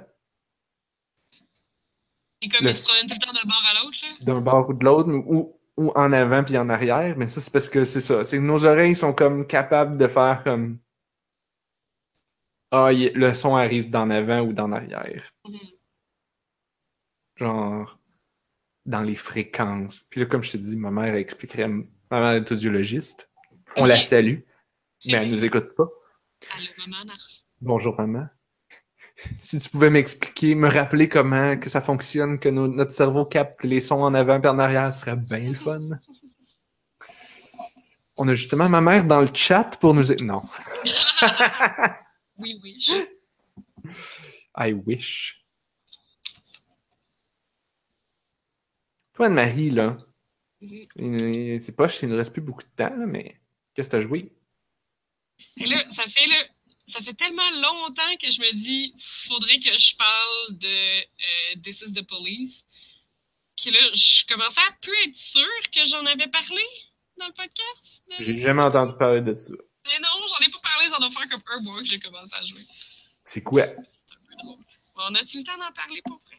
Speaker 3: Et comme
Speaker 1: Le-
Speaker 3: ils se promènent tout le temps d'un bord à l'autre,
Speaker 1: d'un bord ou de l'autre, ou, ou en avant puis en arrière. Mais ça, c'est parce que c'est ça. C'est que nos oreilles sont comme capables de faire comme. Ah, le son arrive d'en avant ou d'en arrière.
Speaker 3: Mhm.
Speaker 1: Genre, dans les fréquences. Puis là, comme je te dis, ma mère expliquerait. Ma mère est audiologiste. On la salue, mais elle nous écoute pas.
Speaker 3: Allô, maman,
Speaker 1: Bonjour maman. Si tu pouvais m'expliquer, me rappeler comment que ça fonctionne, que notre cerveau capte les sons en avant et en arrière, ce serait bien le fun. On a justement ma mère dans le chat pour nous... Non.
Speaker 3: Oui, oui. je-
Speaker 1: I wish. Toi, Anne-Marie, là,
Speaker 3: Mhm.
Speaker 1: il- c'est pas, il ne reste plus beaucoup de temps, là, mais qu'est-ce que t'as joué?
Speaker 3: Et là, ça fait là, ça fait tellement longtemps que je me dis, faudrait que je parle de euh, This is the Police, que là, je commençais à plus être sûre que j'en avais parlé dans le podcast.
Speaker 1: J'ai jamais entendu parler de ça.
Speaker 3: Mais non, j'en ai pas parlé, ça doit faire comme un mois que j'ai commencé à jouer.
Speaker 1: C'est quoi?
Speaker 3: C'est un peu drôle. Bon, on a-tu le temps d'en parler pour vrai?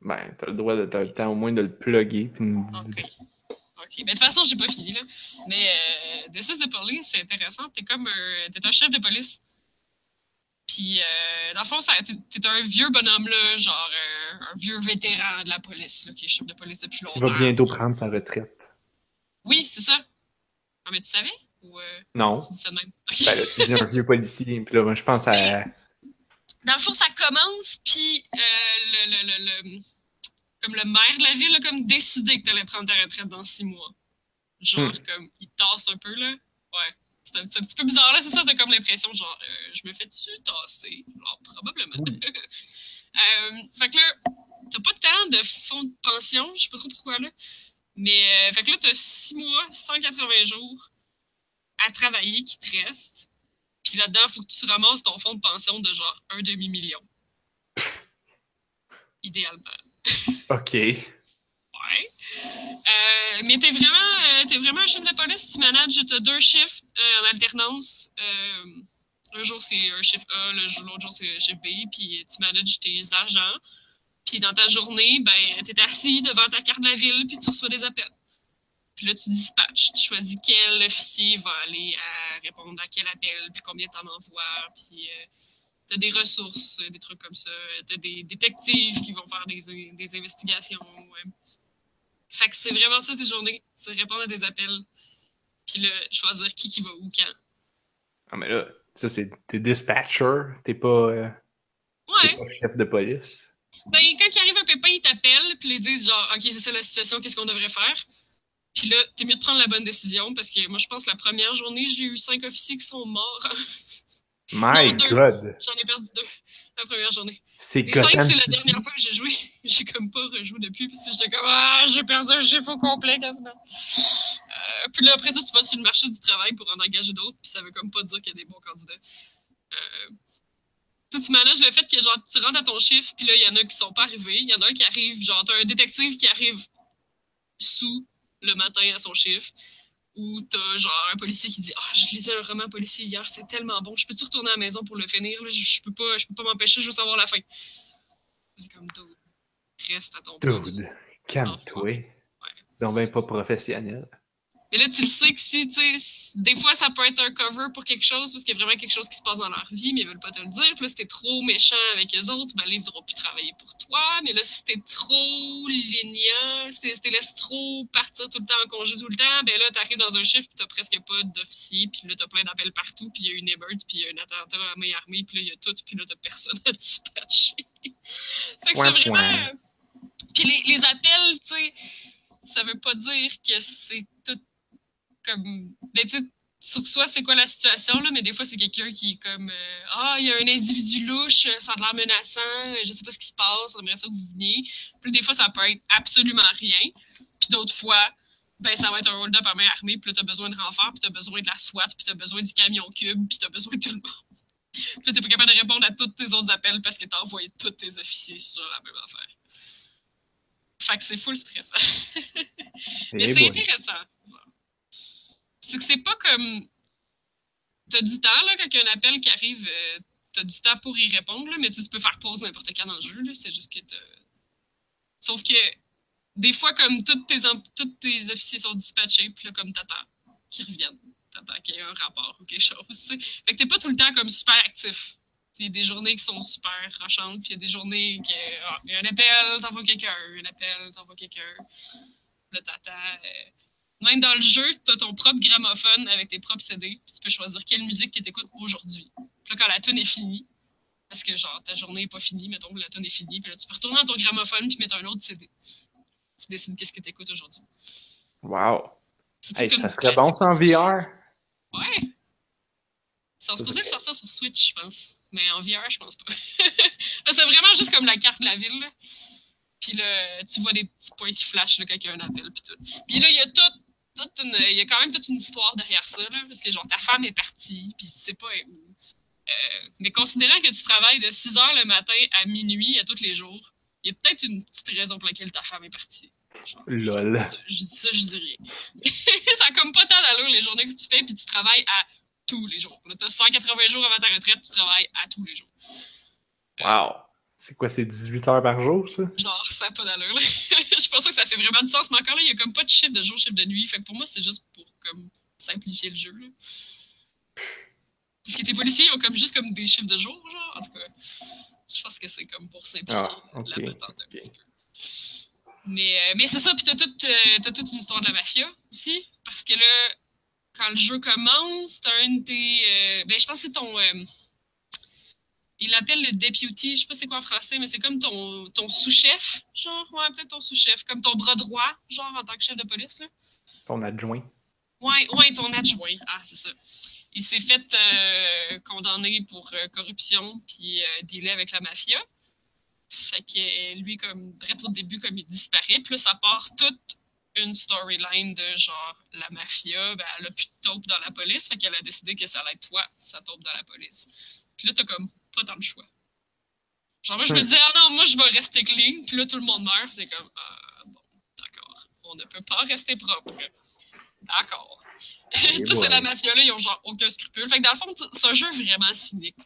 Speaker 1: Ben, t'as le droit de t'as le temps au moins de le plugger. Puis nous dire-
Speaker 3: Ok. Ok. Mais de toute façon, j'ai pas fini, là. Mais euh, This is the Police, c'est intéressant. T'es comme un... T'es un chef de police. Puis, euh, dans le fond, t'es un vieux bonhomme, là, genre euh, un vieux vétéran de la police, là, qui est chef de police depuis
Speaker 1: Il
Speaker 3: longtemps.
Speaker 1: va bientôt prendre sa retraite.
Speaker 3: Oui, c'est ça. Ah, mais tu savais? Ou euh,
Speaker 1: Non.
Speaker 3: tu dis ça de même?
Speaker 1: Ben là, tu dis un vieux policier, puis là, moi, je pense à.
Speaker 3: Dans le fond, ça commence, puis le, le, le, le- comme le maire de la ville a comme décidé que tu allais prendre ta retraite dans six mois. Genre,
Speaker 1: Hmm.
Speaker 3: comme, il tasse un peu, là. Ouais. C'est un, petit peu bizarre, là, c'est ça, t'as comme l'impression, genre, euh, je me fais-tu tasser? Genre, probablement.
Speaker 1: Oui.
Speaker 3: Euh, fait que là, t'as pas tant de fonds de pension, je sais pas trop pourquoi, là. Mais, euh, fait que là, t'as six mois, 180 jours à travailler qui te restent. Puis là-dedans, il faut que tu ramasses ton fonds de pension de genre un demi-million. Idéalement.
Speaker 1: Ok.
Speaker 3: Euh, mais t'es vraiment, euh, t'es vraiment un chef de police, tu manages, t'as deux chiffres euh, en alternance. Un jour c'est un chiffre A, l'autre jour c'est un chiffre B, puis tu manages tes agents. Puis dans ta journée, ben, t'es assis devant ta carte de la ville, puis tu reçois des appels. Puis là, tu dispatches, tu choisis quel officier va aller répondre à quel appel, puis combien t'en envoies, puis t'as des ressources, des trucs comme ça. T'as des détectives qui vont faire des, investigations. Fait que c'est vraiment ça tes journées, c'est répondre à des appels, puis là, choisir qui qui va où quand.
Speaker 1: Ah, mais là, ça, c'est. T'es dispatcher, t'es pas, euh,
Speaker 3: Ouais,
Speaker 1: pas chef de police.
Speaker 3: ben quand il arrive un pépin, ils t'appellent, puis ils disent genre, ok, c'est ça la situation, qu'est-ce qu'on devrait faire? Puis là, t'es mieux de prendre la bonne décision, parce que moi, je pense que la première journée, j'ai eu cinq officiers qui sont morts.
Speaker 1: My
Speaker 3: Non.
Speaker 1: God!
Speaker 3: J'en ai perdu deux la première journée.
Speaker 1: C'est
Speaker 3: Les cinq,
Speaker 1: Gotham
Speaker 3: c'est la dernière fois que j'ai joué. J'ai comme pas rejoué depuis, parce que j'étais comme, ah, j'ai perdu un chiffre au complet quasiment. Euh, puis là, après ça, tu vas sur le marché du travail pour en engager d'autres, puis ça veut comme pas dire qu'il y a des bons candidats. Euh, tu tu manages le fait que genre, tu rentres à ton chiffre, puis là, il y en a qui sont pas arrivés. Il y en a un qui arrive, genre, t'as un détective qui arrive sous le matin à son chiffre. Ou t'as genre un policier qui dit Ah, je lisais un roman policier hier, c'est tellement bon, je peux-tu retourner à la maison pour le finir? Là, je, je peux pas, je peux pas m'empêcher, je veux savoir la fin. Comme reste à ton poste.
Speaker 1: Calme-toi. Donc, ben pas professionnel.
Speaker 3: Mais là, tu le sais que si, tu sais, des fois, ça peut être un cover pour quelque chose, parce qu'il y a vraiment quelque chose qui se passe dans leur vie, mais ils veulent pas te le dire. Puis là, si t'es trop méchant avec eux autres, ben là, ils voudront plus travailler pour toi. Mais là, si t'es trop lignant, si t'es- laisses trop partir tout le temps en congé tout le temps, ben là, t'arrives dans un chiffre, puis t'as presque pas d'officier, puis là, t'as plein d'appels partout, puis il y a une émeute, puis il y a un attentat à main armée, puis là, il y a tout, puis là, t'as personne à dispatcher. fait que c'est vraiment... Puis les, les appels, tu sais, ça veut pas dire que c'est tout comme. Ben, tu sais, sur soi, c'est quoi la situation, là, mais des fois, c'est quelqu'un qui est comme euh, Ah, il y a un individu louche, ça a l'air menaçant, euh, je sais pas ce qui se passe, on aimerait ça que vous veniez. Puis des fois, ça peut être absolument rien. Puis d'autres fois, ben, ça va être un hold-up à main armée, puis là, t'as besoin de renfort, puis t'as besoin de la SWAT, puis t'as besoin du camion cube, puis t'as besoin de tout le monde. Puis là, t'es pas capable de répondre à tous tes autres appels parce que t'as envoyé tous tes officiers sur la même affaire. Fait que c'est full stressant. Mais
Speaker 1: Eh
Speaker 3: c'est intéressant. C'est que c'est pas comme. T'as du temps, là, quand il y a un appel qui arrive, euh, t'as du temps pour y répondre, là, mais tu peux faire pause n'importe quand dans le jeu, c'est juste que t'as. Sauf que, des fois, comme tous tes, tes officiers sont dispatchés, puis là, comme t'attends qu'ils reviennent, t'attends qu'il y ait un rapport ou quelque chose, tu sais. Fait que t'es pas tout le temps comme super actif. Il y a des journées qui sont super rochantes, puis il y a des journées que, ah, y a un appel, t'envoies quelqu'un, un appel, t'envoies quelqu'un. Là, t'attends. euh, Même dans le jeu, tu as ton propre gramophone avec tes propres CD. Puis tu peux choisir quelle musique que tu écoutes aujourd'hui. Puis là, quand la tune est finie, parce que genre ta journée n'est pas finie, mettons que la tune est finie, puis là, tu peux retourner dans ton gramophone puis mettre un autre CD. Tu décides qu'est-ce que tu écoutes aujourd'hui.
Speaker 1: Wow. Hey, ça serait bon ça en
Speaker 3: classique.
Speaker 1: VR?
Speaker 3: Ouais. C'est
Speaker 1: Ça,
Speaker 3: supposé le sortir sur Switch, je pense. Mais en VR, je pense pas. C'est vraiment juste comme la carte de la ville. là. Puis là, tu vois des petits points qui flashent là, quand il y a un appel. Puis tout. Puis là, il y a tout, toute une, il y a quand même toute une histoire derrière ça. Là, parce que genre, ta femme est partie, puis tu sais pas où. Euh, mais considérant que tu travailles de 6 h le matin à minuit à tous les jours, il y a peut-être une petite raison pour laquelle ta femme est partie. Genre,
Speaker 1: Lol.
Speaker 3: je dis ça, je dis rien. ça a comme pas tant d'allure les journées que tu fais, puis tu travailles à tous les jours. Là, t'as 180 jours avant ta retraite, tu travailles à tous les jours.
Speaker 1: Wow. C'est quoi, c'est 18 heures par jour, ça?
Speaker 3: Genre ça n'a pas d'allure. là. je suis pas sûre que ça fait vraiment du sens, mais encore là, il y a comme pas de chiffre de jour, chiffre de nuit. Fait que pour moi, c'est juste pour comme simplifier le jeu. Là. Parce que tes policiers ont comme juste comme des chiffres de jour, genre. En tout cas, je pense que c'est comme pour simplifier
Speaker 1: Ah,
Speaker 3: la patente un petit peu. Mais, euh, mais c'est ça, puis t'as toute, euh, t'as toute une histoire de la mafia aussi. Parce que là, quand le jeu commence, t'as un des. euh, ben, je pense que c'est ton. Il l'appelle le deputy, je sais pas c'est quoi en français, mais c'est comme ton, ton sous-chef, genre, ouais, peut-être ton sous-chef, comme ton bras droit, genre, en tant que chef de police, là.
Speaker 1: Ton adjoint.
Speaker 3: Ouais, ouais, ton adjoint. Ah, c'est ça. Il s'est fait euh, condamner pour euh, corruption puis euh, dealer avec la mafia. Fait que lui, comme, direct au début, comme il disparaît, puis là, ça part toute une storyline de genre, la mafia, ben, elle a plus de taupe dans la police, fait qu'elle a décidé que ça allait être toi, sa taupe dans la police. Puis là, t'as comme pas tant le choix. Genre, moi, je me disais, ah non, moi, je vais rester clean, puis là, tout le monde meurt, c'est comme, ah, bon, d'accord, on ne peut pas rester propre. D'accord. Ça, c'est la mafia, là, ils ont genre aucun scrupule. Fait que dans le fond, c'est un jeu vraiment cynique.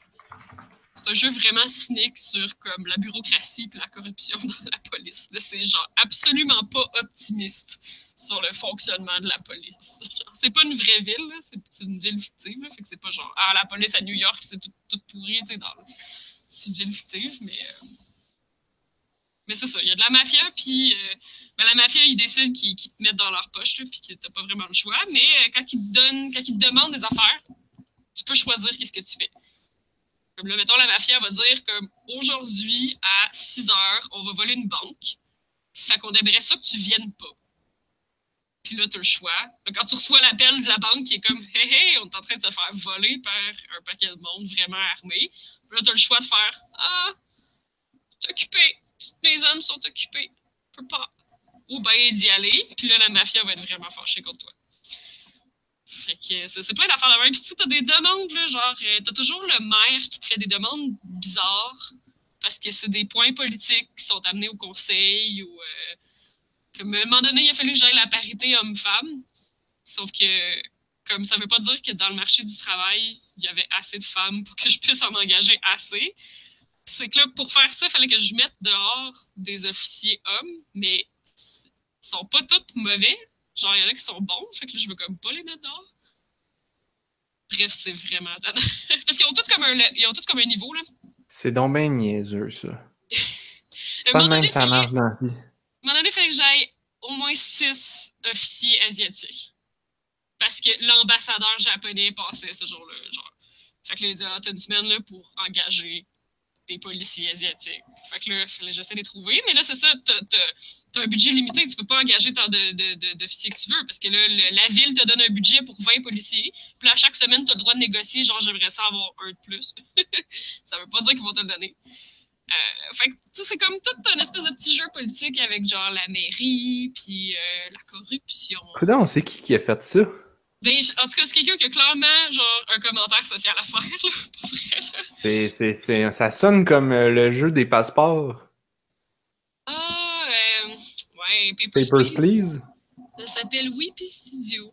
Speaker 3: C'est un jeu vraiment cynique sur comme la bureaucratie et la corruption dans la police. C'est genre absolument pas optimiste sur le fonctionnement de la police. C'est pas une vraie ville, c'est une ville fictive. Fait que c'est pas genre ah la police à New York c'est tout, tout pourri, tu sais, c'est une ville fictive, mais euh, c'est ça. Il y a de la mafia, puis euh, ben, la mafia, ils décident qu'ils qu'ils te mettent dans leur poche, là, puis que t'as pas vraiment le choix. Mais euh, quand ils te donnent, quand ils te demandent des affaires, tu peux choisir qu'est-ce que tu fais. Comme là, mettons, la mafia va dire comme aujourd'hui, à 6 heures, on va voler une banque. Fait qu'on aimerait ça que tu viennes pas. Puis là, tu as le choix. Quand tu reçois l'appel de la banque qui est comme Hey, hey, on est en train de se faire voler par un paquet de monde vraiment armé. Là, tu as le choix de faire Ah, t'es occupé. Tous mes hommes sont occupés. Je peux pas. Ou bien d'y aller. Puis là, la mafia va être vraiment fâchée contre toi. Fait que c'est plein d'affaires de même. Puis tu t'as des demandes, là, genre, euh, t'as toujours le maire qui te fait des demandes bizarres parce que c'est des points politiques qui sont amenés au conseil ou. euh, comme à un moment donné, il a fallu que j'aille la parité homme-femme. Sauf que, comme ça veut pas dire que dans le marché du travail, il y avait assez de femmes pour que je puisse en engager assez. C'est que là, pour faire ça, il fallait que je mette dehors des officiers hommes, mais ils sont pas tous mauvais. Genre, il y en a qui sont bons, fait que là, je veux comme pas les mettre dehors. Bref, c'est vraiment tannant. Parce qu'ils ont tous comme un, ils ont tous comme un niveau, là.
Speaker 1: C'est donc ben niaiseux, ça. C'est pas même que ça marche dans la vie.
Speaker 3: À un moment donné, il fallait que j'aille au moins six officiers asiatiques. Parce que l'ambassadeur japonais passait ce jour-là. Genre. Fait que là, il dit Ah, t'as une semaine là, pour engager policiers asiatiques. Fait que là, j'essaie de les trouver. Mais là, c'est ça, t'as, t'as un budget limité. Tu peux pas engager tant de, de, de- d'officiers que tu veux. Parce que là, la ville te donne un budget pour 20 policiers. Puis là, à chaque semaine, t'as le droit de négocier. Genre, j'aimerais ça avoir un de plus. ça veut pas dire qu'ils vont te le donner. Euh, fait que, c'est comme tout un espèce de petit jeu politique avec genre la mairie, puis euh, la corruption.
Speaker 1: Coudon, c'est qui qui a fait ça?
Speaker 3: Ben, en tout cas, c'est quelqu'un qui a clairement genre un commentaire social à faire, là, pour vrai.
Speaker 1: ça sonne comme euh, le jeu des passeports.
Speaker 3: Ah, euh, ouais, Papers,
Speaker 1: Papers,
Speaker 3: Please.
Speaker 1: Please.
Speaker 3: Ça s'appelle Weepy Studio.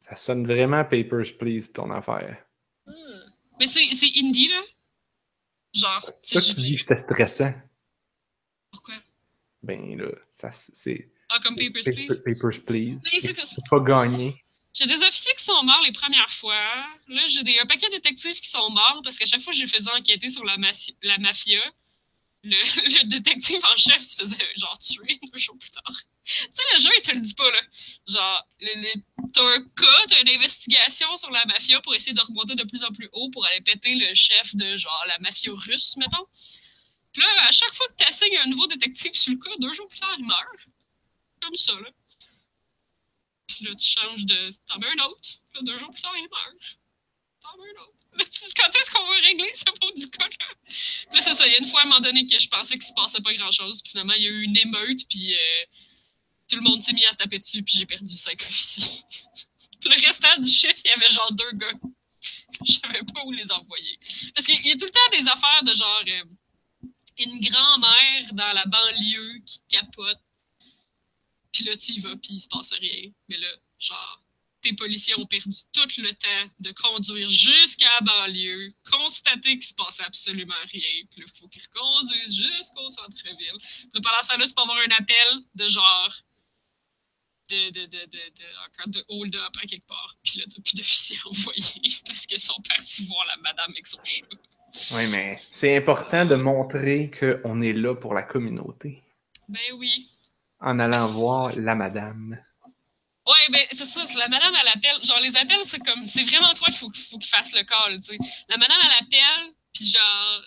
Speaker 1: Ça sonne vraiment Papers, Please, ton affaire.
Speaker 3: Hmm. Mais c'est c'est indie, là. Genre,
Speaker 1: C'est ça que tu dis que c'était stressant.
Speaker 3: Pourquoi?
Speaker 1: Ben là, ça, c'est.
Speaker 3: Ah, comme Papers, Please?
Speaker 1: Papers, Please. C'est pas gagné.
Speaker 3: J'ai des officiers qui sont morts les premières fois. Là, j'ai des, un paquet de détectives qui sont morts parce qu'à chaque fois que je les faisais enquêter sur la, la mafia, le, le détective en chef se faisait genre tuer deux jours plus tard. tu sais, le jeu, il te le dit pas, là. Genre, t'as un cas, t'as une investigation sur la mafia pour essayer de remonter de plus en plus haut pour aller péter le chef de genre la mafia russe, mettons. Puis là, à chaque fois que tu assignes un nouveau détective sur le cas, deux jours plus tard, il meurt. Comme ça, là. Puis là, tu changes de. T'en mets un autre. Puis là, deux jours plus tard, il meurt. T'en mets un autre. Là, tu dis, quand est-ce qu'on va régler ce pot du cas, là? Puis c'est ça. Il y a une fois, à un moment donné, que je pensais qu'il se passait pas grand-chose. Puis finalement, il y a eu une émeute. Puis euh, tout le monde s'est mis à se taper dessus. Puis j'ai perdu cinq officiers. Puis le restant du chiffre, il y avait genre deux gars. Je savais pas où les envoyer. Parce qu'il y a tout le temps des affaires de genre. euh, une grand-mère dans la banlieue qui capote. Puis là, tu y vas, puis il se passe rien. Mais là, genre, tes policiers ont perdu tout le temps de conduire jusqu'à la banlieue, constater qu'il se passe absolument rien, puis il faut qu'ils reconduisent jusqu'au centre-ville. Puis pendant ça, là, tu peux avoir un appel de genre de, de, de, de, de, de hold-up à quelque part. Puis là, t'as plus d'officiers envoyés parce qu'ils sont partis voir la madame avec son chat.
Speaker 1: Oui, mais c'est important de montrer qu'on est là pour la communauté.
Speaker 3: Ben oui.
Speaker 1: En allant voir la madame.
Speaker 3: Ouais, ben c'est ça, la madame à l'appel. Genre, les appels, c'est comme. C'est vraiment toi qu'il faut, faut qu'il fasse le call, tu sais. La madame à l'appel, puis genre.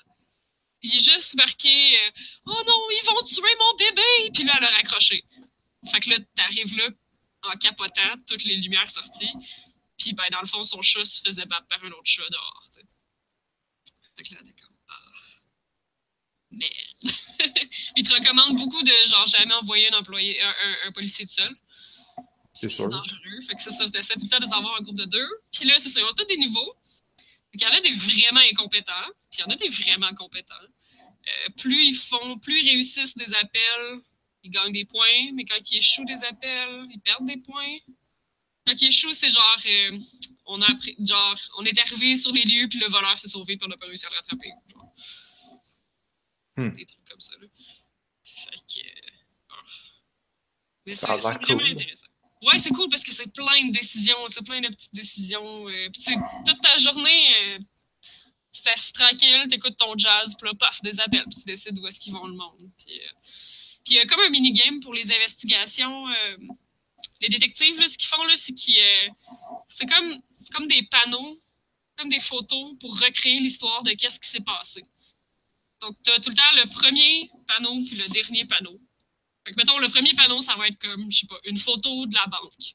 Speaker 3: Il est juste marqué euh, Oh non, ils vont tuer mon bébé! Puis là, elle a raccroché. Fait que là, t'arrives là en capotant, toutes les lumières sorties. Puis ben, dans le fond, son chat se faisait battre par un autre chat dehors, tu sais. Fait que là, d'accord. Ah. il te recommande beaucoup de genre jamais envoyer un employé, un, un, un policier de seul.
Speaker 1: C'est sûr.
Speaker 3: dangereux. Fait que ça, ça t'essaies tout le temps de t'avoir un groupe de deux. Puis là, c'est ça, ils ont tous des niveaux. Qu'il y en a des vraiment incompétents, puis il y en a des vraiment compétents. Euh, plus ils font, plus ils réussissent des appels, ils gagnent des points, mais quand ils échouent des appels, ils perdent des points. Quand ils échouent, c'est genre, euh, on a genre, on est arrivé sur les lieux, puis le voleur s'est sauvé, puis on n'a pas réussi à le rattraper.
Speaker 1: Hmm.
Speaker 3: Des trucs comme ça, là. Fait que. euh, ah. Mais c'est c'est vraiment intéressant. Ouais, c'est cool parce que c'est plein de décisions, c'est plein de petites décisions. Euh, puis sais, toute ta journée, euh, tu t'assis tranquille, t'écoutes ton jazz, puis là, paf, des appels, puis tu décides où est-ce qu'ils vont le monde. Puis euh, il y a comme un mini-game pour les investigations. euh, les détectives, là, ce qu'ils font, là, c'est qu'ils. c'est comme, c'est comme des panneaux, comme des photos pour recréer l'histoire de qu'est-ce qui s'est passé. Donc, tu as tout le temps le premier panneau puis le dernier panneau. Fait que, mettons, le premier panneau, ça va être comme, je sais pas, une photo de la banque,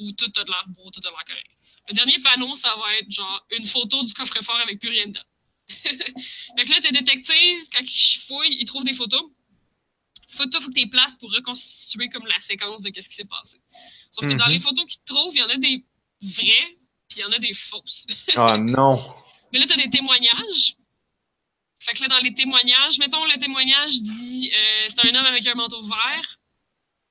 Speaker 3: où tout a de l'air beau, tout a de l'air correct. Le dernier panneau, ça va être genre une photo du coffre-fort avec plus rien dedans. fait que là, tes détectives, quand ils fouillent, ils trouvent des photos. Faut, toi, faut que tu places pour reconstituer comme la séquence de qu'est-ce qui s'est passé. Sauf que dans
Speaker 1: Mhm.
Speaker 3: les photos qu'ils trouvent, il y en a des vraies, puis il y en a des fausses.
Speaker 1: Ah non!
Speaker 3: Mais là, tu as des témoignages. Fait que là, dans les témoignages, mettons, le témoignage dit euh, c'est un homme avec un manteau vert.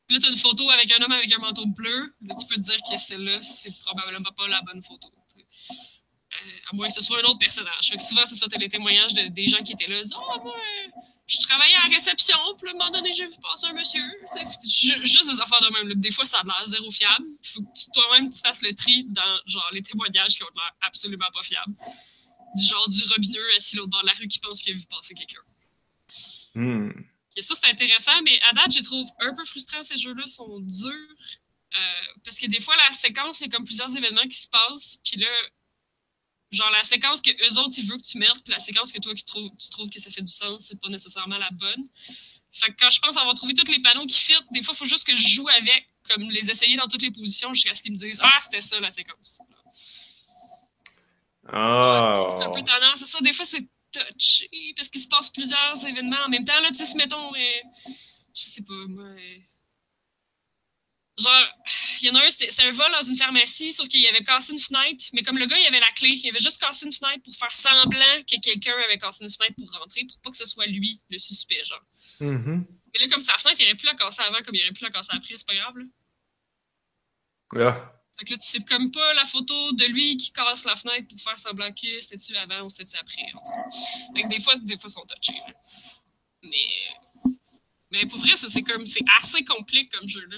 Speaker 3: Puis là, tu as une photo avec un homme avec un manteau bleu. Là, tu peux te dire que celle-là, c'est probablement pas la bonne photo. Euh, à moins que ce soit un autre personnage. Fait que souvent, c'est ça, tu les témoignages de, des gens qui étaient là. Ils disent Oh, moi, euh, je travaillais à réception. Puis là, à un moment donné, j'ai vu passer un monsieur. Juste des affaires de même. Des fois, ça a l'air zéro fiable. Faut que toi-même, tu fasses le tri dans genre les témoignages qui ont l'air absolument pas fiables du genre du robineux assis l'autre bord de la rue qui pense qu'il a vu passer quelqu'un.
Speaker 1: Hmm.
Speaker 3: Et ça, c'est intéressant, mais à date, je trouve un peu frustrant ces jeux-là sont durs. euh, parce que des fois, la séquence, c'est comme plusieurs événements qui se passent, puis là, genre la séquence que eux autres, ils veulent que tu mettes, puis la séquence que toi, qui tu trouves que ça fait du sens, c'est pas nécessairement la bonne. Fait que quand je pense avoir trouvé tous les panneaux qui fit, des fois, il faut juste que je joue avec, comme les essayer dans toutes les positions jusqu'à ce qu'ils me disent Ah, c'était ça la séquence.
Speaker 1: Ah!
Speaker 3: C'est un peu tendance, c'est ça. Des fois, c'est touché parce qu'il se passe plusieurs événements en même temps. Là, tu sais, si mettons, euh, je sais pas, moi. euh, genre, il y en a un, c'était un vol dans une pharmacie, sauf qu'il avait cassé une fenêtre. Mais comme le gars, il avait la clé, il avait juste cassé une fenêtre pour faire semblant que quelqu'un avait cassé une fenêtre pour rentrer, pour pas que ce soit lui, le suspect, genre.
Speaker 1: Mhm.
Speaker 3: Mais là, comme sa fenêtre, il aurait pu la casser avant, comme il aurait pu la casser après, c'est pas grave, là.
Speaker 1: Là.
Speaker 3: Fait que là, tu sais comme pas la photo de lui qui casse la fenêtre pour faire semblant que c'était-tu avant ou c'était-tu après, en tout cas. Fait que des fois, des fois, ils sont touchés, là. Mais, mais pour vrai, ça, c'est comme, c'est assez complet comme jeu, là.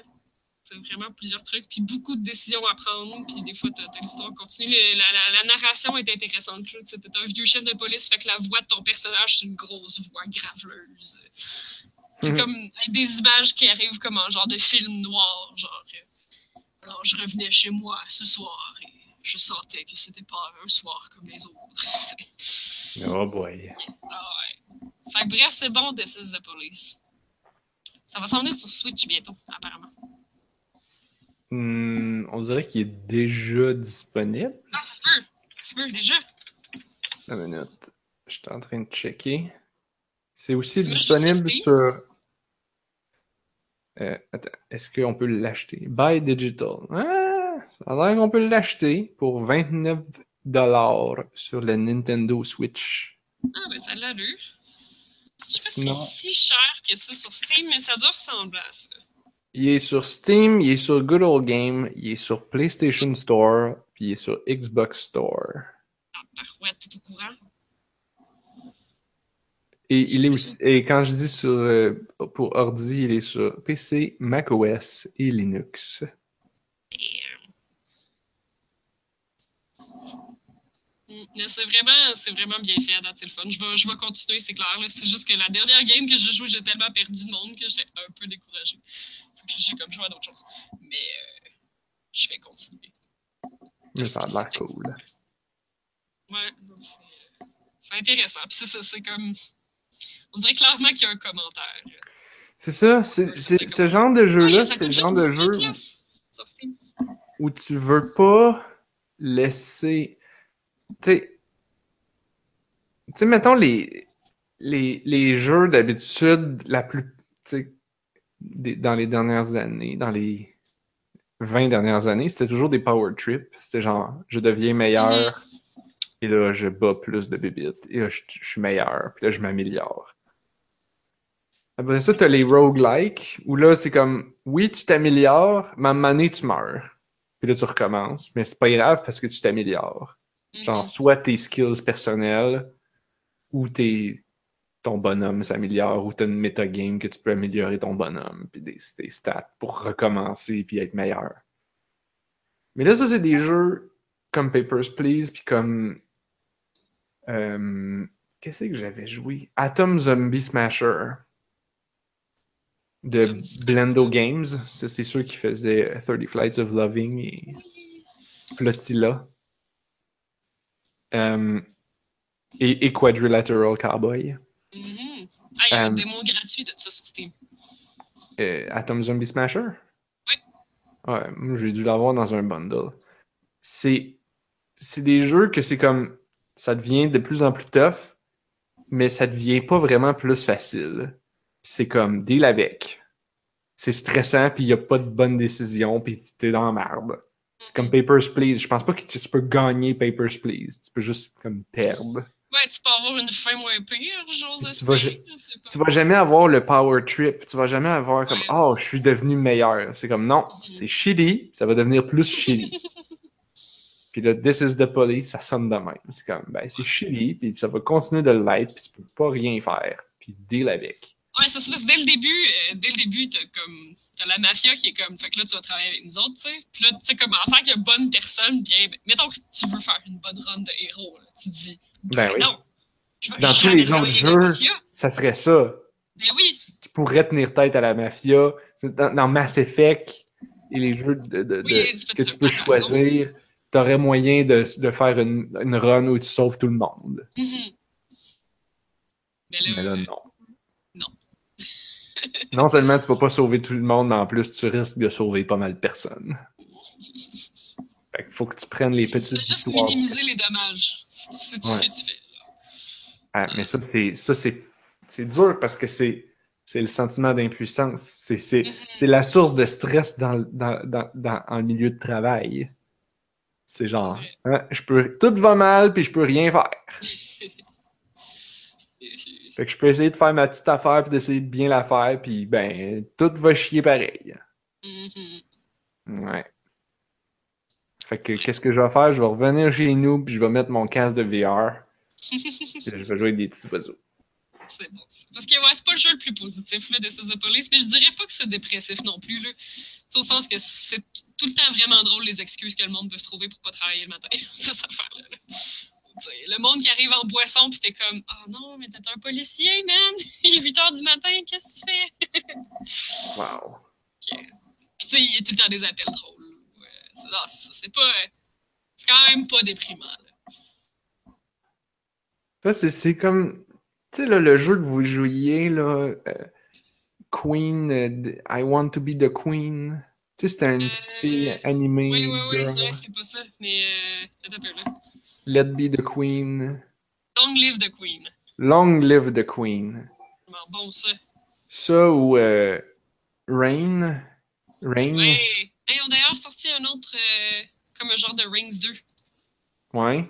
Speaker 3: C'est vraiment plusieurs trucs, puis beaucoup de décisions à prendre, puis des fois, t'as l'histoire continue. Le- la, la, la narration est intéressante. Tu sais, T'es un vieux chef de police, fait que la voix de ton personnage, c'est une grosse voix graveleuse. Puis
Speaker 1: Mhm.
Speaker 3: comme, des images qui arrivent comme en genre de film noir, genre... alors, je revenais chez moi ce soir et je sentais que c'était pas un soir comme les autres.
Speaker 1: Oh boy.
Speaker 3: ah ouais. Fait que bref, c'est bon, This is the Police. Ça va s'en venir sur Switch bientôt, apparemment.
Speaker 1: Hmm, on dirait qu'il est déjà disponible.
Speaker 3: Ah, ça se peut. Ça se peut, déjà.
Speaker 1: Une minute. Je suis en train de checker. C'est aussi disponible sur. Euh, attends, est-ce qu'on peut l'acheter? Buy Digital. Ah, ça a l'air qu'on peut l'acheter pour 29$ sur le Nintendo Switch.
Speaker 3: Ah, ben ça a l'allure. Je sais pas si c'est si cher que ça sur Steam, mais ça doit ressembler à ça.
Speaker 1: Il est sur Steam, il est sur Good Old Game, il est sur PlayStation Store, puis il est sur Xbox Store.
Speaker 3: Ah, parouette, t'es au courant?
Speaker 1: Et il est aussi, et quand je dis sur euh, pour ordi, il est sur PC, macOS et Linux.
Speaker 3: Mm, c'est vraiment, c'est vraiment bien fait à date, c'est le fun. Je vais, je vais continuer, c'est clair. C'est juste que la dernière game que j'ai joué, j'ai tellement perdu de monde que j'étais un peu découragé. Puis j'ai comme joué à d'autres choses. Mais euh, je vais continuer.
Speaker 1: Mais ça a l'air cool.
Speaker 3: Ouais, donc c'est, euh, c'est intéressant. Puis c'est ça, c'est comme. On dirait clairement qu'il y a un commentaire.
Speaker 1: C'est ça, c'est, ce genre de jeu-là,
Speaker 3: Ouais, ça
Speaker 1: c'est le genre de jeu
Speaker 3: 10 piastres sur Steam.
Speaker 1: où tu veux pas laisser. Tu sais, tu sais, mettons les, les, les jeux d'habitude, la plus. des- dans les dernières années, dans les 20 dernières années, c'était toujours des power trips. C'était genre, je deviens meilleur, et là, je bats plus de bébites, et là, je, je suis meilleur, puis là, je m'améliore. Après ça, t'as les roguelikes, où là, c'est comme, oui, tu t'améliores, mais à un moment donné, tu meurs. Puis là, tu recommences. Mais c'est pas grave parce que tu t'améliores. Genre,
Speaker 3: Mhm.
Speaker 1: soit tes skills personnels, ou tes, ton bonhomme s'améliore, ou t'as une metagame que tu peux améliorer ton bonhomme, puis des, tes stats pour recommencer, puis être meilleur. Mais là, ça, c'est des jeux comme Papers, Please, puis comme... euh, Qu'est-ce que j'avais joué? Atom Zombie Smasher de Blendo Games. C'est ceux qui faisaient 30 Flights of Loving et. Flotilla. Euh, et, et Quadrilateral Cowboy.
Speaker 3: Mhm. Ah, il y a un
Speaker 1: Euh,
Speaker 3: démo gratuit de ça sur Steam.
Speaker 1: Euh, Atom Zombie Smasher?
Speaker 3: Oui.
Speaker 1: Ouais, j'ai dû l'avoir dans un bundle. C'est c'est des jeux que c'est comme ça devient de plus en plus tough, mais ça devient pas vraiment plus facile. C'est comme deal avec. C'est stressant puis il y a pas de bonne décision puis t'es dans la merde. C'est comme Papers Please. Je pense pas que tu, peux gagner Papers Please. Tu peux juste comme perdre.
Speaker 3: Ouais, tu peux avoir une fin moins pire, j'ose
Speaker 1: Tu vas. Tu vas jamais avoir le power trip. Tu vas jamais avoir comme
Speaker 3: Ouais.
Speaker 1: Oh, je suis devenu meilleur. C'est comme non,
Speaker 3: Mhm.
Speaker 1: c'est shitty, ça va devenir plus shitty. puis là, This is the police, ça sonne de même. C'est comme ben c'est shitty, puis ça va continuer de l'être, puis tu peux pas rien faire. Puis deal avec.
Speaker 3: Ouais, ça se passe dès le début. euh, dès le début, t'as comme. T'as la mafia qui est comme. Fait que là, tu vas travailler avec nous autres, tu sais. Puis là, tu sais, comme en tant que bonne personne, bien. ben, Mettons que tu veux faire une bonne run de héros, là. Tu dis.
Speaker 1: Ben oui.
Speaker 3: Non.
Speaker 1: Dans tous les autres jeux, ça serait ça.
Speaker 3: Ben oui.
Speaker 1: Tu, tu pourrais tenir tête à la mafia. Dans, dans Mass Effect et les jeux de,
Speaker 3: tu
Speaker 1: que tu peux
Speaker 3: faire
Speaker 1: choisir, t'aurais moyen de, de faire une, une run où tu sauves tout le monde.
Speaker 3: Mais là,
Speaker 1: Mais là,
Speaker 3: euh,
Speaker 1: non.
Speaker 3: Non
Speaker 1: seulement tu vas pas sauver tout le monde, mais en plus, tu risques de sauver pas mal de personnes. Fait qu'il faut que tu prennes les
Speaker 3: tu
Speaker 1: petites
Speaker 3: veux juste
Speaker 1: victoires.
Speaker 3: minimiser les dommages. C'est tout
Speaker 1: Ouais.
Speaker 3: ce que tu fais.
Speaker 1: Ah, mais ça, c'est ça c'est c'est dur parce que c'est c'est le sentiment d'impuissance. C'est c'est
Speaker 3: Mhm.
Speaker 1: c'est la source de stress dans, dans, dans, dans en milieu de travail. C'est genre, hein, je peux tout va mal puis je peux rien faire. Fait que je peux essayer de faire ma petite affaire puis d'essayer de bien la faire puis ben tout va chier pareil.
Speaker 3: Mhm.
Speaker 1: Ouais. Fait que qu'est-ce que je vais faire? Je vais revenir chez nous puis je vais mettre mon casque de VR. je vais jouer avec des petits oiseaux.
Speaker 3: C'est bon. Parce que ouais, c'est pas le jeu le plus positif là, de is the Police, mais je dirais pas que c'est dépressif non plus. Là. Au sens que c'est tout le temps vraiment drôle les excuses que le monde peut trouver pour pas travailler le matin. c'est ça affaire-là. là. Le monde qui arrive en boisson pis t'es comme Oh non, mais t'es un policier, man! Il est 8 heures du matin, qu'est-ce que tu fais?
Speaker 1: Wow.
Speaker 3: Pis tu sais, il y a tout le temps des appels drôles. Ouais, c'est, pas. euh, C'est quand même pas déprimant. Là.
Speaker 1: Ça, c'est, c'est comme. Tu sais, là, le jeu que vous jouiez, là. euh, Queen, euh, I Want to be the Queen. Tu sais, c'était une petite fille animée.
Speaker 3: Oui, oui, oui, c'était pas ça. Mais euh, peut-être un peu là.
Speaker 1: Let be the Queen.
Speaker 3: Long live the Queen.
Speaker 1: Long live the Queen.
Speaker 3: Bon, bon ça.
Speaker 1: Ça ou euh, Rain. Rain.
Speaker 3: Ouais. Hey, ils ont d'ailleurs sorti un autre, euh, comme un genre de Rings 2.
Speaker 1: Ouais.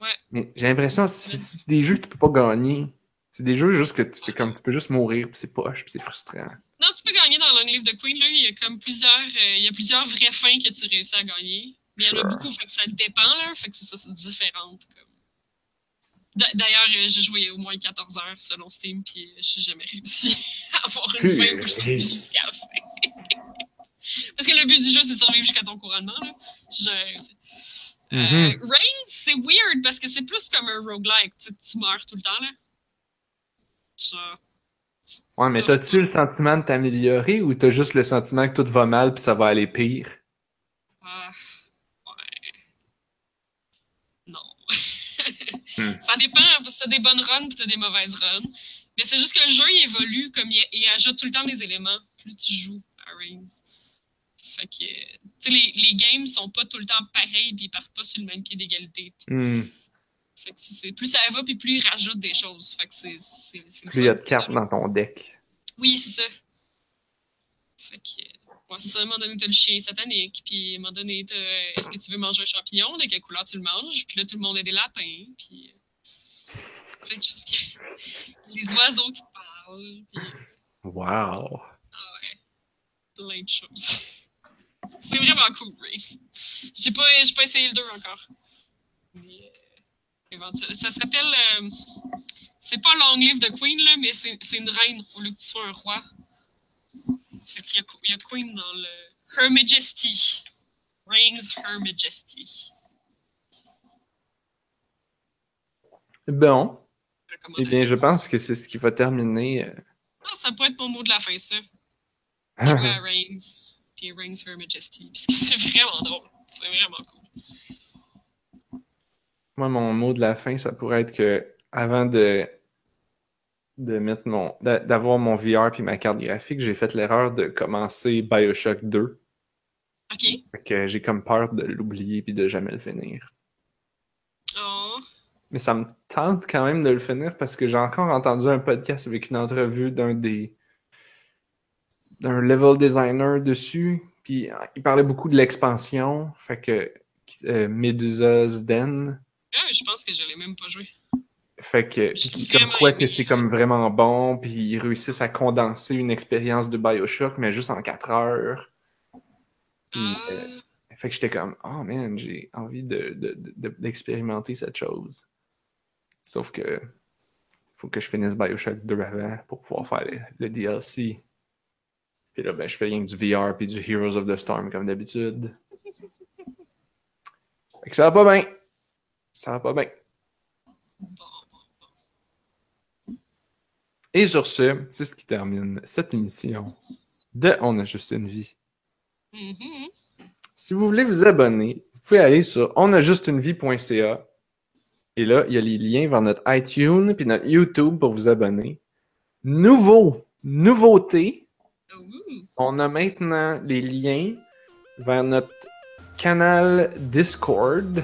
Speaker 3: Ouais.
Speaker 1: Mais j'ai l'impression que c'est, des jeux que tu peux pas gagner. C'est des jeux juste que tu, t'es comme, tu peux juste mourir, puis c'est poche, puis c'est frustrant.
Speaker 3: Non, tu peux gagner dans Long Live the Queen, là, il y a comme plusieurs, euh, il y a plusieurs vraies fins que tu réussis à gagner. Mais il y en a beaucoup, fait que ça dépend, là. Fait que c'est ça, c'est différent. D'ailleurs, euh, j'ai joué au moins 14 heures selon Steam, puis euh, j'ai jamais réussi à avoir une fin où je jusqu'à la fin. Parce que le but du jeu, c'est de survivre jusqu'à ton couronnement, là. J'ai jamais réussi. Euh,
Speaker 1: Mhm.
Speaker 3: Reigns, c'est weird parce que c'est plus comme un roguelike. Tu, sais, tu meurs tout le temps, là. Genre. tu-
Speaker 1: Ouais,
Speaker 3: tu
Speaker 1: mais t'as-tu le sentiment de t'améliorer ou t'as juste le sentiment que tout va mal puis ça va aller pire?
Speaker 3: Ah, ouais. Non.
Speaker 1: Hmm.
Speaker 3: Ça dépend, parce que t'as des bonnes runs puis t'as des mauvaises runs. Mais c'est juste que le jeu il évolue, comme il, il ajoute tout le temps des éléments plus tu joues à Reigns. Fait que, tu sais, les, les games sont pas tout le temps pareils puis ils partent pas sur le même pied d'égalité.
Speaker 1: Hmm.
Speaker 3: Fait que c'est, plus ça va puis plus ils rajoutent des choses. Fait que c'est,
Speaker 1: Plus il y a de cartes dans ton deck.
Speaker 3: Oui, c'est ça. Fait que, ouais, c'est ça, à un moment donné, t'as le chien satanique, puis à un moment donné, t'as, est-ce que tu veux manger un champignon, de quelle couleur tu le manges, puis là, tout le monde a des lapins, puis plein de choses qui... Les oiseaux qui parlent, puis
Speaker 1: Wow.
Speaker 3: plein de choses. C'est vraiment cool, Race. J'ai pas, j'ai pas essayé le 2 encore. Mais, euh, éventuellement. Ça s'appelle... euh, c'est pas Long Live the Queen, là, mais c'est, c'est une reine au lieu que tu sois un roi. Fait qu'il y a, il y a Queen dans le Her Majesty. Reigns Her Majesty.
Speaker 1: Bon. Eh bien, je pense que c'est ce qui va terminer. euh,
Speaker 3: Ah, ça peut être mon mot de la fin, ça. Jouer à Reigns. Puis Reigns Her Majesty. Parce que c'est vraiment drôle. C'est vraiment cool.
Speaker 1: Moi, mon mot de la fin, ça pourrait être que avant de, de mettre mon, d'a- d'avoir mon VR puis ma carte graphique, j'ai fait l'erreur de commencer Bioshock 2.
Speaker 3: Ok.
Speaker 1: Fait que j'ai comme peur de l'oublier puis de jamais le finir. Mais ça me tente quand même de le finir parce que j'ai encore entendu un podcast avec une entrevue d'un des d'un level designer dessus. Puis il parlait beaucoup de l'expansion. Fait que euh, Medusa's Den.
Speaker 3: Ah, je pense que je l'ai même pas joué.
Speaker 1: Fait que, puis comme quoi
Speaker 3: aimé.
Speaker 1: que c'est comme vraiment bon, puis ils réussissent à condenser une expérience de Bioshock, mais juste en 4 heures. Puis,
Speaker 3: Ah.
Speaker 1: euh, fait que j'étais comme, oh man, j'ai envie de, de- de- d'expérimenter cette chose. Sauf que, faut que je finisse Bioshock 2 avant pour pouvoir faire le, le DLC. Puis là, ben, je fais rien que du VR puis du Heroes of the Storm comme d'habitude. Fait que ça va pas bien. Ça va pas bien. Et sur ce, c'est ce qui termine cette émission de On a juste une vie.
Speaker 3: Mhm.
Speaker 1: Si vous voulez vous abonner, vous pouvez aller sur onajustunevie.ca et là, il y a les liens vers notre iTunes puis notre YouTube pour vous abonner. Nouveau, nouveauté, on a maintenant les liens vers notre canal Discord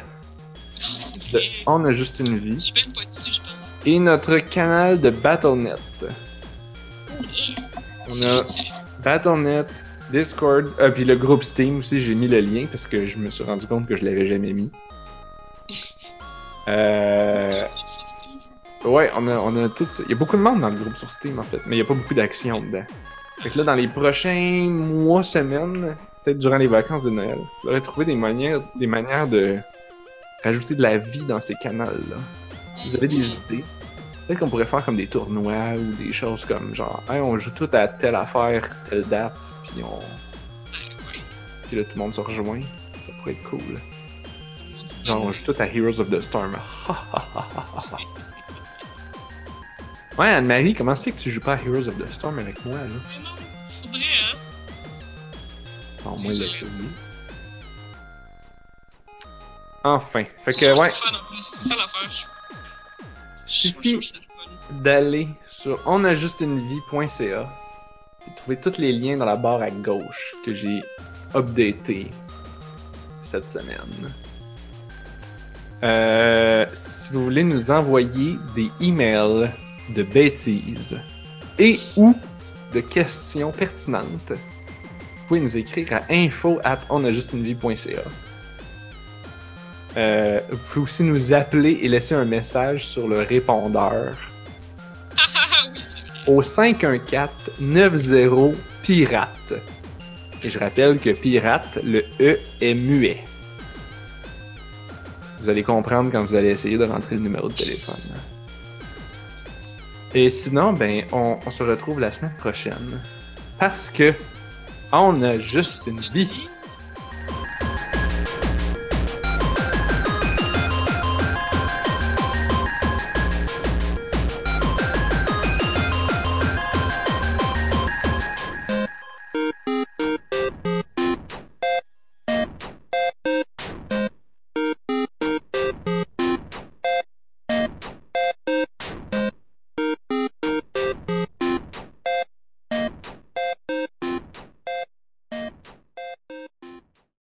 Speaker 1: de. On a juste une vie
Speaker 3: Je suis même pas dessus, je pense.
Speaker 1: et notre canal de BattleNet. On
Speaker 3: Je
Speaker 1: a
Speaker 3: suis dessus.
Speaker 1: BattleNet, Discord, euh, puis le groupe Steam aussi, j'ai mis le lien parce que je me suis rendu compte que je l'avais jamais mis. Euh, ouais, on a, on a tout ça. Il y a beaucoup de monde dans le groupe sur Steam en fait, mais il n'y a pas beaucoup d'action dedans. Fait que là, dans les prochains mois, semaines, peut-être durant les vacances de Noël, j'aurais trouvé des manières, des manières de rajouter de la vie dans ces canals-là. Si vous avez des idées, peut-être qu'on pourrait faire comme des tournois ou des choses comme genre, Hey, on joue tout à telle affaire, telle date, puis on, puis là tout le monde se rejoint. Ça pourrait être cool. Genre, joue tout à Heroes of the Storm. ouais, Anne-Marie, comment c'est que tu joues pas à Heroes of the Storm avec moi, là?
Speaker 3: Mais non, faudrait, hein?
Speaker 1: Non, moi,
Speaker 3: Je-
Speaker 1: l'essayer. Enfin, fait que, ouais.
Speaker 3: C'est ça l'affaire.
Speaker 1: Suffit d'aller sur onajustunevie.ca et trouver tous les liens dans la barre à gauche que j'ai updaté cette semaine. Euh, si vous voulez nous envoyer des emails de bêtises et ou de questions pertinentes, vous pouvez nous écrire à info at onajustunevie.ca. Euh, vous pouvez aussi nous appeler et laisser un message sur le répondeur au 514 90 pirate. Et je rappelle que pirate, le E est muet. Vous allez comprendre quand vous allez essayer de rentrer le numéro de téléphone. Et sinon, ben, on, on se retrouve la semaine prochaine. Parce que on a juste une vie.